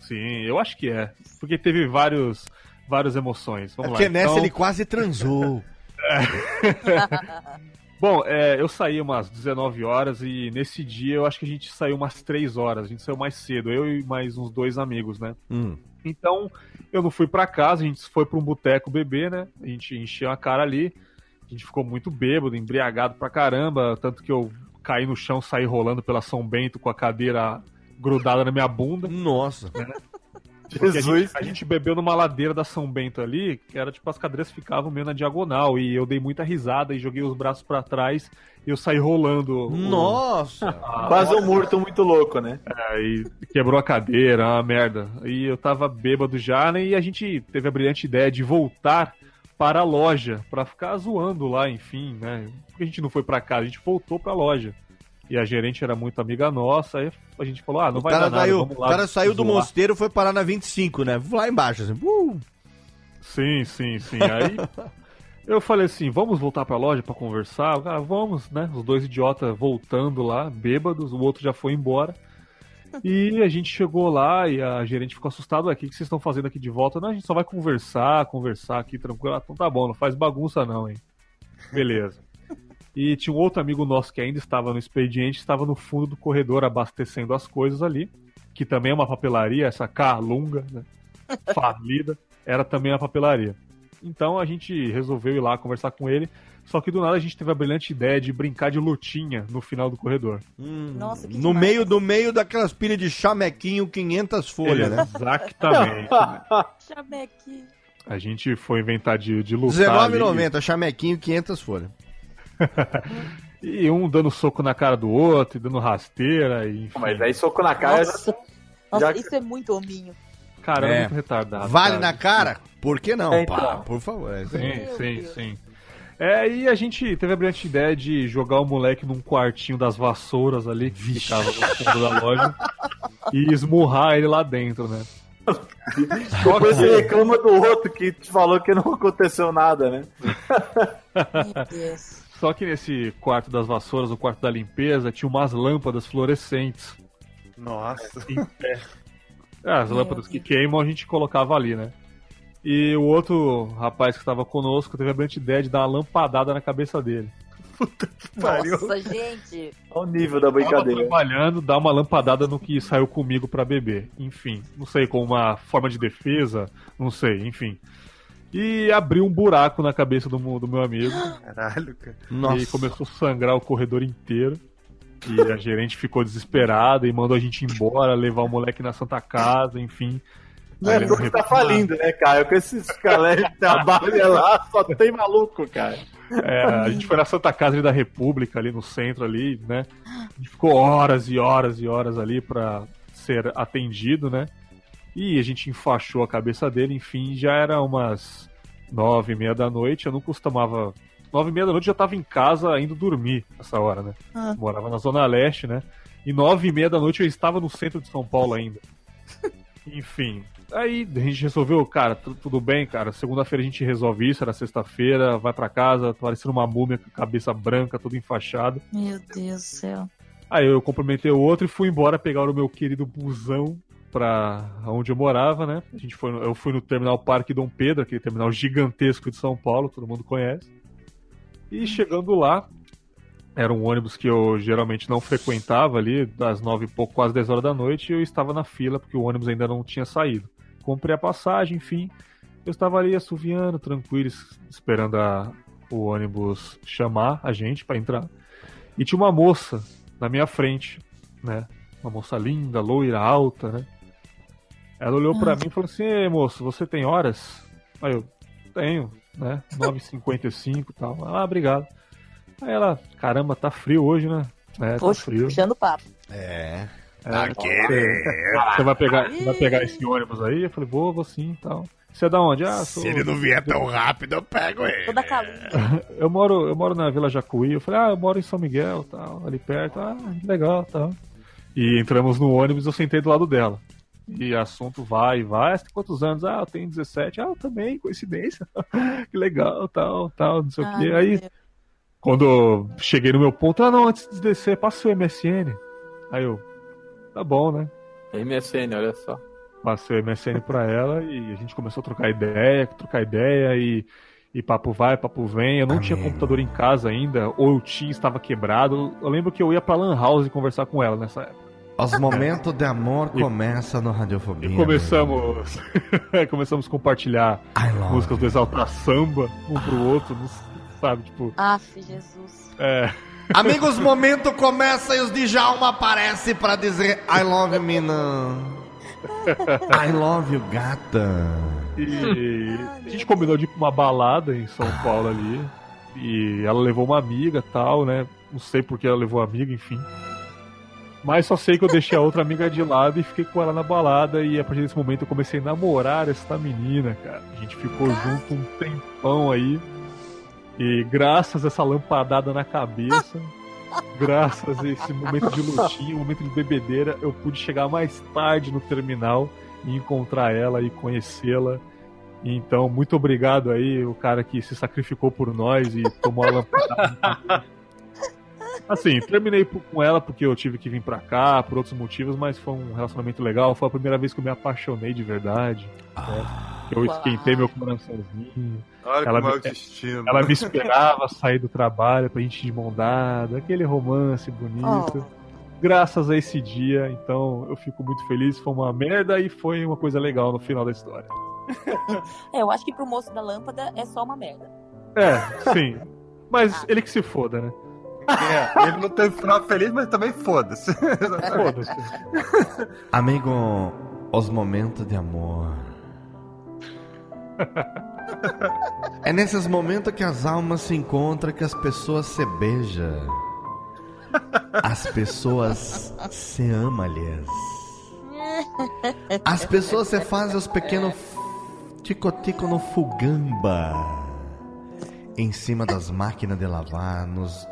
Sim, eu acho que é. Porque teve vários, várias emoções. É Vamos porque lá. nessa então. ele quase transou. Bom, é, eu saí umas 19 horas e nesse dia eu acho que a gente saiu umas 3 horas. A gente saiu mais cedo, eu e mais uns dois amigos, né? Hum. Então, eu não fui pra casa, a gente foi pra um boteco beber, né? A gente encheu a cara ali. A gente ficou muito bêbado, embriagado pra caramba. Tanto que eu caí no chão, saí rolando pela São Bento com a cadeira grudada na minha bunda. Nossa. Porque a Jesus. gente, a gente bebeu numa ladeira da São Bento ali, que era tipo, as cadeiras ficavam meio na diagonal. E eu dei muita risada e joguei os braços pra trás e eu saí rolando. o- Nossa. Quase um murto muito louco, né? Aí quebrou a cadeira, uma merda. E eu tava bêbado já, né? E a gente teve a brilhante ideia de voltar para a loja, pra ficar zoando lá, enfim, né? Porque a gente não foi pra casa, a gente voltou pra loja. E a gerente era muito amiga nossa, aí a gente falou, ah, não O vai dar nada, saiu, vamos lá o cara saiu do zoar. mosteiro e foi parar na 25, né? Lá embaixo, assim. Uh. Sim, sim, sim. Aí eu falei assim, vamos voltar pra loja pra conversar? Ah, vamos, né? Os dois idiotas voltando lá, bêbados, o outro já foi embora. E a gente chegou lá e a gerente ficou assustada. O que, que vocês estão fazendo aqui de volta? Não, a gente só vai conversar, conversar aqui tranquilo. Ah, então tá bom, não faz bagunça não, hein? Beleza. E tinha um outro amigo nosso que ainda estava no expediente, estava no fundo do corredor abastecendo as coisas ali, que também é uma papelaria, essa Carlunga, né? falida, era também uma papelaria. Então a gente resolveu ir lá conversar com ele, só que do nada a gente teve a brilhante ideia de brincar de lutinha no final do corredor. Nossa, que No demais. meio do meio daquelas pilhas de chamequinho, 500 folhas, né? Exatamente. Chameque. A gente foi inventar de, de lutar. ali. R$19,90, chamequinho, 500 folhas. E um dando soco na cara do outro, e dando rasteira, e enfim. Mas aí soco na cara. Nossa, nossa Já- isso é muito hominho. Cara, É. é muito retardado. Vale cara. na cara? Por que não? É, então. Pá, por favor. é. Sim, Meu sim, Deus. sim. É, e a gente teve a brilhante ideia de jogar o moleque num quartinho das vassouras ali, que ficava no fundo da loja, e esmurrar ele lá dentro, né? Depois você reclama do outro que te falou que não aconteceu nada, né? Meu Deus. Só que nesse quarto das vassouras, o quarto da limpeza, tinha umas lâmpadas fluorescentes. Nossa. em pé. É, as lâmpadas que queimam a gente colocava ali, né? E o outro rapaz que estava conosco teve a brilhante ideia de dar uma lampadada na cabeça dele. Pariu. Nossa, gente. Olha o nível da Tava brincadeira. trabalhando, dar uma lampadada no que saiu comigo pra beber. Enfim, não sei, como uma forma de defesa, não sei, enfim. E abriu um buraco na cabeça do, do meu amigo Caralho, cara. Nossa. e começou a sangrar o corredor inteiro. E a gerente ficou desesperada e mandou a gente embora, levar o moleque na Santa Casa, enfim. Não é porque tá falindo, né, cara? Com esses caras que trabalham lá, só tem maluco, cara. É, a gente foi na Santa Casa da República, ali no centro ali, né? A gente ficou horas e horas e horas ali pra ser atendido, né? E a gente enfaixou a cabeça dele, enfim, já era umas nove e meia da noite, eu não costumava... Nove e meia da noite eu já tava em casa indo dormir essa hora, né? Ah. Morava na Zona Leste, né? E nove e meia da noite eu estava no centro de São Paulo ainda. Enfim, aí a gente resolveu, cara, tu- tudo bem, cara. Segunda-feira a gente resolve isso, era sexta-feira, vai pra casa, parecendo uma múmia com a cabeça branca, toda enfaixada. Meu Deus do céu. Aí eu cumprimentei o outro e fui embora pegar o meu querido busão pra onde eu morava, né? A gente foi, eu fui no terminal Parque Dom Pedro, aquele terminal gigantesco de São Paulo, todo mundo conhece. E chegando lá, era um ônibus que eu geralmente não frequentava ali, das nove e pouco, quase 10 horas da noite, e eu estava na fila porque o ônibus ainda não tinha saído. Comprei a passagem, enfim. Eu estava ali assoviando, tranquilo, es- esperando a- o ônibus chamar a gente para entrar. E tinha uma moça na minha frente, né? Uma moça linda, loira, alta, né? Ela olhou pra mim e falou assim: Ei, moço, você tem horas? Aí eu, tenho, né? 9h55 e tal. Ah, obrigado. Aí ela, caramba, tá frio hoje, né? É, Poxa, tá frio. puxando papo. É. É, você, você vai pegar, você vai pegar esse ônibus aí? Eu falei, vou, vou sim e tal. Você é da onde? Ah, sou... Se ele não vier tão rápido, eu pego ele. Toda. Eu moro, eu moro na Vila Jacuí. Eu falei, ah, eu moro em São Miguel, tal, ali perto. Ah, legal, tal. E entramos no ônibus, eu sentei do lado dela. E assunto vai e vai. Ah, Você tem quantos anos? Ah, eu tenho 17. Ah, eu também, coincidência. que legal, tal, tal, não sei o Ai, quê. Aí, Deus. quando eu cheguei no meu ponto, ah, não, antes de descer, passa o MSN. Aí eu, tá bom, né? MSN, olha só. Passei o MSN pra ela e a gente começou a trocar ideia, trocar ideia e, e papo vai, papo vem. Eu não tinha computador em casa ainda, ou eu tinha, estava quebrado. Eu lembro que eu ia pra Lan House conversar com ela nessa época. Os momentos de amor começam no Radiofobia. E começamos, começamos a compartilhar músicas do Exalta Samba um pro outro, não- sabe? Tipo, Aff, Jesus. é. Amigos, momento começa e os Djalma aparece pra dizer I love mina. I love you, gata. E a gente combinou de ir pra uma balada em São Paulo ali. E ela levou uma amiga tal, né? Não sei porque ela levou a amiga, enfim. Mas só sei que eu deixei a outra amiga de lado e fiquei com ela na balada. E a partir desse momento eu comecei a namorar essa menina, cara. A gente ficou junto um tempão aí. E graças a essa lampadada na cabeça, graças a esse momento de lutinha, um momento de bebedeira, eu pude chegar mais tarde no terminal e encontrar ela e conhecê-la. Então, muito obrigado aí, o cara que se sacrificou por nós e tomou a lampadada. Assim, terminei com ela porque eu tive que vir pra cá, por outros motivos, mas foi um relacionamento legal. Foi a primeira vez que eu me apaixonei de verdade. né? Que eu esquentei meu coraçãozinho. Olha Ela é me-. Ela me esperava sair do trabalho pra gente ir de mão dada, aquele romance bonito. Graças a esse dia, então eu fico muito feliz. Foi uma merda e foi uma coisa legal no final da história. É, eu acho que pro moço da lâmpada é só uma merda. É, sim. Mas ele que se foda, né? É, ele não teve final feliz, mas também foda-se. Foda-se. Amigo, os momentos de amor. É nesses momentos que as almas se encontram, que as pessoas se beijam. As pessoas se amam, aliás. As pessoas se fazem os pequenos tico-tico no fugamba. Em cima das máquinas de lavar, nos,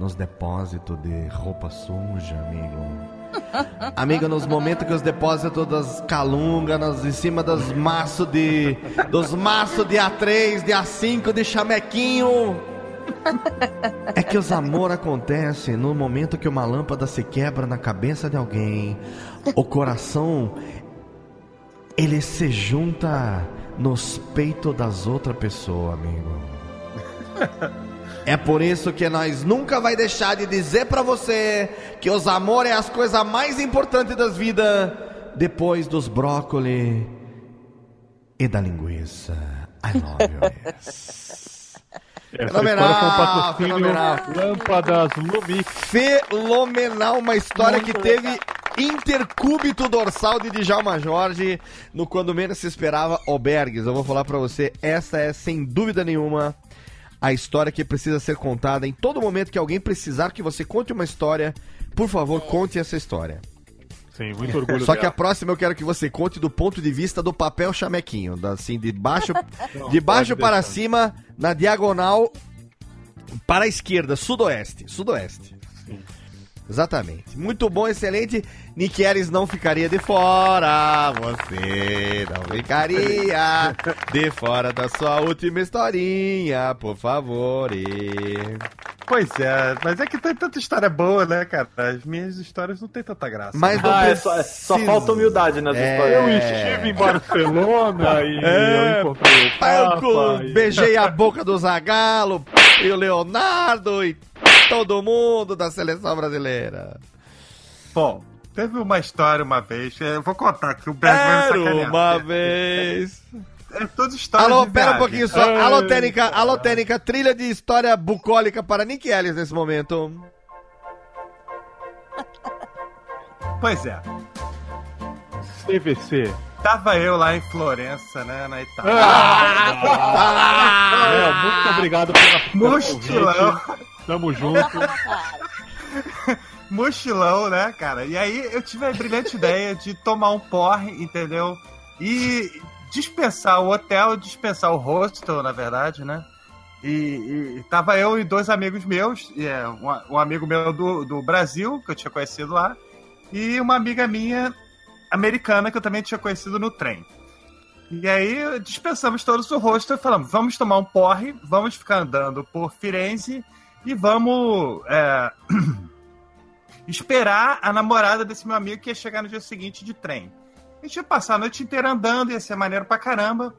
nos depósitos de roupa suja, amigo. Amigo, nos momentos que os depósitos das calungas, em cima dos maços de. dos maços de A3, de A5, de chamequinho. É que os amor acontecem no momento que uma lâmpada se quebra na cabeça de alguém. O coração ele se junta nos peitos das outras pessoas, amigo. É por isso que nós nunca vai deixar de dizer pra você que os amor é as coisas mais importantes das vidas depois dos brócolis e da linguiça. I love you. yes. Essa Fenomenal, fenomenal. Lâmpadas Lumix. Fenomenal, uma história Muito que teve intercúbito dorsal de Djalma Jorge no Quando Menos Se Esperava, Albergues. Eu vou falar pra você, essa é sem dúvida nenhuma a história que precisa ser contada em todo momento que alguém precisar que você conte uma história. Por favor, conte essa história. Sim, muito orgulho Só que a dela. próxima eu quero que você conte do ponto de vista do papel chamequinho, assim, de baixo, Não, de baixo para deixar. cima, na diagonal para a esquerda, sudoeste, sudoeste. Exatamente. Muito bom, excelente. Nick Ellis não ficaria de fora. Você não ficaria de fora da sua última historinha, por favor. E... Pois é, mas é que tem tanta história boa, né, cara? As minhas histórias não tem tanta graça. Mas não Ah, é só, é só falta humildade nas É. histórias. Eu estive em Barcelona e É. eu encontrei o Aí eu Papa. co- e- beijei a boca do Zagalo e o Leonardo e todo mundo da seleção brasileira. Bom, teve uma história uma vez, eu vou contar aqui, o Era sacanear. uma vez. É toda história Alô, de pera um pouquinho só. Ai. Alô, Técnica, alô, Técnica, trilha de história bucólica para Nick Ellis nesse momento. Pois é, CVC. tava eu lá em Florença, né, na Itália. Ah! Léo, muito obrigado pela convite. Tamo junto. mochilão, né, cara? E aí eu tive a brilhante ideia de tomar um porre, entendeu? E dispensar o hotel, dispensar o hostel, na verdade, né? E, e tava eu e dois amigos meus, e é, um, um amigo meu do, do Brasil, que eu tinha conhecido lá, e uma amiga minha americana, que eu também tinha conhecido no trem. E aí dispensamos todos o hostel e falamos, vamos tomar um porre, vamos ficar andando por Firenze e vamos é, esperar a namorada desse meu amigo que ia chegar no dia seguinte de trem. A gente ia passar a noite inteira andando, ia ser maneiro pra caramba.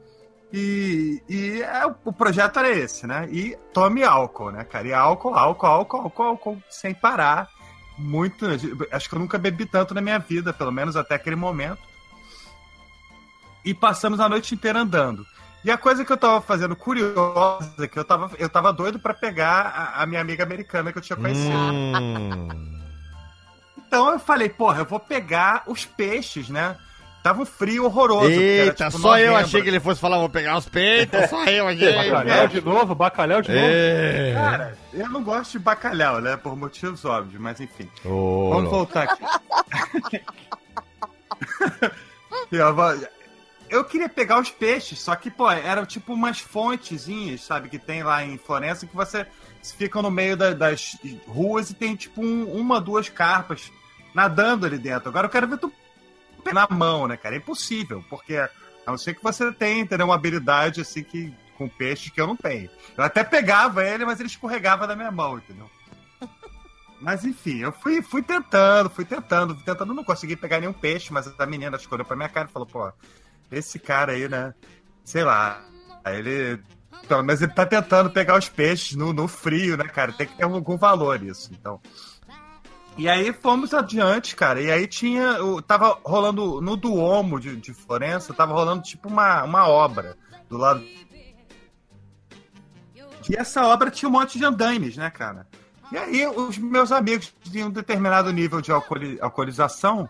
E, e é, o- projeto era esse, né? E tome álcool, né, cara? E álcool, álcool, álcool, álcool, álcool, sem parar. Muito. Acho que eu nunca bebi tanto na minha vida, pelo menos até aquele momento. E passamos a noite inteira andando. E a coisa que eu tava fazendo curiosa, que eu tava, eu tava doido pra pegar a, a minha amiga americana que eu tinha conhecido. Hum. Então eu falei, porra, eu vou pegar os peixes, né? Tava um frio horroroso. porque era, Eita, tipo, só eu novembro. achei que ele fosse falar, vou pegar os peitos, só eu achei. Bacalhau de novo, bacalhau de novo. É. Cara, eu não gosto de bacalhau, né? Por motivos óbvios, mas enfim. Ô, Vamos voltar aqui. E eu, eu queria pegar os peixes, só que, pô, eram tipo umas fontezinhas, sabe, que tem lá em Florença, que você fica no meio da- das ruas e tem tipo um- uma, duas carpas nadando ali dentro. Agora eu quero ver tu na mão, né, cara? É impossível, porque a não ser que você tenha, entendeu, uma habilidade assim que com peixe que eu não tenho. Eu até pegava ele, mas ele escorregava da minha mão, entendeu? Mas enfim, eu fui, fui tentando, fui tentando, fui tentando, não consegui pegar nenhum peixe, mas a menina escolheu pra minha cara e falou, pô, esse cara aí, né? Sei lá. Ele. Pelo menos ele tá tentando pegar os peixes no, no frio, né, cara? Tem que ter algum valor isso. Então. E aí fomos adiante, cara. E aí tinha. Tava rolando no Duomo de, de Florença, tava rolando tipo uma, uma obra do lado. E essa obra tinha um monte de andaimes, né, cara? E aí os meus amigos de um determinado nível de alcooli- alcoolização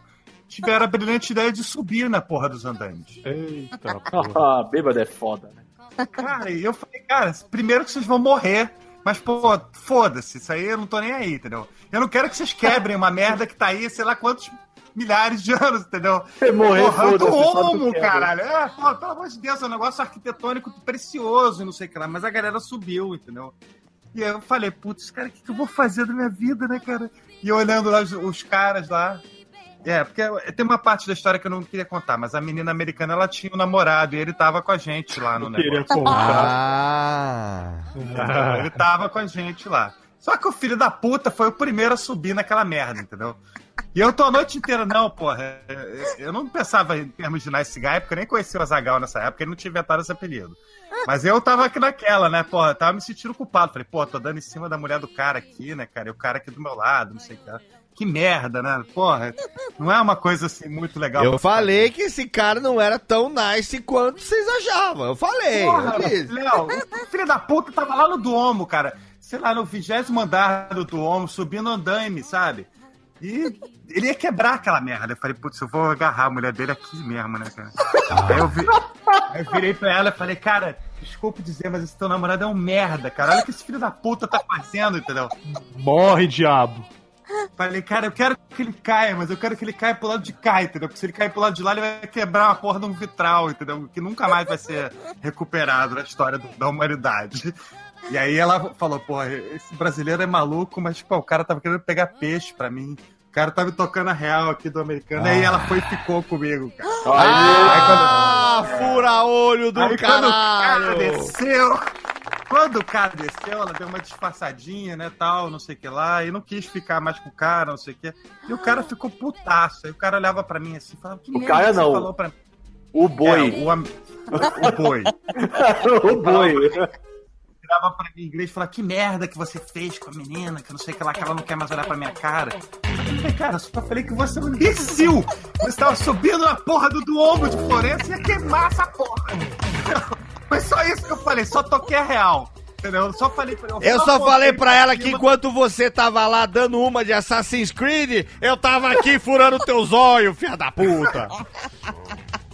tiveram a brilhante ideia de subir na porra dos andaimes. Eita, Ah, bêbado é foda, né? Cara, e eu falei, cara, primeiro que vocês vão morrer. Mas, pô, foda-se, isso aí eu não tô nem aí, entendeu? Eu não quero que vocês quebrem uma merda que tá aí, sei lá quantos milhares de anos, entendeu? Você morrer, Porra, eu tô foda-se, só tu homo, quebra. caralho. É, pô, pelo amor de Deus, é um negócio arquitetônico precioso e não sei o que lá. Mas a galera subiu, entendeu? E aí eu falei, putz, cara, o que, que eu vou fazer da minha vida, né, cara? E olhando lá os, os caras lá. É, porque tem uma parte da história que eu não queria contar, mas a menina americana, ela tinha um namorado e ele tava com a gente lá no queria negócio. Ah. Entendeu? Ele tava com a gente lá. Só que o filho da puta foi o primeiro a subir naquela merda, entendeu? E eu tô a noite inteira, não, porra. Eu- Eu não pensava em termos de Nice Guy, porque eu nem conhecia o Azagal nessa época, ele não tinha inventado esse apelido. Mas eu tava aqui naquela, né, porra? eu Tava me sentindo culpado. Falei, pô, tô dando em cima da mulher do cara aqui, né, cara? E o cara aqui do meu lado, não sei o que. Que merda, né? Porra, não é uma coisa assim muito legal. Eu falei que esse cara não era tão nice quanto vocês achavam. Eu falei. Porra, eu. Léo, o filho da puta tava lá no Duomo, cara. Sei lá, no vigésimo andar do Duomo, subindo andaime, sabe? E ele ia quebrar aquela merda. Eu falei, putz, eu vou agarrar a mulher dele aqui mesmo, né, cara? Aí eu, vi, aí eu virei pra ela e falei, cara, desculpe dizer, mas esse teu namorado é um merda, cara. Olha o que esse filho da puta tá fazendo, entendeu? Morre, diabo. Falei, cara, eu quero que ele caia, mas eu quero que ele caia pro lado de cá, entendeu? Porque se ele cair pro lado de lá, ele vai quebrar uma porra de um vitral, entendeu? Que nunca mais vai ser recuperado na história do- da humanidade. E aí ela falou, porra, esse brasileiro é maluco, mas, pô, o cara tava querendo pegar peixe pra mim. O cara tava me tocando a real aqui do americano. Aí ela foi e ficou comigo, cara. Ah, fura olho do Aí quando o caralho. cara desceu, quando o cara desceu, ela deu uma disfarçadinha, né, tal, não sei o que lá, e não quis ficar mais com o cara, não sei o que. E o cara ficou putaço. Aí o cara olhava pra mim assim, falava, que O cara que não. falou pra mim? O boi. É, o, am- o boi. o boi. Virava pra mim em inglês e falava, que merda que você fez com a menina, que não sei o que lá, que ela não quer mais olhar pra minha cara. Eu falei, cara, eu só falei que você é um imbecil. Você tava subindo na porra do Duomo de Florença e ia queimar essa porra. Foi só isso que eu falei, só toquei a real. Entendeu? Eu só falei pra Eu só falei pra ela que enquanto você tava lá dando uma de Assassin's Creed, eu tava aqui furando teus olhos, filha da puta.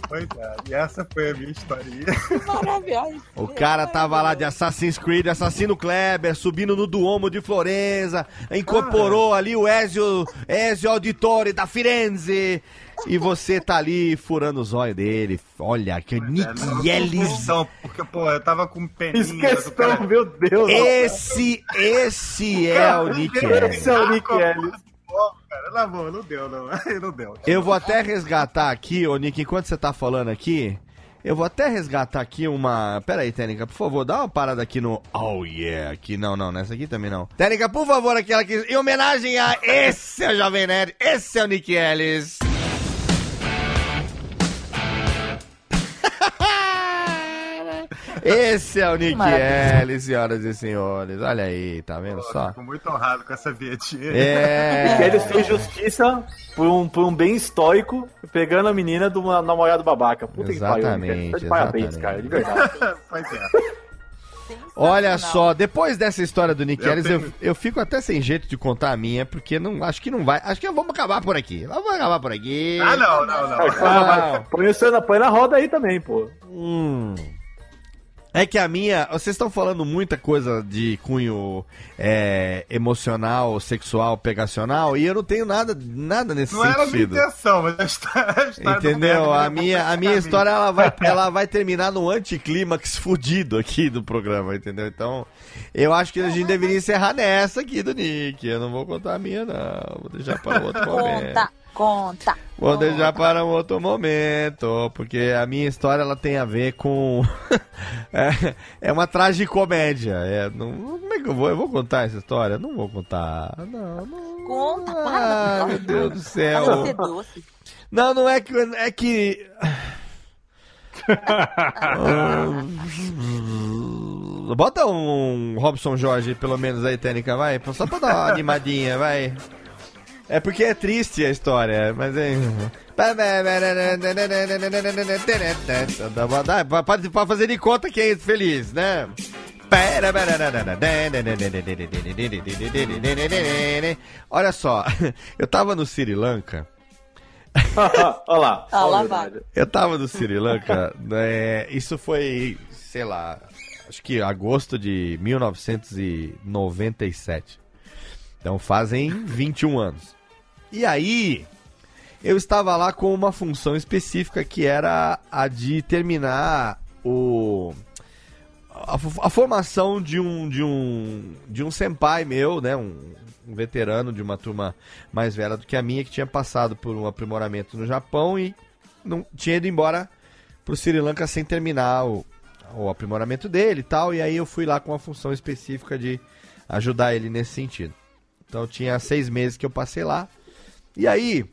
Pois é, e essa foi a minha historinha. Maravilhoso. O cara tava lá de Assassin's Creed, Assassino Kleber, subindo no Duomo de Florença, incorporou ali o Ezio, Ezio Auditore da Firenze. E você tá ali furando os olhos dele. Olha, que Nick Ellis. Não, porque, pô, eu tava com peninha. Questão, meu Deus. Esse, esse é o Nick Ellis. Esse é o Nick Ellis. Pô, cara, na boa, não deu, não. Aí não deu. Eu vou até resgatar aqui, ô Nick, enquanto você tá falando aqui, eu vou até resgatar aqui uma. Pera aí, Técnica, por favor, dá uma parada aqui no. Oh yeah, aqui não, não, nessa aqui também não. Técnica, por favor, aquela aqui. Em homenagem a esse é o Jovem Nerd, esse é o Nick Ellis. Esse é o Nick. Ellis, senhoras e senhores. Olha aí, tá vendo só? Fico muito honrado com essa vietinha. É. Nick Ellis fez justiça por um, por um bem estoico, pegando a menina do namorado babaca. Puta que pariu. Tá de parabéns, Exatamente, cara, de verdade. Pois é. Olha só, depois dessa história do Nick Eu Ellis, eu, eu fico até sem jeito de contar a minha, porque não, acho que não vai. Acho que vamos acabar por aqui. Vamos acabar por aqui. Ah, não, não, não. Não. Põe, o seu na, põe na roda aí também, pô. Hum. É que a minha. Vocês estão falando muita coisa de cunho é, emocional, sexual, pegacional, e eu não tenho nada, nada nesse Não era a minha sentido. intenção, mas a história, a história Entendeu? A minha, a minha história ela vai, ela vai terminar no anticlímax fudido aqui do programa, entendeu? Então, eu acho que a gente deveria encerrar nessa aqui do Nick. Eu não vou contar a minha, não. Vou deixar para outro momento. Conta, conta. Vou deixar para um outro momento, porque a minha história ela tem a ver com. é, é uma tragicomédia. É, não, como é que eu vou? Eu vou contar essa história? Não vou contar. Não, não. conta. Ah, para, meu Deus do céu. Não, não é que. É que. Bota um Robson Jorge, pelo menos aí, Tênica, vai. Só pra dar uma animadinha, vai. É porque é triste a história, mas é. Dá- Pode, pode fazer de conta que é feliz, né? Olha só, eu tava no Sri Lanka. Olha lá. Ah, lá. Eu tava no Sri Lanka, né, isso foi, sei lá, acho que agosto de 1997. Então fazem 21 anos. E aí, eu estava lá com uma função específica que era a de terminar o a, a formação de um de um de um senpai meu, né, um, um veterano de uma turma mais velha do que a minha que tinha passado por um aprimoramento no Japão e não tinha ido embora pro Sri Lanka sem terminar o, o aprimoramento dele e tal, e aí eu fui lá com uma função específica de ajudar ele nesse sentido. Então tinha seis meses que eu passei lá. E aí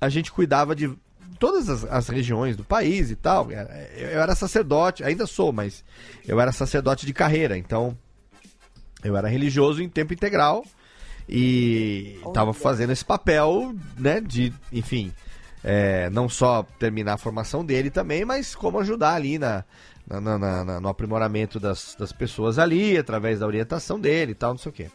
a gente cuidava de todas as, as regiões do país e tal. Eu, eu era sacerdote, ainda sou, mas eu era sacerdote de carreira, então eu era religioso em tempo integral e estava fazendo esse papel, né, de, enfim, é, não só terminar a formação dele também, mas como ajudar ali na, na- na- na- na- no aprimoramento das, das pessoas ali, através da orientação dele e tal, não sei o quê.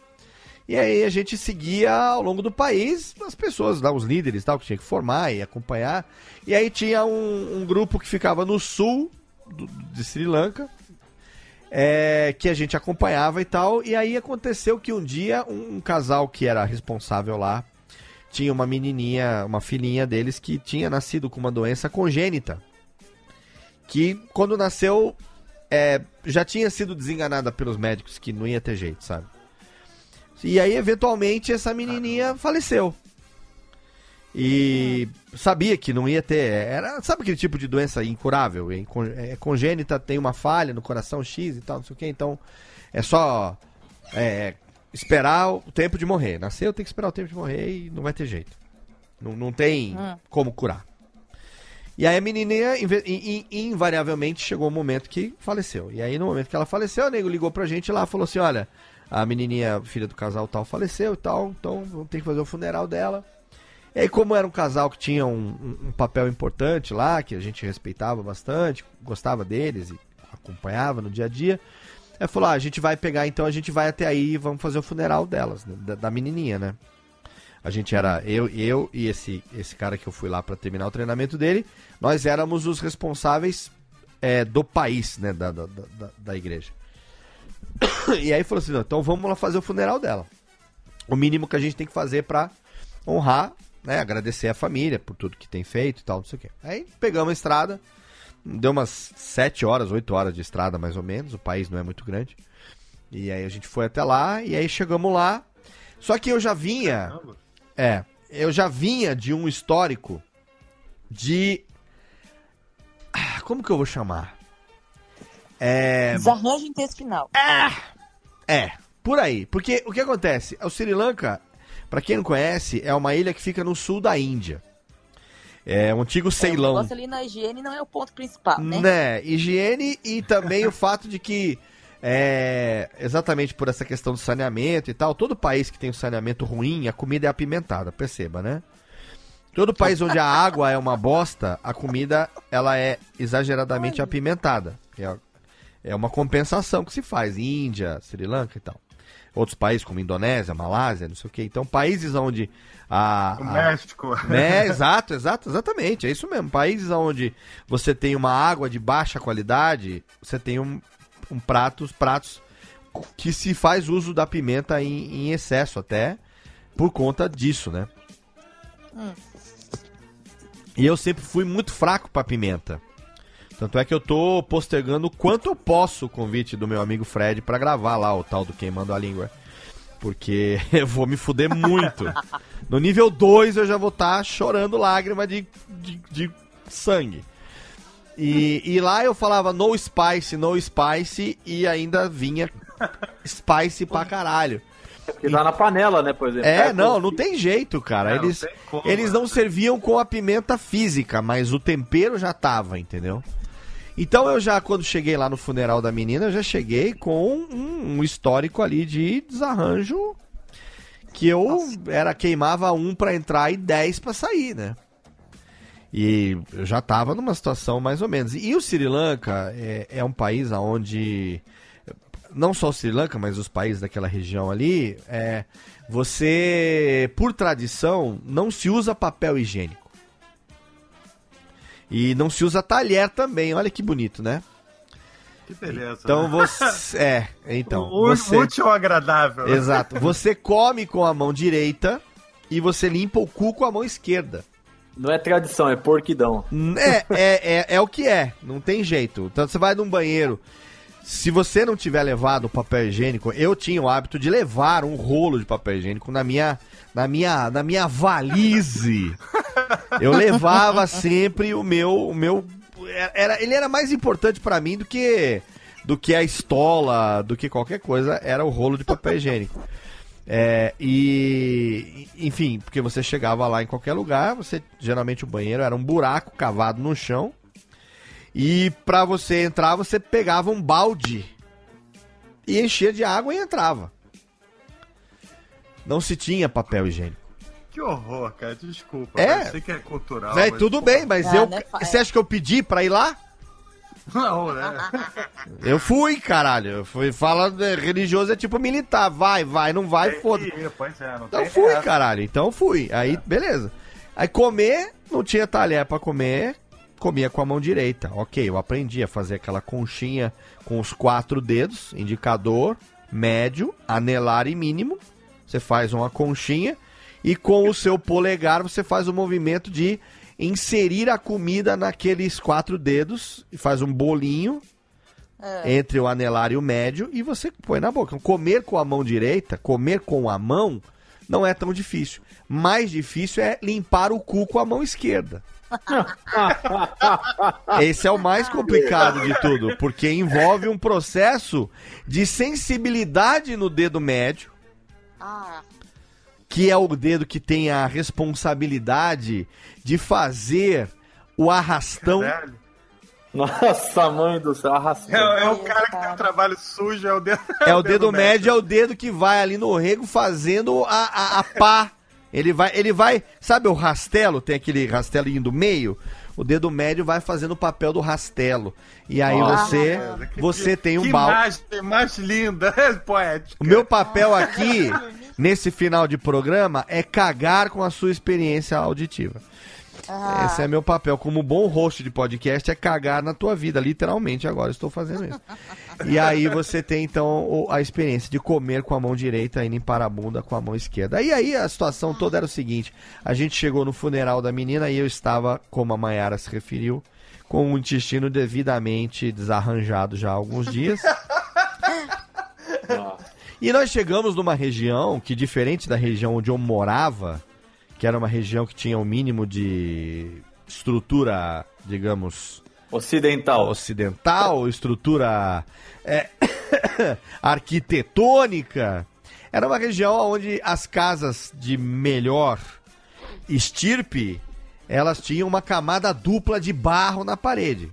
E aí a gente seguia ao longo do país as pessoas, lá, os líderes tal, que tinha que formar e acompanhar. E aí tinha um, um grupo que ficava no sul do- de Sri Lanka, é, que a gente acompanhava e tal. E aí aconteceu que um dia um, um casal que era responsável lá tinha uma menininha, uma filhinha deles que tinha nascido com uma doença congênita. Que quando nasceu é, já tinha sido desenganada pelos médicos que não ia ter jeito, sabe? E aí, eventualmente, essa menininha faleceu. E sabia que não ia ter. Era, sabe aquele tipo de doença incurável? É, incon- é congênita, tem uma falha no coração X e tal, não sei o que. Então, é só é, esperar o tempo de morrer. Nasceu, tem que esperar o tempo de morrer e não vai ter jeito. Não, não tem Hum. como curar. E aí a menininha, inve- in- in- invariavelmente, chegou o momento que faleceu. E aí, no momento que ela faleceu, o nego ligou pra gente lá e falou assim: olha, a menininha, filha do casal tal, faleceu e tal, então vamos ter que fazer o funeral dela. E aí, como era um casal que tinha um, um- papel importante lá, que a gente respeitava bastante, gostava deles e acompanhava no dia a dia, ela falou: ah, a gente vai pegar, então a gente vai até aí e vamos fazer o funeral delas, né, da, da menininha, né? A gente era eu, eu e esse, esse cara que eu fui lá pra terminar o treinamento dele. Nós éramos os responsáveis é, do país, né? Da, da, da, da igreja. E aí falou assim: "Não, então vamos lá fazer o funeral dela. O mínimo que a gente tem que fazer pra honrar, né? Agradecer a família por tudo que tem feito e tal, não sei o quê. Aí pegamos a estrada. Deu umas 7 horas, 8 horas de estrada mais ou menos. O país não é muito grande. E aí a gente foi até lá. E aí chegamos lá. Só que eu já vinha. É, eu já vinha de um histórico de. Ah, Como que eu vou chamar? É. Desarranjo intestinal. É, por aí. Porque o que acontece? O Sri Lanka, pra quem não conhece, é uma ilha que fica no sul da Índia. É um antigo É, o Ceilão. negócio ali na higiene não é o ponto principal, né? Né? Higiene e também o fato de que, é, exatamente por essa questão do saneamento e tal, todo país que tem um saneamento ruim, a comida é apimentada, perceba, né? Todo país onde a água é uma bosta, a comida ela é exageradamente apimentada. É, é uma compensação que se faz. Índia, Sri Lanka e tal. Outros países como Indonésia, Malásia, não sei o que. Então, países onde a, O a- México. é, exato, exato, exatamente. É isso mesmo. Países onde você tem uma água de baixa qualidade, você tem um, um pratos, pratos que se faz uso da pimenta em, em excesso até por conta disso, né? Hum. E eu sempre fui muito fraco pra pimenta. Tanto é que eu tô postergando o quanto eu posso o convite do meu amigo Fred pra gravar lá o tal do Queimando a Língua. Porque eu vou me fuder muito. No nível 2 eu já vou estar chorando lágrima de, de, de sangue. E, e lá eu falava no spice, no spice, e ainda vinha spicy pra caralho. Porque tá na panela, né, por exemplo. É, Tá não, não tem jeito, cara. É, não eles tem como, eles né? não serviam com a pimenta física, mas o tempero já tava, entendeu? Então eu já, quando cheguei lá no funeral da menina, eu já cheguei com um, um histórico ali de desarranjo que eu era queimava um pra entrar e dez pra sair, né? E eu já tava numa situação mais ou menos. E o Sri Lanka é, é um país onde não só o Sri Lanka, mas os países daquela região ali, é, você, por tradição, não se usa papel higiênico. E não se usa talher também, olha que bonito, né? Que beleza. Então né? você. É, então. O- Você, Útil ou agradável. né? exato. Você come com a mão direita e você limpa o cu com a mão esquerda. Não é tradição, é porquidão. É, é, é, é o que é, não tem jeito. Então você vai num banheiro. Se você não tiver levado o papel higiênico, eu tinha o hábito de levar um rolo de papel higiênico na minha, na minha, na minha valise. Eu levava sempre o meu, o meu, era, ele era mais importante pra mim do que, do que a estola, do que qualquer coisa. Era o rolo de papel higiênico. É, e, enfim, porque você chegava lá em qualquer lugar, você geralmente o banheiro era um buraco cavado no chão. E pra você entrar, você pegava um balde e enchia de água e entrava. Não se tinha papel higiênico. Que horror, cara. Desculpa. É. Eu sei que é cultural. Véi, mas, tudo pô, bem, mas Ah, eu. é fa- Você acha que eu pedi pra ir lá? Não, né? Eu fui, caralho. Eu fui. Fala é, religioso é tipo militar. Vai, vai, não vai, que ir, Pois é, não Então tem fui, essa. caralho. Então fui. Aí, beleza. Aí comer, não tinha talher pra comer, comia com a mão direita. Ok, eu aprendi a fazer aquela conchinha com os quatro dedos, indicador, médio, anelar e mínimo. Você faz uma conchinha e com o seu polegar você faz o movimento de inserir a comida naqueles quatro dedos e faz um bolinho entre o anelar e o médio e você põe na boca. Comer com a mão direita, comer com a mão, não é tão difícil. Mais difícil é limpar o cu com a mão esquerda. Esse é o mais complicado de tudo, porque envolve um processo de sensibilidade no dedo médio, Ah, que é o dedo que tem a responsabilidade de fazer o arrastão. Caralho. Nossa, mãe do céu, arrastando. É, é o cara que tem um trabalho sujo, é o dedo. É o dedo médio, é o dedo que vai ali no rego fazendo a, a, a pá. Ele vai, ele vai, sabe o rastelo? Tem aquele rastelinho do meio? O dedo médio vai fazendo o papel do rastelo. E aí Nossa, você, Que- você tem um que balde. imagem mais linda, poética. O meu papel aqui, nesse final de programa, é cagar com a sua experiência auditiva. ah, Esse é meu papel como bom host de podcast, é cagar na tua vida, literalmente agora estou fazendo isso. E aí você tem então o- a experiência de comer com a mão direita e limpar a bunda com a mão esquerda. E aí a situação toda era o seguinte, a gente chegou no funeral da menina e eu estava, como a Mayara se referiu, com o intestino devidamente desarranjado já há alguns dias. E nós chegamos numa região que, diferente da região onde eu morava, que era uma região que tinha o mínimo de estrutura, digamos, Ocidental. ocidental, estrutura é, arquitetônica, era uma região onde as casas de melhor estirpe, elas tinham uma camada dupla de barro na parede.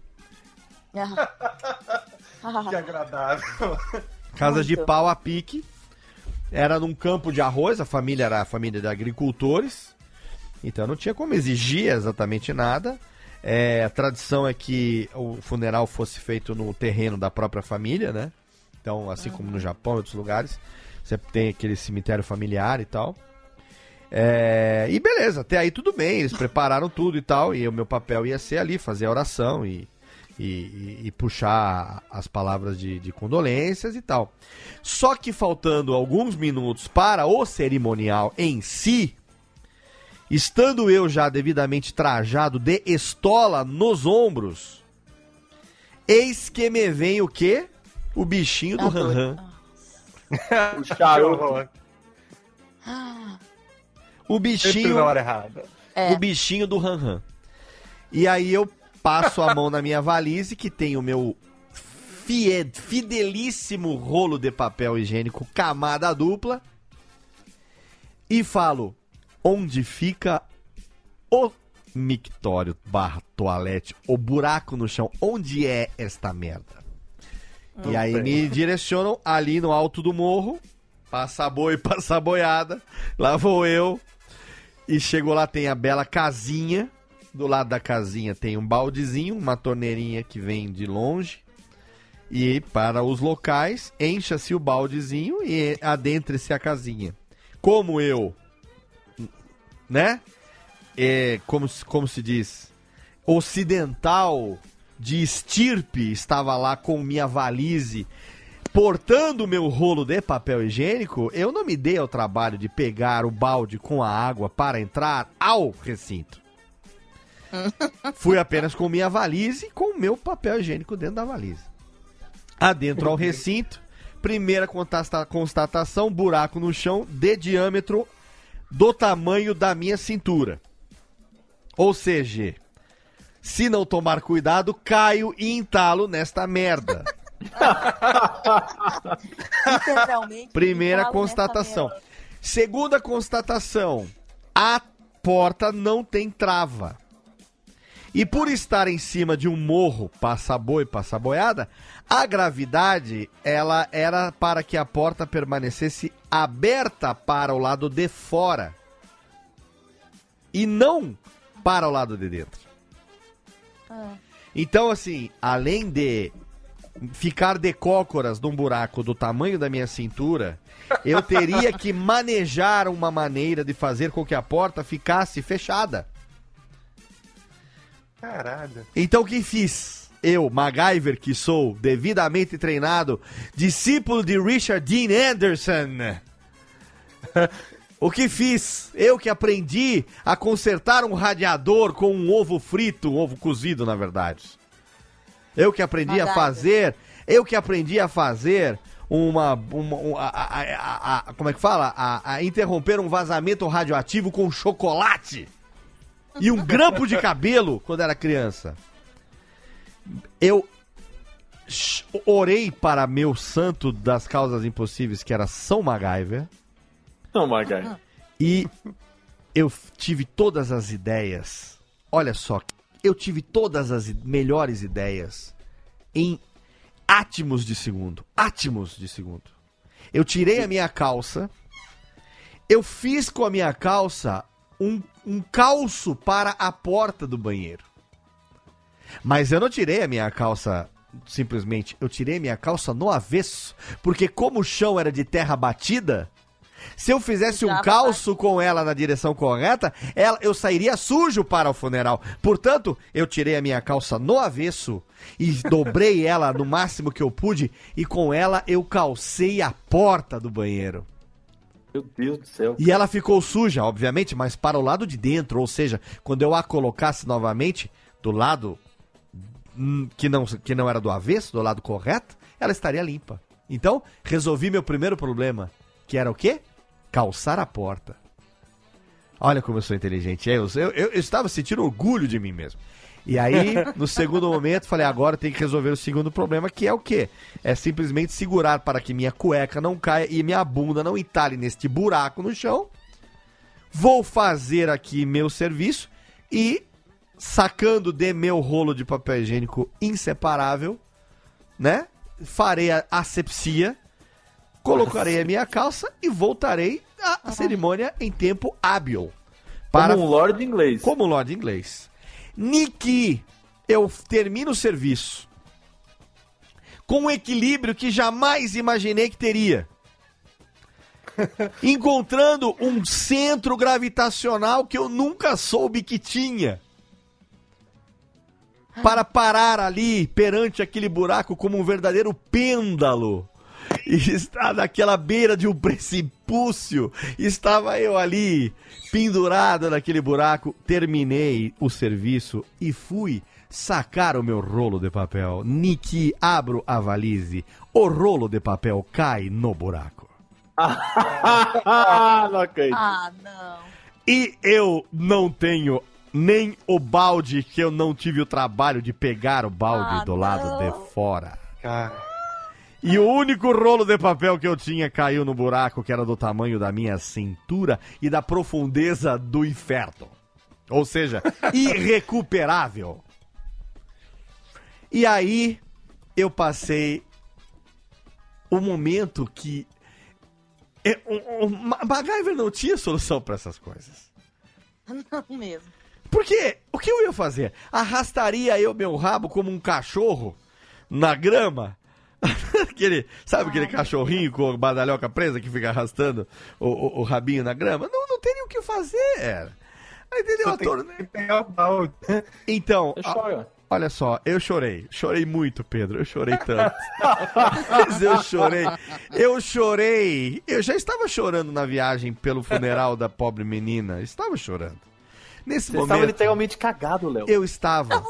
Que agradável. Casas de pau a pique. Era num campo de arroz, a família era a família de agricultores. Então não tinha como exigir exatamente nada. É, a tradição é que o funeral fosse feito no terreno da própria família, né? Então, assim como no Japão e outros lugares, você tem aquele cemitério familiar e tal. É, e beleza, até aí tudo bem, eles prepararam tudo e tal, e o meu papel ia ser ali, fazer a oração e, e, e- e puxar as palavras de, de condolências e tal. Só que faltando alguns minutos para o cerimonial em si, estando eu já devidamente trajado de estola nos ombros, eis que me vem o quê? O bichinho do Tá doido. Ranran. O charuto. O bichinho na hora errada. É. o bichinho do Ranran. E aí eu passo a mão na minha valise, que tem o meu fie- fidelíssimo rolo de papel higiênico camada dupla e falo onde fica o mictório barra toalete, o buraco no chão, onde é esta merda? E aí me direcionam ali no alto do morro, passa boi, passa boiada, lá vou eu, e chego lá, tem a bela casinha, do lado da casinha tem um baldezinho, uma torneirinha que vem de longe, e para os locais, encha-se o baldezinho e adentre-se a casinha. Como eu, né? É, como, se- como se diz, ocidental de estirpe, estava lá com minha valise, portando meu rolo de papel higiênico, eu não me dei ao trabalho de pegar o balde com a água para entrar ao recinto. Fui apenas com minha valise e com o meu papel higiênico dentro da valise. Adentro ao recinto, primeira constatação, buraco no chão de diâmetro do tamanho da minha cintura. Ou seja, se não tomar cuidado, caio e entalo nesta merda. Primeira constatação. Segunda constatação: a porta não tem trava. E por estar em cima de um morro, passa boi, passa boiada, a gravidade ela era para que a porta permanecesse aberta para o lado de fora e não para o lado de dentro. Então, assim, além de ficar de cócoras num buraco do tamanho da minha cintura, eu teria que manejar uma maneira de fazer com que a porta ficasse fechada. Caralho. Então o que fiz? Eu, MacGyver, que sou devidamente treinado, discípulo de Richard Dean Anderson. o que fiz? Eu que aprendi a consertar um radiador com um ovo frito, um ovo cozido, na verdade. Eu que aprendi a fazer, eu que aprendi a fazer uma, uma- um- a- a- a- a- como é que fala? A, a interromper um vazamento radioativo com chocolate e um grampo de cabelo quando era criança. Eu orei para meu santo das causas impossíveis, que era São MacGyver, Não, Magai. e eu tive todas as ideias. Olha só, eu tive todas as melhores ideias em átimos de segundo. Átimos de segundo. Eu tirei a minha calça, eu fiz com a minha calça um, um calço para a porta do banheiro. Mas eu não tirei a minha calça simplesmente, eu tirei a minha calça no avesso, porque como o chão era de terra batida, se eu fizesse um calço com ela na direção correta, ela, eu sairia sujo para o funeral. Portanto, eu tirei a minha calça no avesso e dobrei ela no máximo que eu pude e com ela eu calcei a porta do banheiro. Meu Deus do céu. E ela ficou suja, obviamente, mas para o lado de dentro, ou seja, quando eu a colocasse novamente do lado hum, que não, que não era do avesso, do lado correto, ela estaria limpa. Então, resolvi meu primeiro problema, que era o quê? Calçar a porta. Olha como eu sou inteligente. Eu, eu, eu estava sentindo orgulho de mim mesmo. E aí, no segundo momento, falei, agora tem que resolver o segundo problema, que é o quê? É simplesmente segurar para que minha cueca não caia e minha bunda não entale neste buraco no chão. Vou fazer aqui meu serviço e, sacando de meu rolo de papel higiênico inseparável, né? Farei a asepsia, colocarei a minha calça e voltarei à cerimônia em tempo hábil. Para Como um Lord inglês. como Lorde inglês. Niki, eu termino o serviço com um equilíbrio que jamais imaginei que teria. Encontrando um centro gravitacional que eu nunca soube que tinha. Para parar ali perante aquele buraco como um verdadeiro pêndulo. E está naquela beira de um precipício. Estava eu ali, pendurado naquele buraco. Terminei o serviço e fui sacar o meu rolo de papel. Niki, abro a valise. O rolo de papel cai no buraco. Ah, não acredito. Ah, não. E eu não tenho nem o balde, que eu não tive o trabalho de pegar o balde Ah, do lado não. de fora. cara. E o único rolo de papel que eu tinha caiu no buraco que era do tamanho da minha cintura e da profundeza do inferno. Ou seja, irrecuperável. E aí eu passei o momento que é, o, o Ma- MacGyver não tinha solução para essas coisas. Não mesmo. Porque o que eu ia fazer? Arrastaria eu meu rabo como um cachorro na grama? aquele, sabe aquele cachorrinho com a badalhoca presa que fica arrastando o, o- o rabinho na grama? Não, não teria o que fazer. Aí, Entendeu? Só A tem que balde. Então, Eu a- choro. olha só, eu chorei. Chorei muito, Pedro. Eu chorei tanto. Mas eu chorei. Eu chorei. Eu já estava chorando na viagem pelo funeral da pobre menina. Estava chorando. Nesse Você momento. estava literalmente cagado, Léo. Eu estava.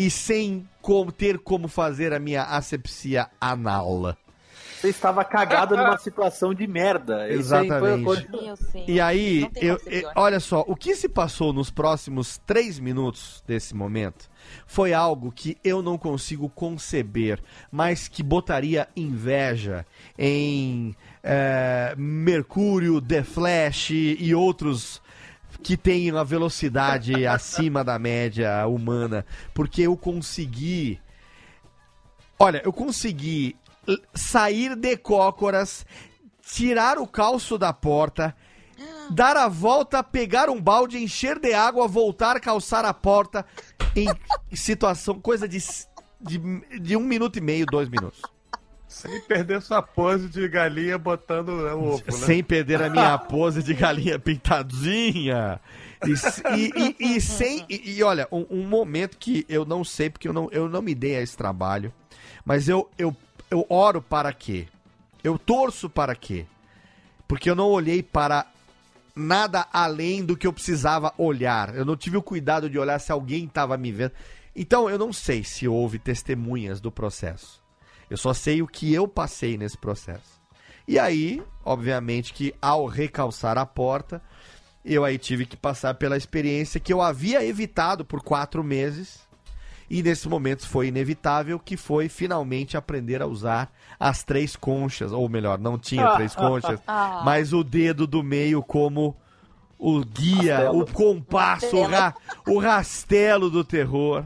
E sem como, ter como fazer a minha asepsia anal. Você estava cagado numa situação de merda. Isso aí foi Exatamente. a coisa- Sim, eu sei. E aí, eu, eu- olha só, o que se passou nos próximos três minutos desse momento foi algo que eu não consigo conceber, mas que botaria inveja em é, Mercúrio, The Flash e outros que têm a velocidade acima da média humana, porque eu consegui Olha, eu consegui sair de cócoras, tirar o calço da porta, dar a volta, pegar um balde, encher de água, voltar, calçar a porta em situação, coisa de, de, de um minuto e meio, dois minutos. Sem perder sua pose de galinha botando o ovo, né? Sem perder a minha pose de galinha pintadinha. E, e- e- e sem. E olha, um, um momento que eu não sei, porque eu não, eu não me dei a esse trabalho. Mas eu, eu, eu oro para quê? Eu torço para quê? Porque eu não olhei para nada além do que eu precisava olhar. Eu não tive o cuidado de olhar se alguém estava me vendo. Então eu não sei se houve testemunhas do processo. Eu só sei o que eu passei nesse processo. E aí, obviamente, que ao recalçar a porta, eu aí tive que passar pela experiência que eu havia evitado por quatro meses. E nesse momento foi inevitável, que foi finalmente aprender a usar as três conchas. Ou melhor, não tinha três conchas, Ah. mas o dedo do meio como o guia, o compasso, o, ra- o rastelo do terror.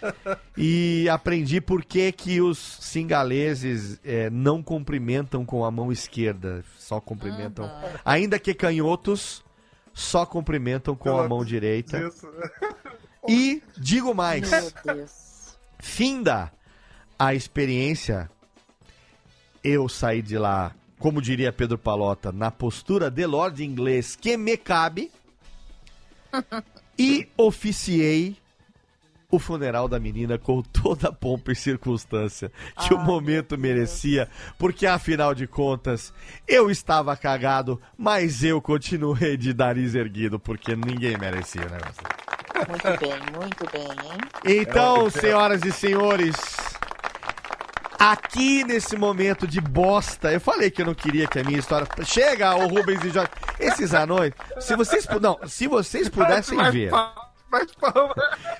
E aprendi por que, que os singaleses eh, não cumprimentam com a mão esquerda, só cumprimentam. Ainda que canhotos, só cumprimentam com a mão direita. Isso. E digo mais, Deus. finda a experiência, eu saí de lá, como diria Pedro Palota, na postura de Lorde Inglês que me cabe e oficiei o funeral da menina com toda a pompa e circunstância que o Ai, momento merecia, porque afinal de contas eu estava cagado, mas eu continuei de nariz erguido porque ninguém merecia o negócio. Muito bem, muito bem, hein? Então, senhoras e senhores, aqui nesse momento de bosta, eu falei que eu não queria que a minha história. Chega, o Rubens e Jorge. Esses anões, se vocês, não, se vocês pudessem ver, mais palma.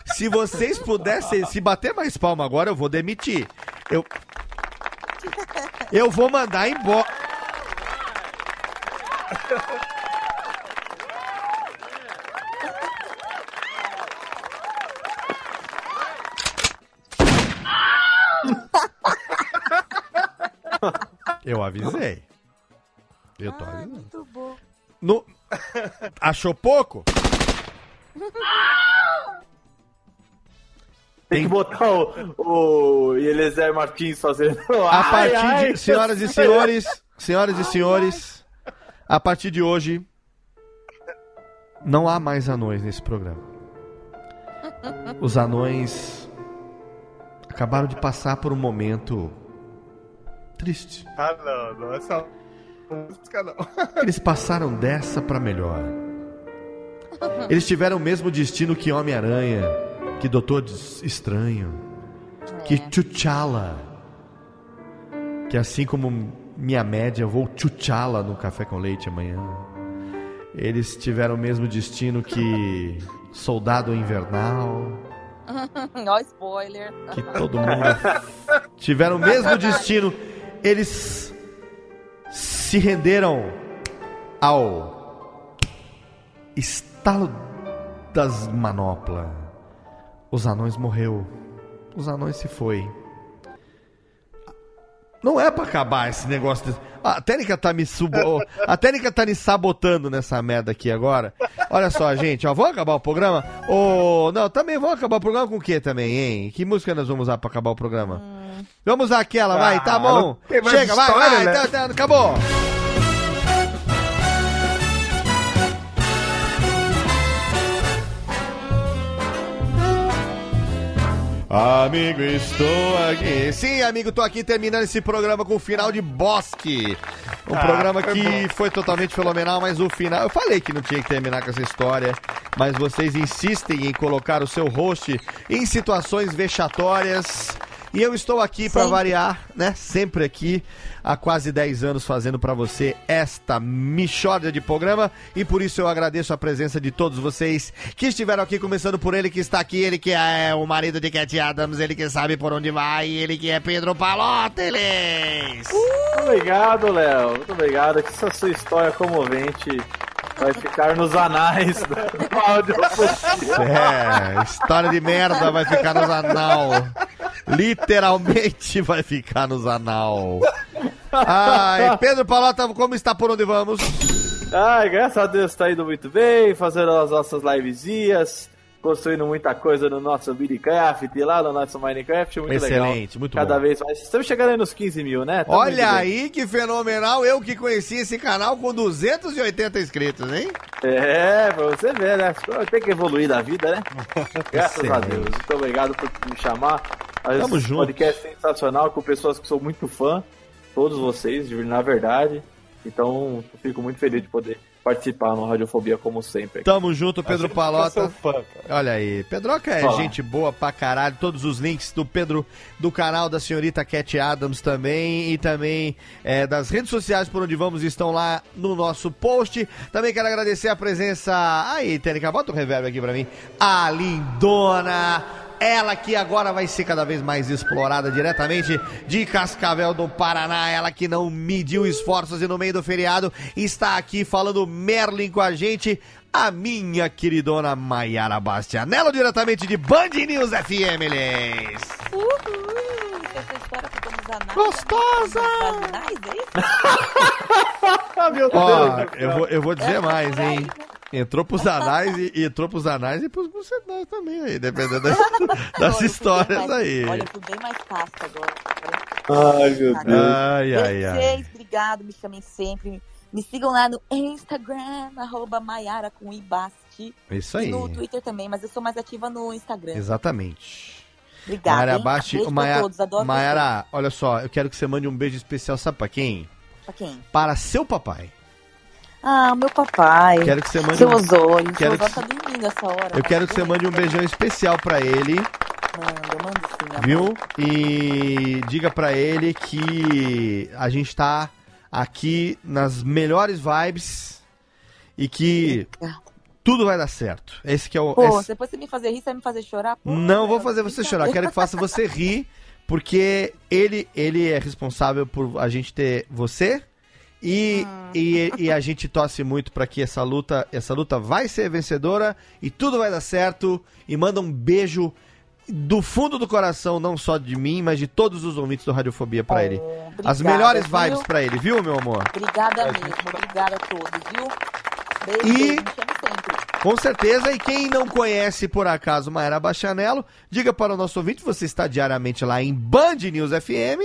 se vocês pudessem, se bater mais palma agora, eu vou demitir. Eu, eu vou mandar embora. Eu avisei. Eu tô avisando. Muito bom. No... Achou pouco? Tem que botar o, o Eliezer Martins fazendo. A Ai, partir ai, de. Senhoras e senhores, senhoras e senhores, a partir de hoje. Não há mais anões nesse programa. Os anões acabaram de passar por um momento triste. Ah, não, não, música não. Eles passaram dessa pra melhor. Eles tiveram o mesmo destino que Homem-Aranha, que Doutor Estranho, que T'Challa. Que assim como minha média, eu vou T'Challa no café com leite amanhã. Eles tiveram o mesmo destino que Soldado Invernal, Ó, spoiler. que todo mundo tiveram o mesmo destino. Eles se renderam ao estalo das manoplas. Os anões morreu. Os anões se foi. Não é pra acabar esse negócio. de- A técnica tá me subo... A técnica tá me sabotando nessa merda aqui agora. Olha só, gente, ó, vamos acabar o programa? Ô, não, também vamos acabar o programa com o que também, hein? Que música nós vamos usar pra acabar o programa? Vamos usar aquela, vai, tá bom? Chega, vai, vai, né? tá, tá, acabou. Amigo, estou aqui. Sim, amigo, tô aqui terminando esse programa com o final de Bosque. Um Ah, programa foi que bom. foi totalmente fenomenal, mas o final. Eu falei que não tinha que terminar com essa história, mas vocês insistem em colocar o seu host em situações vexatórias. E eu estou aqui para variar, né? Sempre aqui, há quase 10 anos, fazendo para você esta michórdia de programa. E por isso eu agradeço a presença de todos vocês que estiveram aqui, começando por ele que está aqui, ele que é o marido de Cat Adams, ele que sabe por onde vai, ele que é Pedro Palóteles. Muito obrigado, Léo. Muito obrigado. Que essa sua história comovente vai ficar nos anais do áudio. É, história de merda vai ficar nos anal. Literalmente vai ficar nos anal. Ai, Pedro Palota, como está por onde vamos? Ai, graças a Deus tá indo muito bem, fazendo as nossas livezinhas, construindo muita coisa no nosso Minecraft, lá no nosso Minecraft, muito legal. Excelente, muito Cada bom. vez mais. Estamos chegando aí nos 15 mil, né? Tamo Olha aí que fenomenal, eu que conheci esse canal com 280 inscritos, hein? É, pra você ver, né? Tem que evoluir da vida, né? Graças a. Deus. Muito obrigado por me chamar. Tamo Esse junto. podcast sensacional com pessoas que sou muito fã. Todos vocês, na verdade. Então, fico muito feliz de poder participar no Radiofobia, como sempre. Tamo junto, Pedro Palota. sou fã, cara. Olha aí, Pedroca é Olá. gente boa pra caralho. Todos os links do Pedro, do canal da senhorita Cat Adams também e também é, das redes sociais por onde vamos estão lá no nosso post. Também quero agradecer a presença. Aí, Tênica, bota o reverb aqui pra mim. A lindona. Ela que agora vai ser cada vez mais explorada diretamente de Cascavel do Paraná. Ela que não mediu esforços e no meio do feriado está aqui falando Merlin com a gente. A minha queridona Maiara Bastianello, diretamente de Band News FM, Liz. Uhul! Essa história ficou nos anais. Gostosa! Nos anais, é isso? Meu Ó, Deus! eu vou, eu vou dizer mais, hein? Entrou pros anais e, e entrou pros anais e pros bucetais também aí, dependendo das, das histórias mais- aí. Olha, eu bem mais casca agora. Ai, meu Tá. Deus. Ai, ai, ai. Vocês, obrigado, me chamem sempre. Me sigam lá no Instagram, arroba Maiara com Ibasti. Isso E aí. no Twitter também, mas eu sou mais ativa no Instagram. Exatamente. Obrigada. Mayara hein? Basti, Beijo pra Maia- todos, adoro Mayara, olha só, eu quero que você mande um beijo especial, sabe pra quem? Pra quem? Para seu papai. Ah, meu papai. Quero que você mande Seu um, Osório. quero Seu que- tá dormindo essa hora. eu quero que você mande um beijão especial pra ele, Manda, manda sim, viu? E diga pra ele que a gente tá aqui nas melhores vibes e que tudo vai dar certo. Esse que é o Pô, esse- depois você me fazer rir, você vai me fazer chorar? Pô, Não vou fazer você chorar, quero que faça você rir, porque ele, ele é responsável por a gente ter você e, e, e a gente torce muito pra que essa luta, essa luta vai ser vencedora e tudo vai dar certo. E manda um beijo do fundo do coração, não só de mim, mas de todos os ouvintes do Radiofobia pra ele. As obrigada, melhores viu? vibes pra ele, viu, meu amor? Obrigada mesmo, obrigada a todos, viu? Beijo, E- beijo, sempre. Com certeza, e quem não conhece por acaso Maera Bachanello, diga para o nosso ouvinte, você está diariamente lá em Band News FM.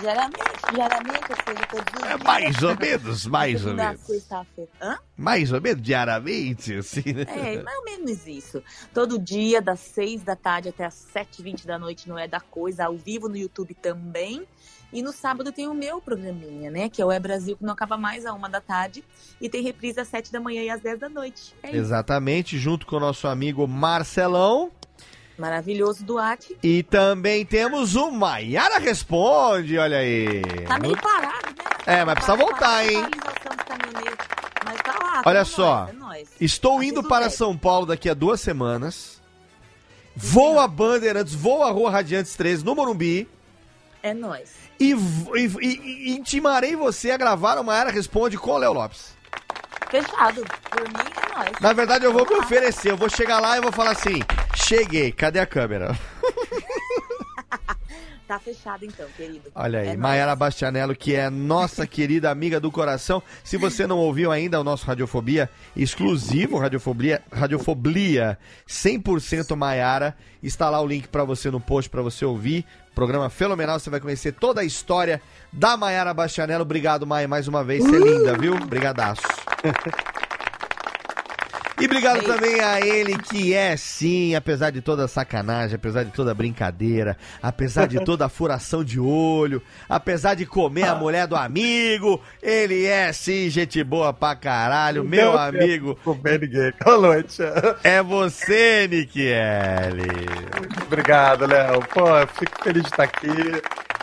Diariamente, diariamente, ou seja, todos os É dias. mais ou menos, mais ou menos. sexta-feira. Hã? Mais ou menos diariamente, assim, né? É, mais ou menos isso. Todo dia, das 6 da tarde até as 7h20 da noite, não é da coisa, ao vivo no YouTube também. E no sábado tem o meu programinha, né? Que é o É Brasil, que não acaba mais a uma da tarde. E tem reprise às 7 da manhã e às 10 da noite. É. Exatamente, junto com o nosso amigo Marcelão. Maravilhoso Duarte. E também temos o Maiara Responde, olha aí. Tá meio parado, né? É, mas precisa voltar, hein? Mas tá lá. Olha tá só. nóis, é. Estou indo para. São Paulo daqui a duas semanas. Voa Bandeirantes, voa Rua Radiantes 13 no Morumbi. É nóis. E, e- e- e intimarei você a gravar uma Era Responde com o Léo Lopes. Fechado. Por mim é nóis. Na verdade, eu vou me oferecer. Eu vou chegar lá e vou falar assim: cheguei, cadê a câmera? Tá fechado então, querido. Olha aí, É nóis. Maiara Bastianello, que é nossa querida amiga do coração. Se você não ouviu ainda o nosso Radiofobia exclusivo, Radiofobia, Radiofobia 100% Maiara, está lá o link pra você no post pra você ouvir. Programa fenomenal, você vai conhecer toda a história da Maiara Bastianello. Obrigado, Maia, mais uma vez. Você é linda, viu? Brigadaço. E obrigado também a ele que é, sim, apesar de toda a sacanagem, apesar de toda a brincadeira, apesar de toda a furação de olho, apesar de comer a mulher do amigo, ele é, sim, gente boa pra caralho, meu Não amigo. Comer ninguém. Boa noite. É você, Nikiele. Obrigado, Léo. Pô, fico feliz de estar aqui.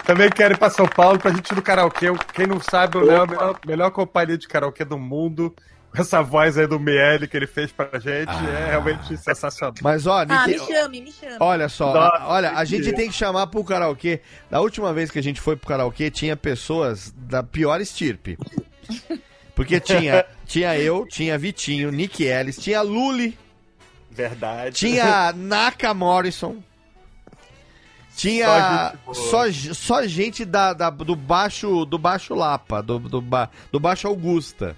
Também quero ir pra São Paulo pra gente ir no karaokê. Quem não sabe, o Léo é a melhor, melhor companhia de karaokê do mundo. Essa voz aí do Miele que ele fez pra gente é realmente sensacional. Mas, ó, Ah, me chame, me chame. Olha só, Nossa, a- olha, a gente tem que chamar pro karaokê. Da última vez que a gente foi pro karaokê, tinha pessoas da pior estirpe. Porque tinha, tinha eu, tinha Vitinho, Nick Ellis, tinha Luli, Verdade. tinha Naka Morrison. Tinha Só gente só, só gente da, da- do baixo do baixo Lapa, do, do, ba- do baixo Augusta.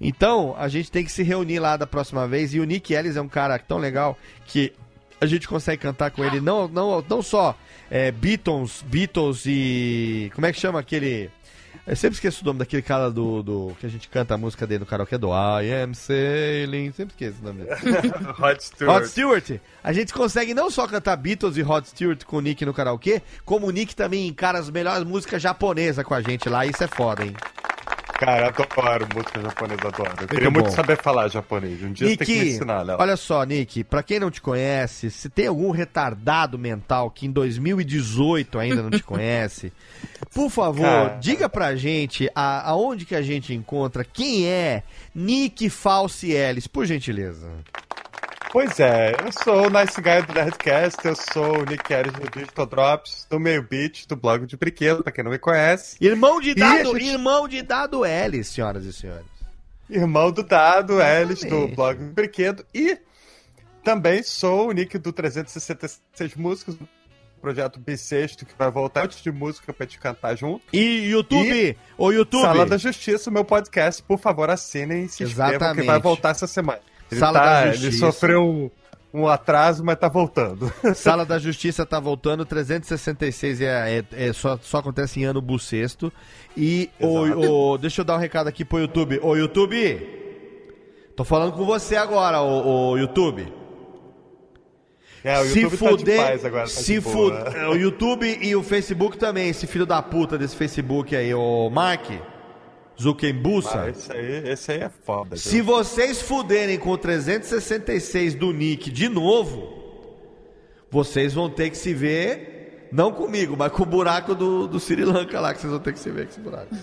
Então, a gente tem que se reunir lá da próxima vez. E o Nick Ellis é um cara tão legal que a gente consegue cantar com ele não, não, não só é, Beatles, Beatles e. Como é que chama aquele. Eu sempre esqueço o nome daquele cara do, do. que a gente canta a música dele no karaokê do I am sailing. Sempre esqueço o nome dele. Rod Stewart. Rod Stewart. A gente consegue não só cantar Beatles e Rod Stewart com o Nick no karaokê, como o Nick também encara as melhores músicas japonesas com a gente lá. Isso é foda, hein? Cara, adoro música japonesa, adoro. Eu queria bom. muito saber falar japonês. Um dia você tem que me ensinar, Léo. olha só, Nick, pra quem não te conhece, se tem algum retardado mental que em 2018 ainda não te conhece, por favor, Cara. diga pra gente a- aonde que a gente encontra quem é Nick Falcielis, por gentileza. Pois é, eu sou o Nice Guy do Nerdcast, eu sou o Nick Harris do Digital Drops, do Meio Beat, do blog de brinquedo, pra quem não me conhece. Irmão de dado, gente- irmão de dado L, senhoras e senhores. Irmão do Dado, Ellis, do blog de brinquedo. E também sou o Nick do 366 Músicas, do projeto Bissexto, que vai voltar antes de música pra gente cantar junto. E YouTube, E ô YouTube. Sala da Justiça, o meu podcast, por favor, assinem e se inscrevam, Exatamente. que vai voltar essa semana. Ele, Sala tá- da ele Justiça. sofreu um, um atraso, mas tá voltando. Sala da Justiça tá voltando, 366 é, é- é só, só acontece em ano bissexto. E o, o- deixa eu dar um recado aqui pro YouTube. Ô YouTube, tô falando com você agora, ô, ô YouTube. É, o YouTube tá de paz agora, tá se de boa. fu- é, O YouTube e o Facebook também, esse filho da puta desse Facebook aí, o Mark Zuckerbussa. Ah, esse, aí, esse aí é foda. Se vocês fuderem com o 366 do Nick de novo, vocês vão ter que se ver, não comigo, mas com o buraco do, do Sri Lanka lá, que vocês vão ter que se ver com esse buraco.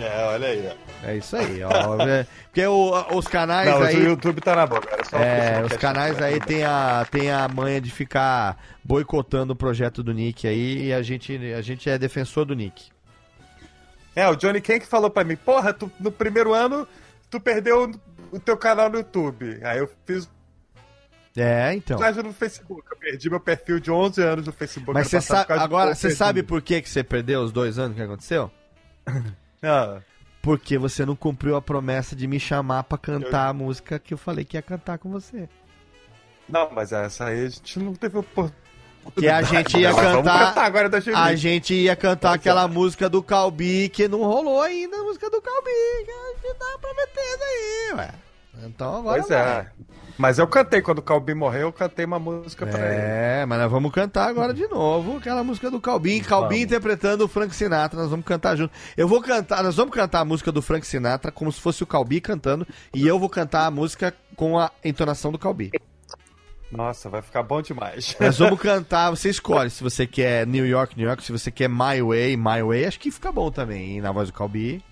É, olha aí, ó. É isso aí, ó. É, Porque o- os canais Não, aí. o YouTube tá na boca, É, Facebook os canais é aí tem a, tem a manha de ficar boicotando o projeto do Nick aí e a gente, a gente é defensor do Nick. É, o Johnny Ken que falou pra mim, porra, tu, no primeiro ano tu perdeu o teu canal no YouTube. Aí eu fiz É, então. página no Facebook. Eu perdi meu perfil de 11 anos no Facebook. Mas você sabe, agora, você sabe por que, que você perdeu os dois anos que aconteceu? Ah, Porque você não cumpriu a promessa de me chamar pra cantar a música que eu falei que ia cantar com você. não, mas essa aí a gente não teve oportunidade. Que a gente ia cantar. cantar agora da A gente ia cantar aquela música do Calbi que não rolou ainda, a música do Calbi, que a gente tá prometendo aí, ué. Então agora. Pois vai. é. Mas eu cantei, quando o Calbi morreu, eu cantei uma música pra ele. É, mas nós vamos cantar agora de novo aquela música do Calbin. Calbin interpretando o Frank Sinatra, nós vamos cantar junto. Eu vou cantar, nós vamos cantar a música do Frank Sinatra como se fosse o Calbi cantando e eu vou cantar a música com a entonação do Calbi. Nossa, vai ficar bom demais. Nós vamos cantar, você escolhe se você quer New York, New York, se você quer My Way, My Way, acho que fica bom também, hein, na voz do Calbi.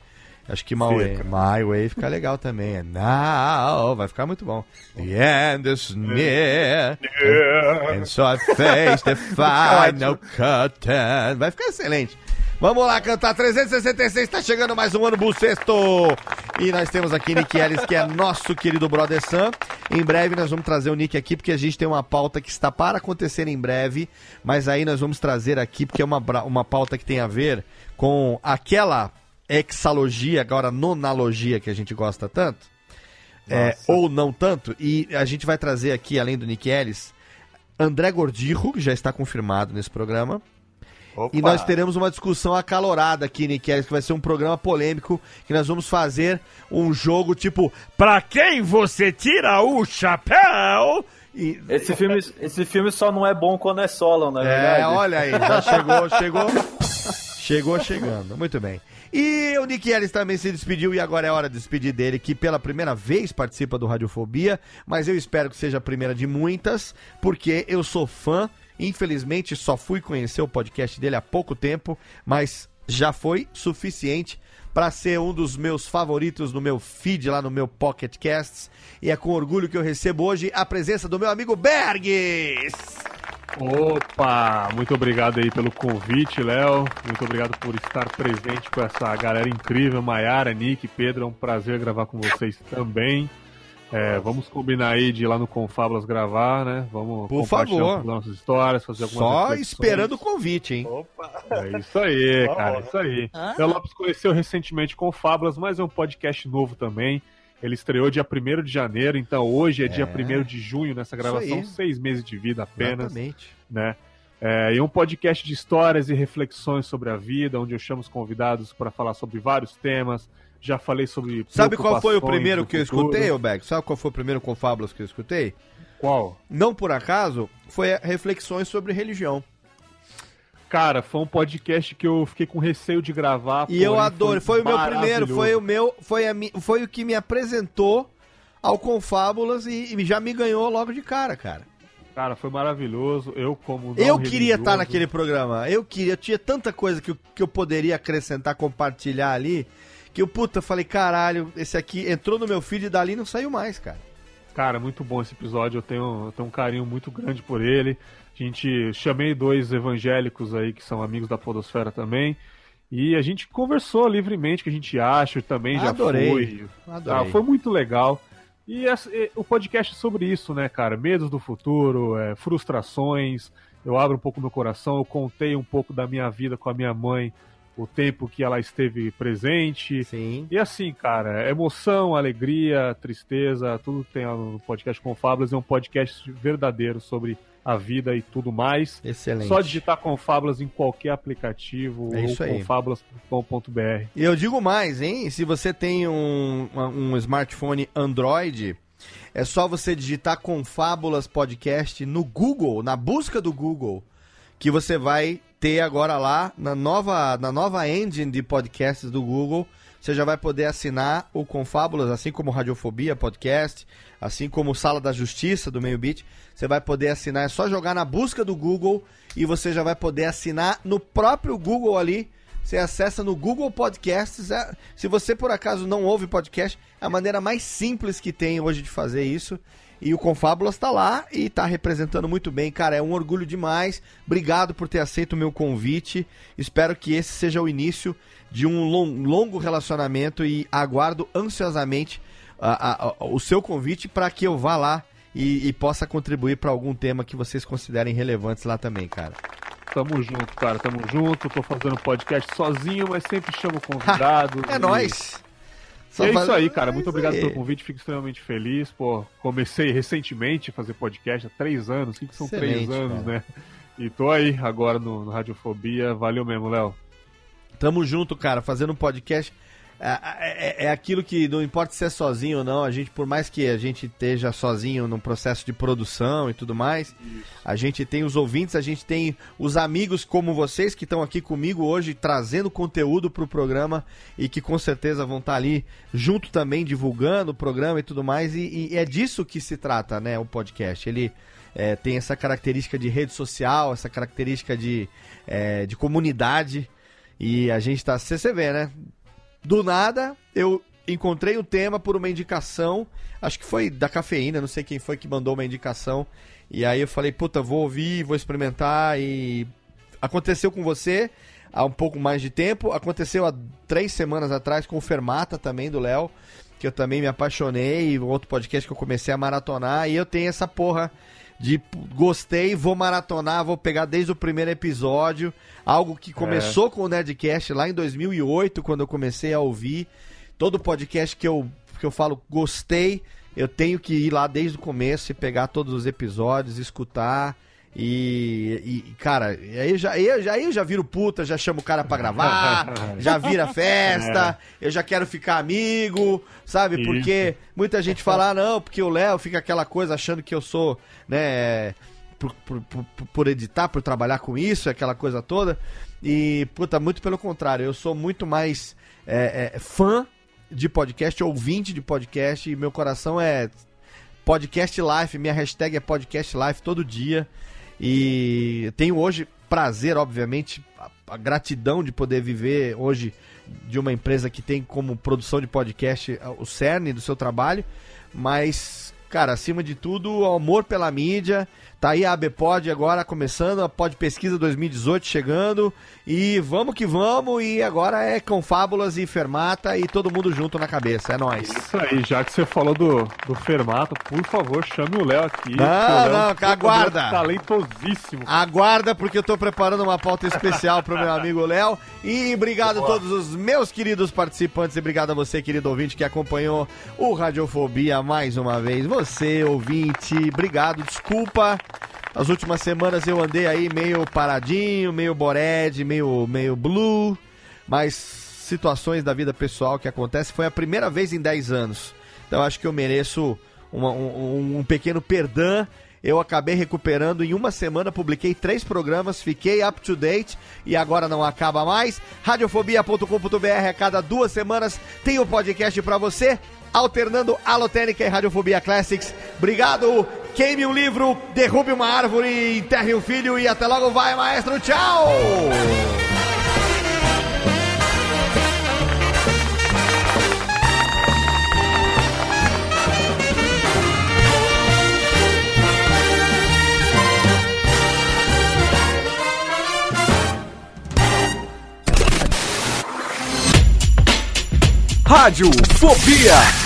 Acho que My Way, My Way fica legal também. É Now, vai ficar muito bom. The end is near. And so I face the final curtain. Vai ficar excelente. Vamos lá cantar 366, tá chegando mais um ano bucesto. E nós temos aqui Nick Ellis, que é nosso querido brother Sam. Em breve nós vamos trazer o Nick aqui, porque a gente tem uma pauta que está para acontecer em breve. Mas aí nós vamos trazer aqui, porque é uma, uma pauta que tem a ver com aquela exalogia, agora nonalogia que a gente gosta tanto. É, ou não tanto. E a gente vai trazer aqui, além do Nick Ellis, André Gordirro, que já está confirmado nesse programa. E nós teremos uma discussão acalorada aqui, Nick Ellis, que vai ser um programa polêmico, que nós vamos fazer um jogo tipo, pra quem você tira o chapéu? E... Esse filme, esse filme só não é bom quando é solo, não é, verdade? É, olha aí, já chegou, chegou. Chegou chegando, muito bem. E o Nick Ellis também se despediu e agora é hora de despedir dele, que pela primeira vez participa do Radiofobia, mas eu espero que seja a primeira de muitas, porque eu sou fã. Infelizmente só fui conhecer o podcast dele há pouco tempo, mas já foi suficiente para ser um dos meus favoritos no meu feed lá no meu Pocket Casts. E é com orgulho que eu recebo hoje a presença do meu amigo Bergs. Opa! Muito obrigado aí pelo convite, Léo. Muito obrigado por estar presente com essa galera incrível, Maiara, Nick, Pedro. É um prazer gravar com vocês também. É, vamos combinar aí de ir lá no Confablas gravar, né? Vamos Por compartilhar favor. nossas histórias, fazer algumas Só esperando o convite, hein? É isso aí, cara, é isso aí. Léo Lopes conheceu recentemente Confablas, mas é um podcast novo também. Ele estreou dia 1 de janeiro, então hoje é, dia 1 de junho nessa gravação, seis meses de vida apenas Exatamente. né? É, e um podcast de histórias e reflexões sobre a vida, onde eu chamo os convidados para falar sobre vários temas. Já falei sobre. Sabe qual foi o primeiro que eu escutei, ô Beck? Sabe qual foi o primeiro Confábulas que eu escutei? Qual? Não por acaso, foi reflexões sobre religião. Cara, foi um podcast que eu fiquei com receio de gravar. E eu adoro, foi o meu primeiro, foi o meu, foi, a foi o que me apresentou ao Confábulas e, e já me ganhou logo de cara, cara. Cara, foi maravilhoso. Eu, como. Eu queria estar religioso- naquele programa. Eu queria, eu tinha tanta coisa que eu, que eu poderia acrescentar, compartilhar ali, que eu, puta, falei, caralho, esse aqui entrou no meu feed e dali não saiu mais, cara. Cara, muito bom esse episódio. Eu tenho, eu tenho um carinho muito grande por ele. A gente chamei dois evangélicos aí que são amigos da Podosfera também. E a gente conversou livremente que a gente acha, também já Adorei. fui. Adorei. Ah, foi muito legal. E essa- e o podcast é sobre isso, né, cara? Medos do futuro, é, frustrações. Eu abro um pouco meu coração, eu contei um pouco da minha vida com a minha mãe, o tempo que ela esteve presente. Sim. E assim, cara, emoção, alegria, tristeza, tudo tem lá no podcast Confábulas. É um podcast verdadeiro sobre a vida e tudo mais. Excelente. Só digitar Confábulas em qualquer aplicativo É ou isso aí. confábulas.com.br. E eu digo mais, hein? Se você tem um, um smartphone Android, é só você digitar Confábulas Podcast no Google, na busca do Google, que você vai ter agora lá na nova, na nova engine de podcasts do Google. Você já vai poder assinar o Confábulas, assim como Radiofobia Podcast, assim como Sala da Justiça do Meio Beat. Você vai poder assinar, é só jogar na busca do Google e você já vai poder assinar no próprio Google ali. Você acessa no Google Podcasts. é- Se você por acaso não ouve podcast, é a maneira mais simples que tem hoje de fazer isso. E o Confábulas tá lá e tá representando muito bem. Cara, é um orgulho demais. Obrigado por ter aceito o meu convite. Espero que esse seja o início de um lon- longo relacionamento e aguardo ansiosamente a- a- a- o seu convite para que eu vá lá e, e possa contribuir para algum tema que vocês considerem relevantes lá também, cara. Tamo junto, cara, tamo junto. Tô fazendo podcast sozinho, mas sempre chamo convidados. É e- nóis! E é faz- isso aí, cara. é Muito obrigado aí. pelo convite. Fico extremamente feliz. Pô, comecei recentemente a fazer podcast há três anos. O que, que são três Excelente, anos, cara. né? E tô aí agora no, no Radiofobia. Valeu mesmo, Léo. Tamo junto, cara, fazendo um podcast. É, é- é aquilo que não importa se é sozinho ou não, a gente, por mais que a gente esteja sozinho num processo de produção e tudo mais, a gente tem os ouvintes, a gente tem os amigos como vocês que estão aqui comigo hoje trazendo conteúdo pro programa e que com certeza vão estar ali junto também divulgando o programa e tudo mais. E, e é disso que se trata, né? O podcast. Ele é, tem essa característica de rede social, essa característica de, é, de comunidade. E a gente tá. Você vê, né? Do nada, eu encontrei o tema por uma indicação, acho que foi da cafeína, não sei quem foi que mandou uma indicação. E aí eu falei, puta, vou ouvir, vou experimentar. E aconteceu com você há um pouco mais de tempo, aconteceu há três semanas atrás com o Fermata também do Léo, que eu também me apaixonei, outro podcast que eu comecei a maratonar. E eu tenho essa porra de gostei, vou maratonar, vou pegar desde o primeiro episódio, algo que começou com o Nerdcast lá em 2008, quando eu comecei a ouvir. Todo podcast que eu, que eu falo gostei, eu tenho que ir lá desde o começo e pegar todos os episódios, escutar. E, e, cara, aí eu já, eu já, aí eu já viro puta, já chamo o cara pra gravar, já vira festa, eu já quero ficar amigo, sabe? Isso. Porque muita gente fala, ah, não, porque o Léo fica aquela coisa achando que eu sou, né, por, por, por, por editar, por trabalhar com isso, aquela coisa toda. E, puta, muito pelo contrário, eu sou muito mais é, é, fã de podcast, ouvinte de podcast, e meu coração é podcast life, minha hashtag é podcast life todo dia. E tenho hoje prazer, obviamente, a, a gratidão de poder viver hoje de uma empresa que tem como produção de podcast a- o cerne do seu trabalho, mas, cara, acima de tudo, o amor pela mídia. Tá aí a ABPod agora começando, a Pod Pesquisa 2018 chegando. E vamos que vamos. E agora é Confábulas e Fermata e todo mundo junto na cabeça. É nóis. Isso aí, já que você falou do, do Fermata, por favor, chame o Léo aqui. Não, Léo não, um aguarda. Talentosíssimo. Aguarda, porque eu tô preparando uma pauta especial pro meu amigo Léo. E obrigado a todos os meus queridos participantes e obrigado a você, querido ouvinte, que acompanhou o Radiofobia mais uma vez. Você, ouvinte, obrigado, desculpa. As últimas semanas eu andei aí meio paradinho, meio bored, meio, meio blue, mas situações da vida pessoal que acontecem. Foi a primeira vez em 10 anos. Então acho que eu mereço uma- um, um pequeno perdão. Eu acabei recuperando em uma semana, publiquei três programas, fiquei up to date e agora não acaba mais. Radiofobia.com.br a cada duas semanas tem o podcast pra você, alternando Alotênica e Radiofobia Classics. Obrigado, queime um livro, derrube uma árvore, enterre um filho e até logo vai, maestro. Tchau! Rádio Fobia.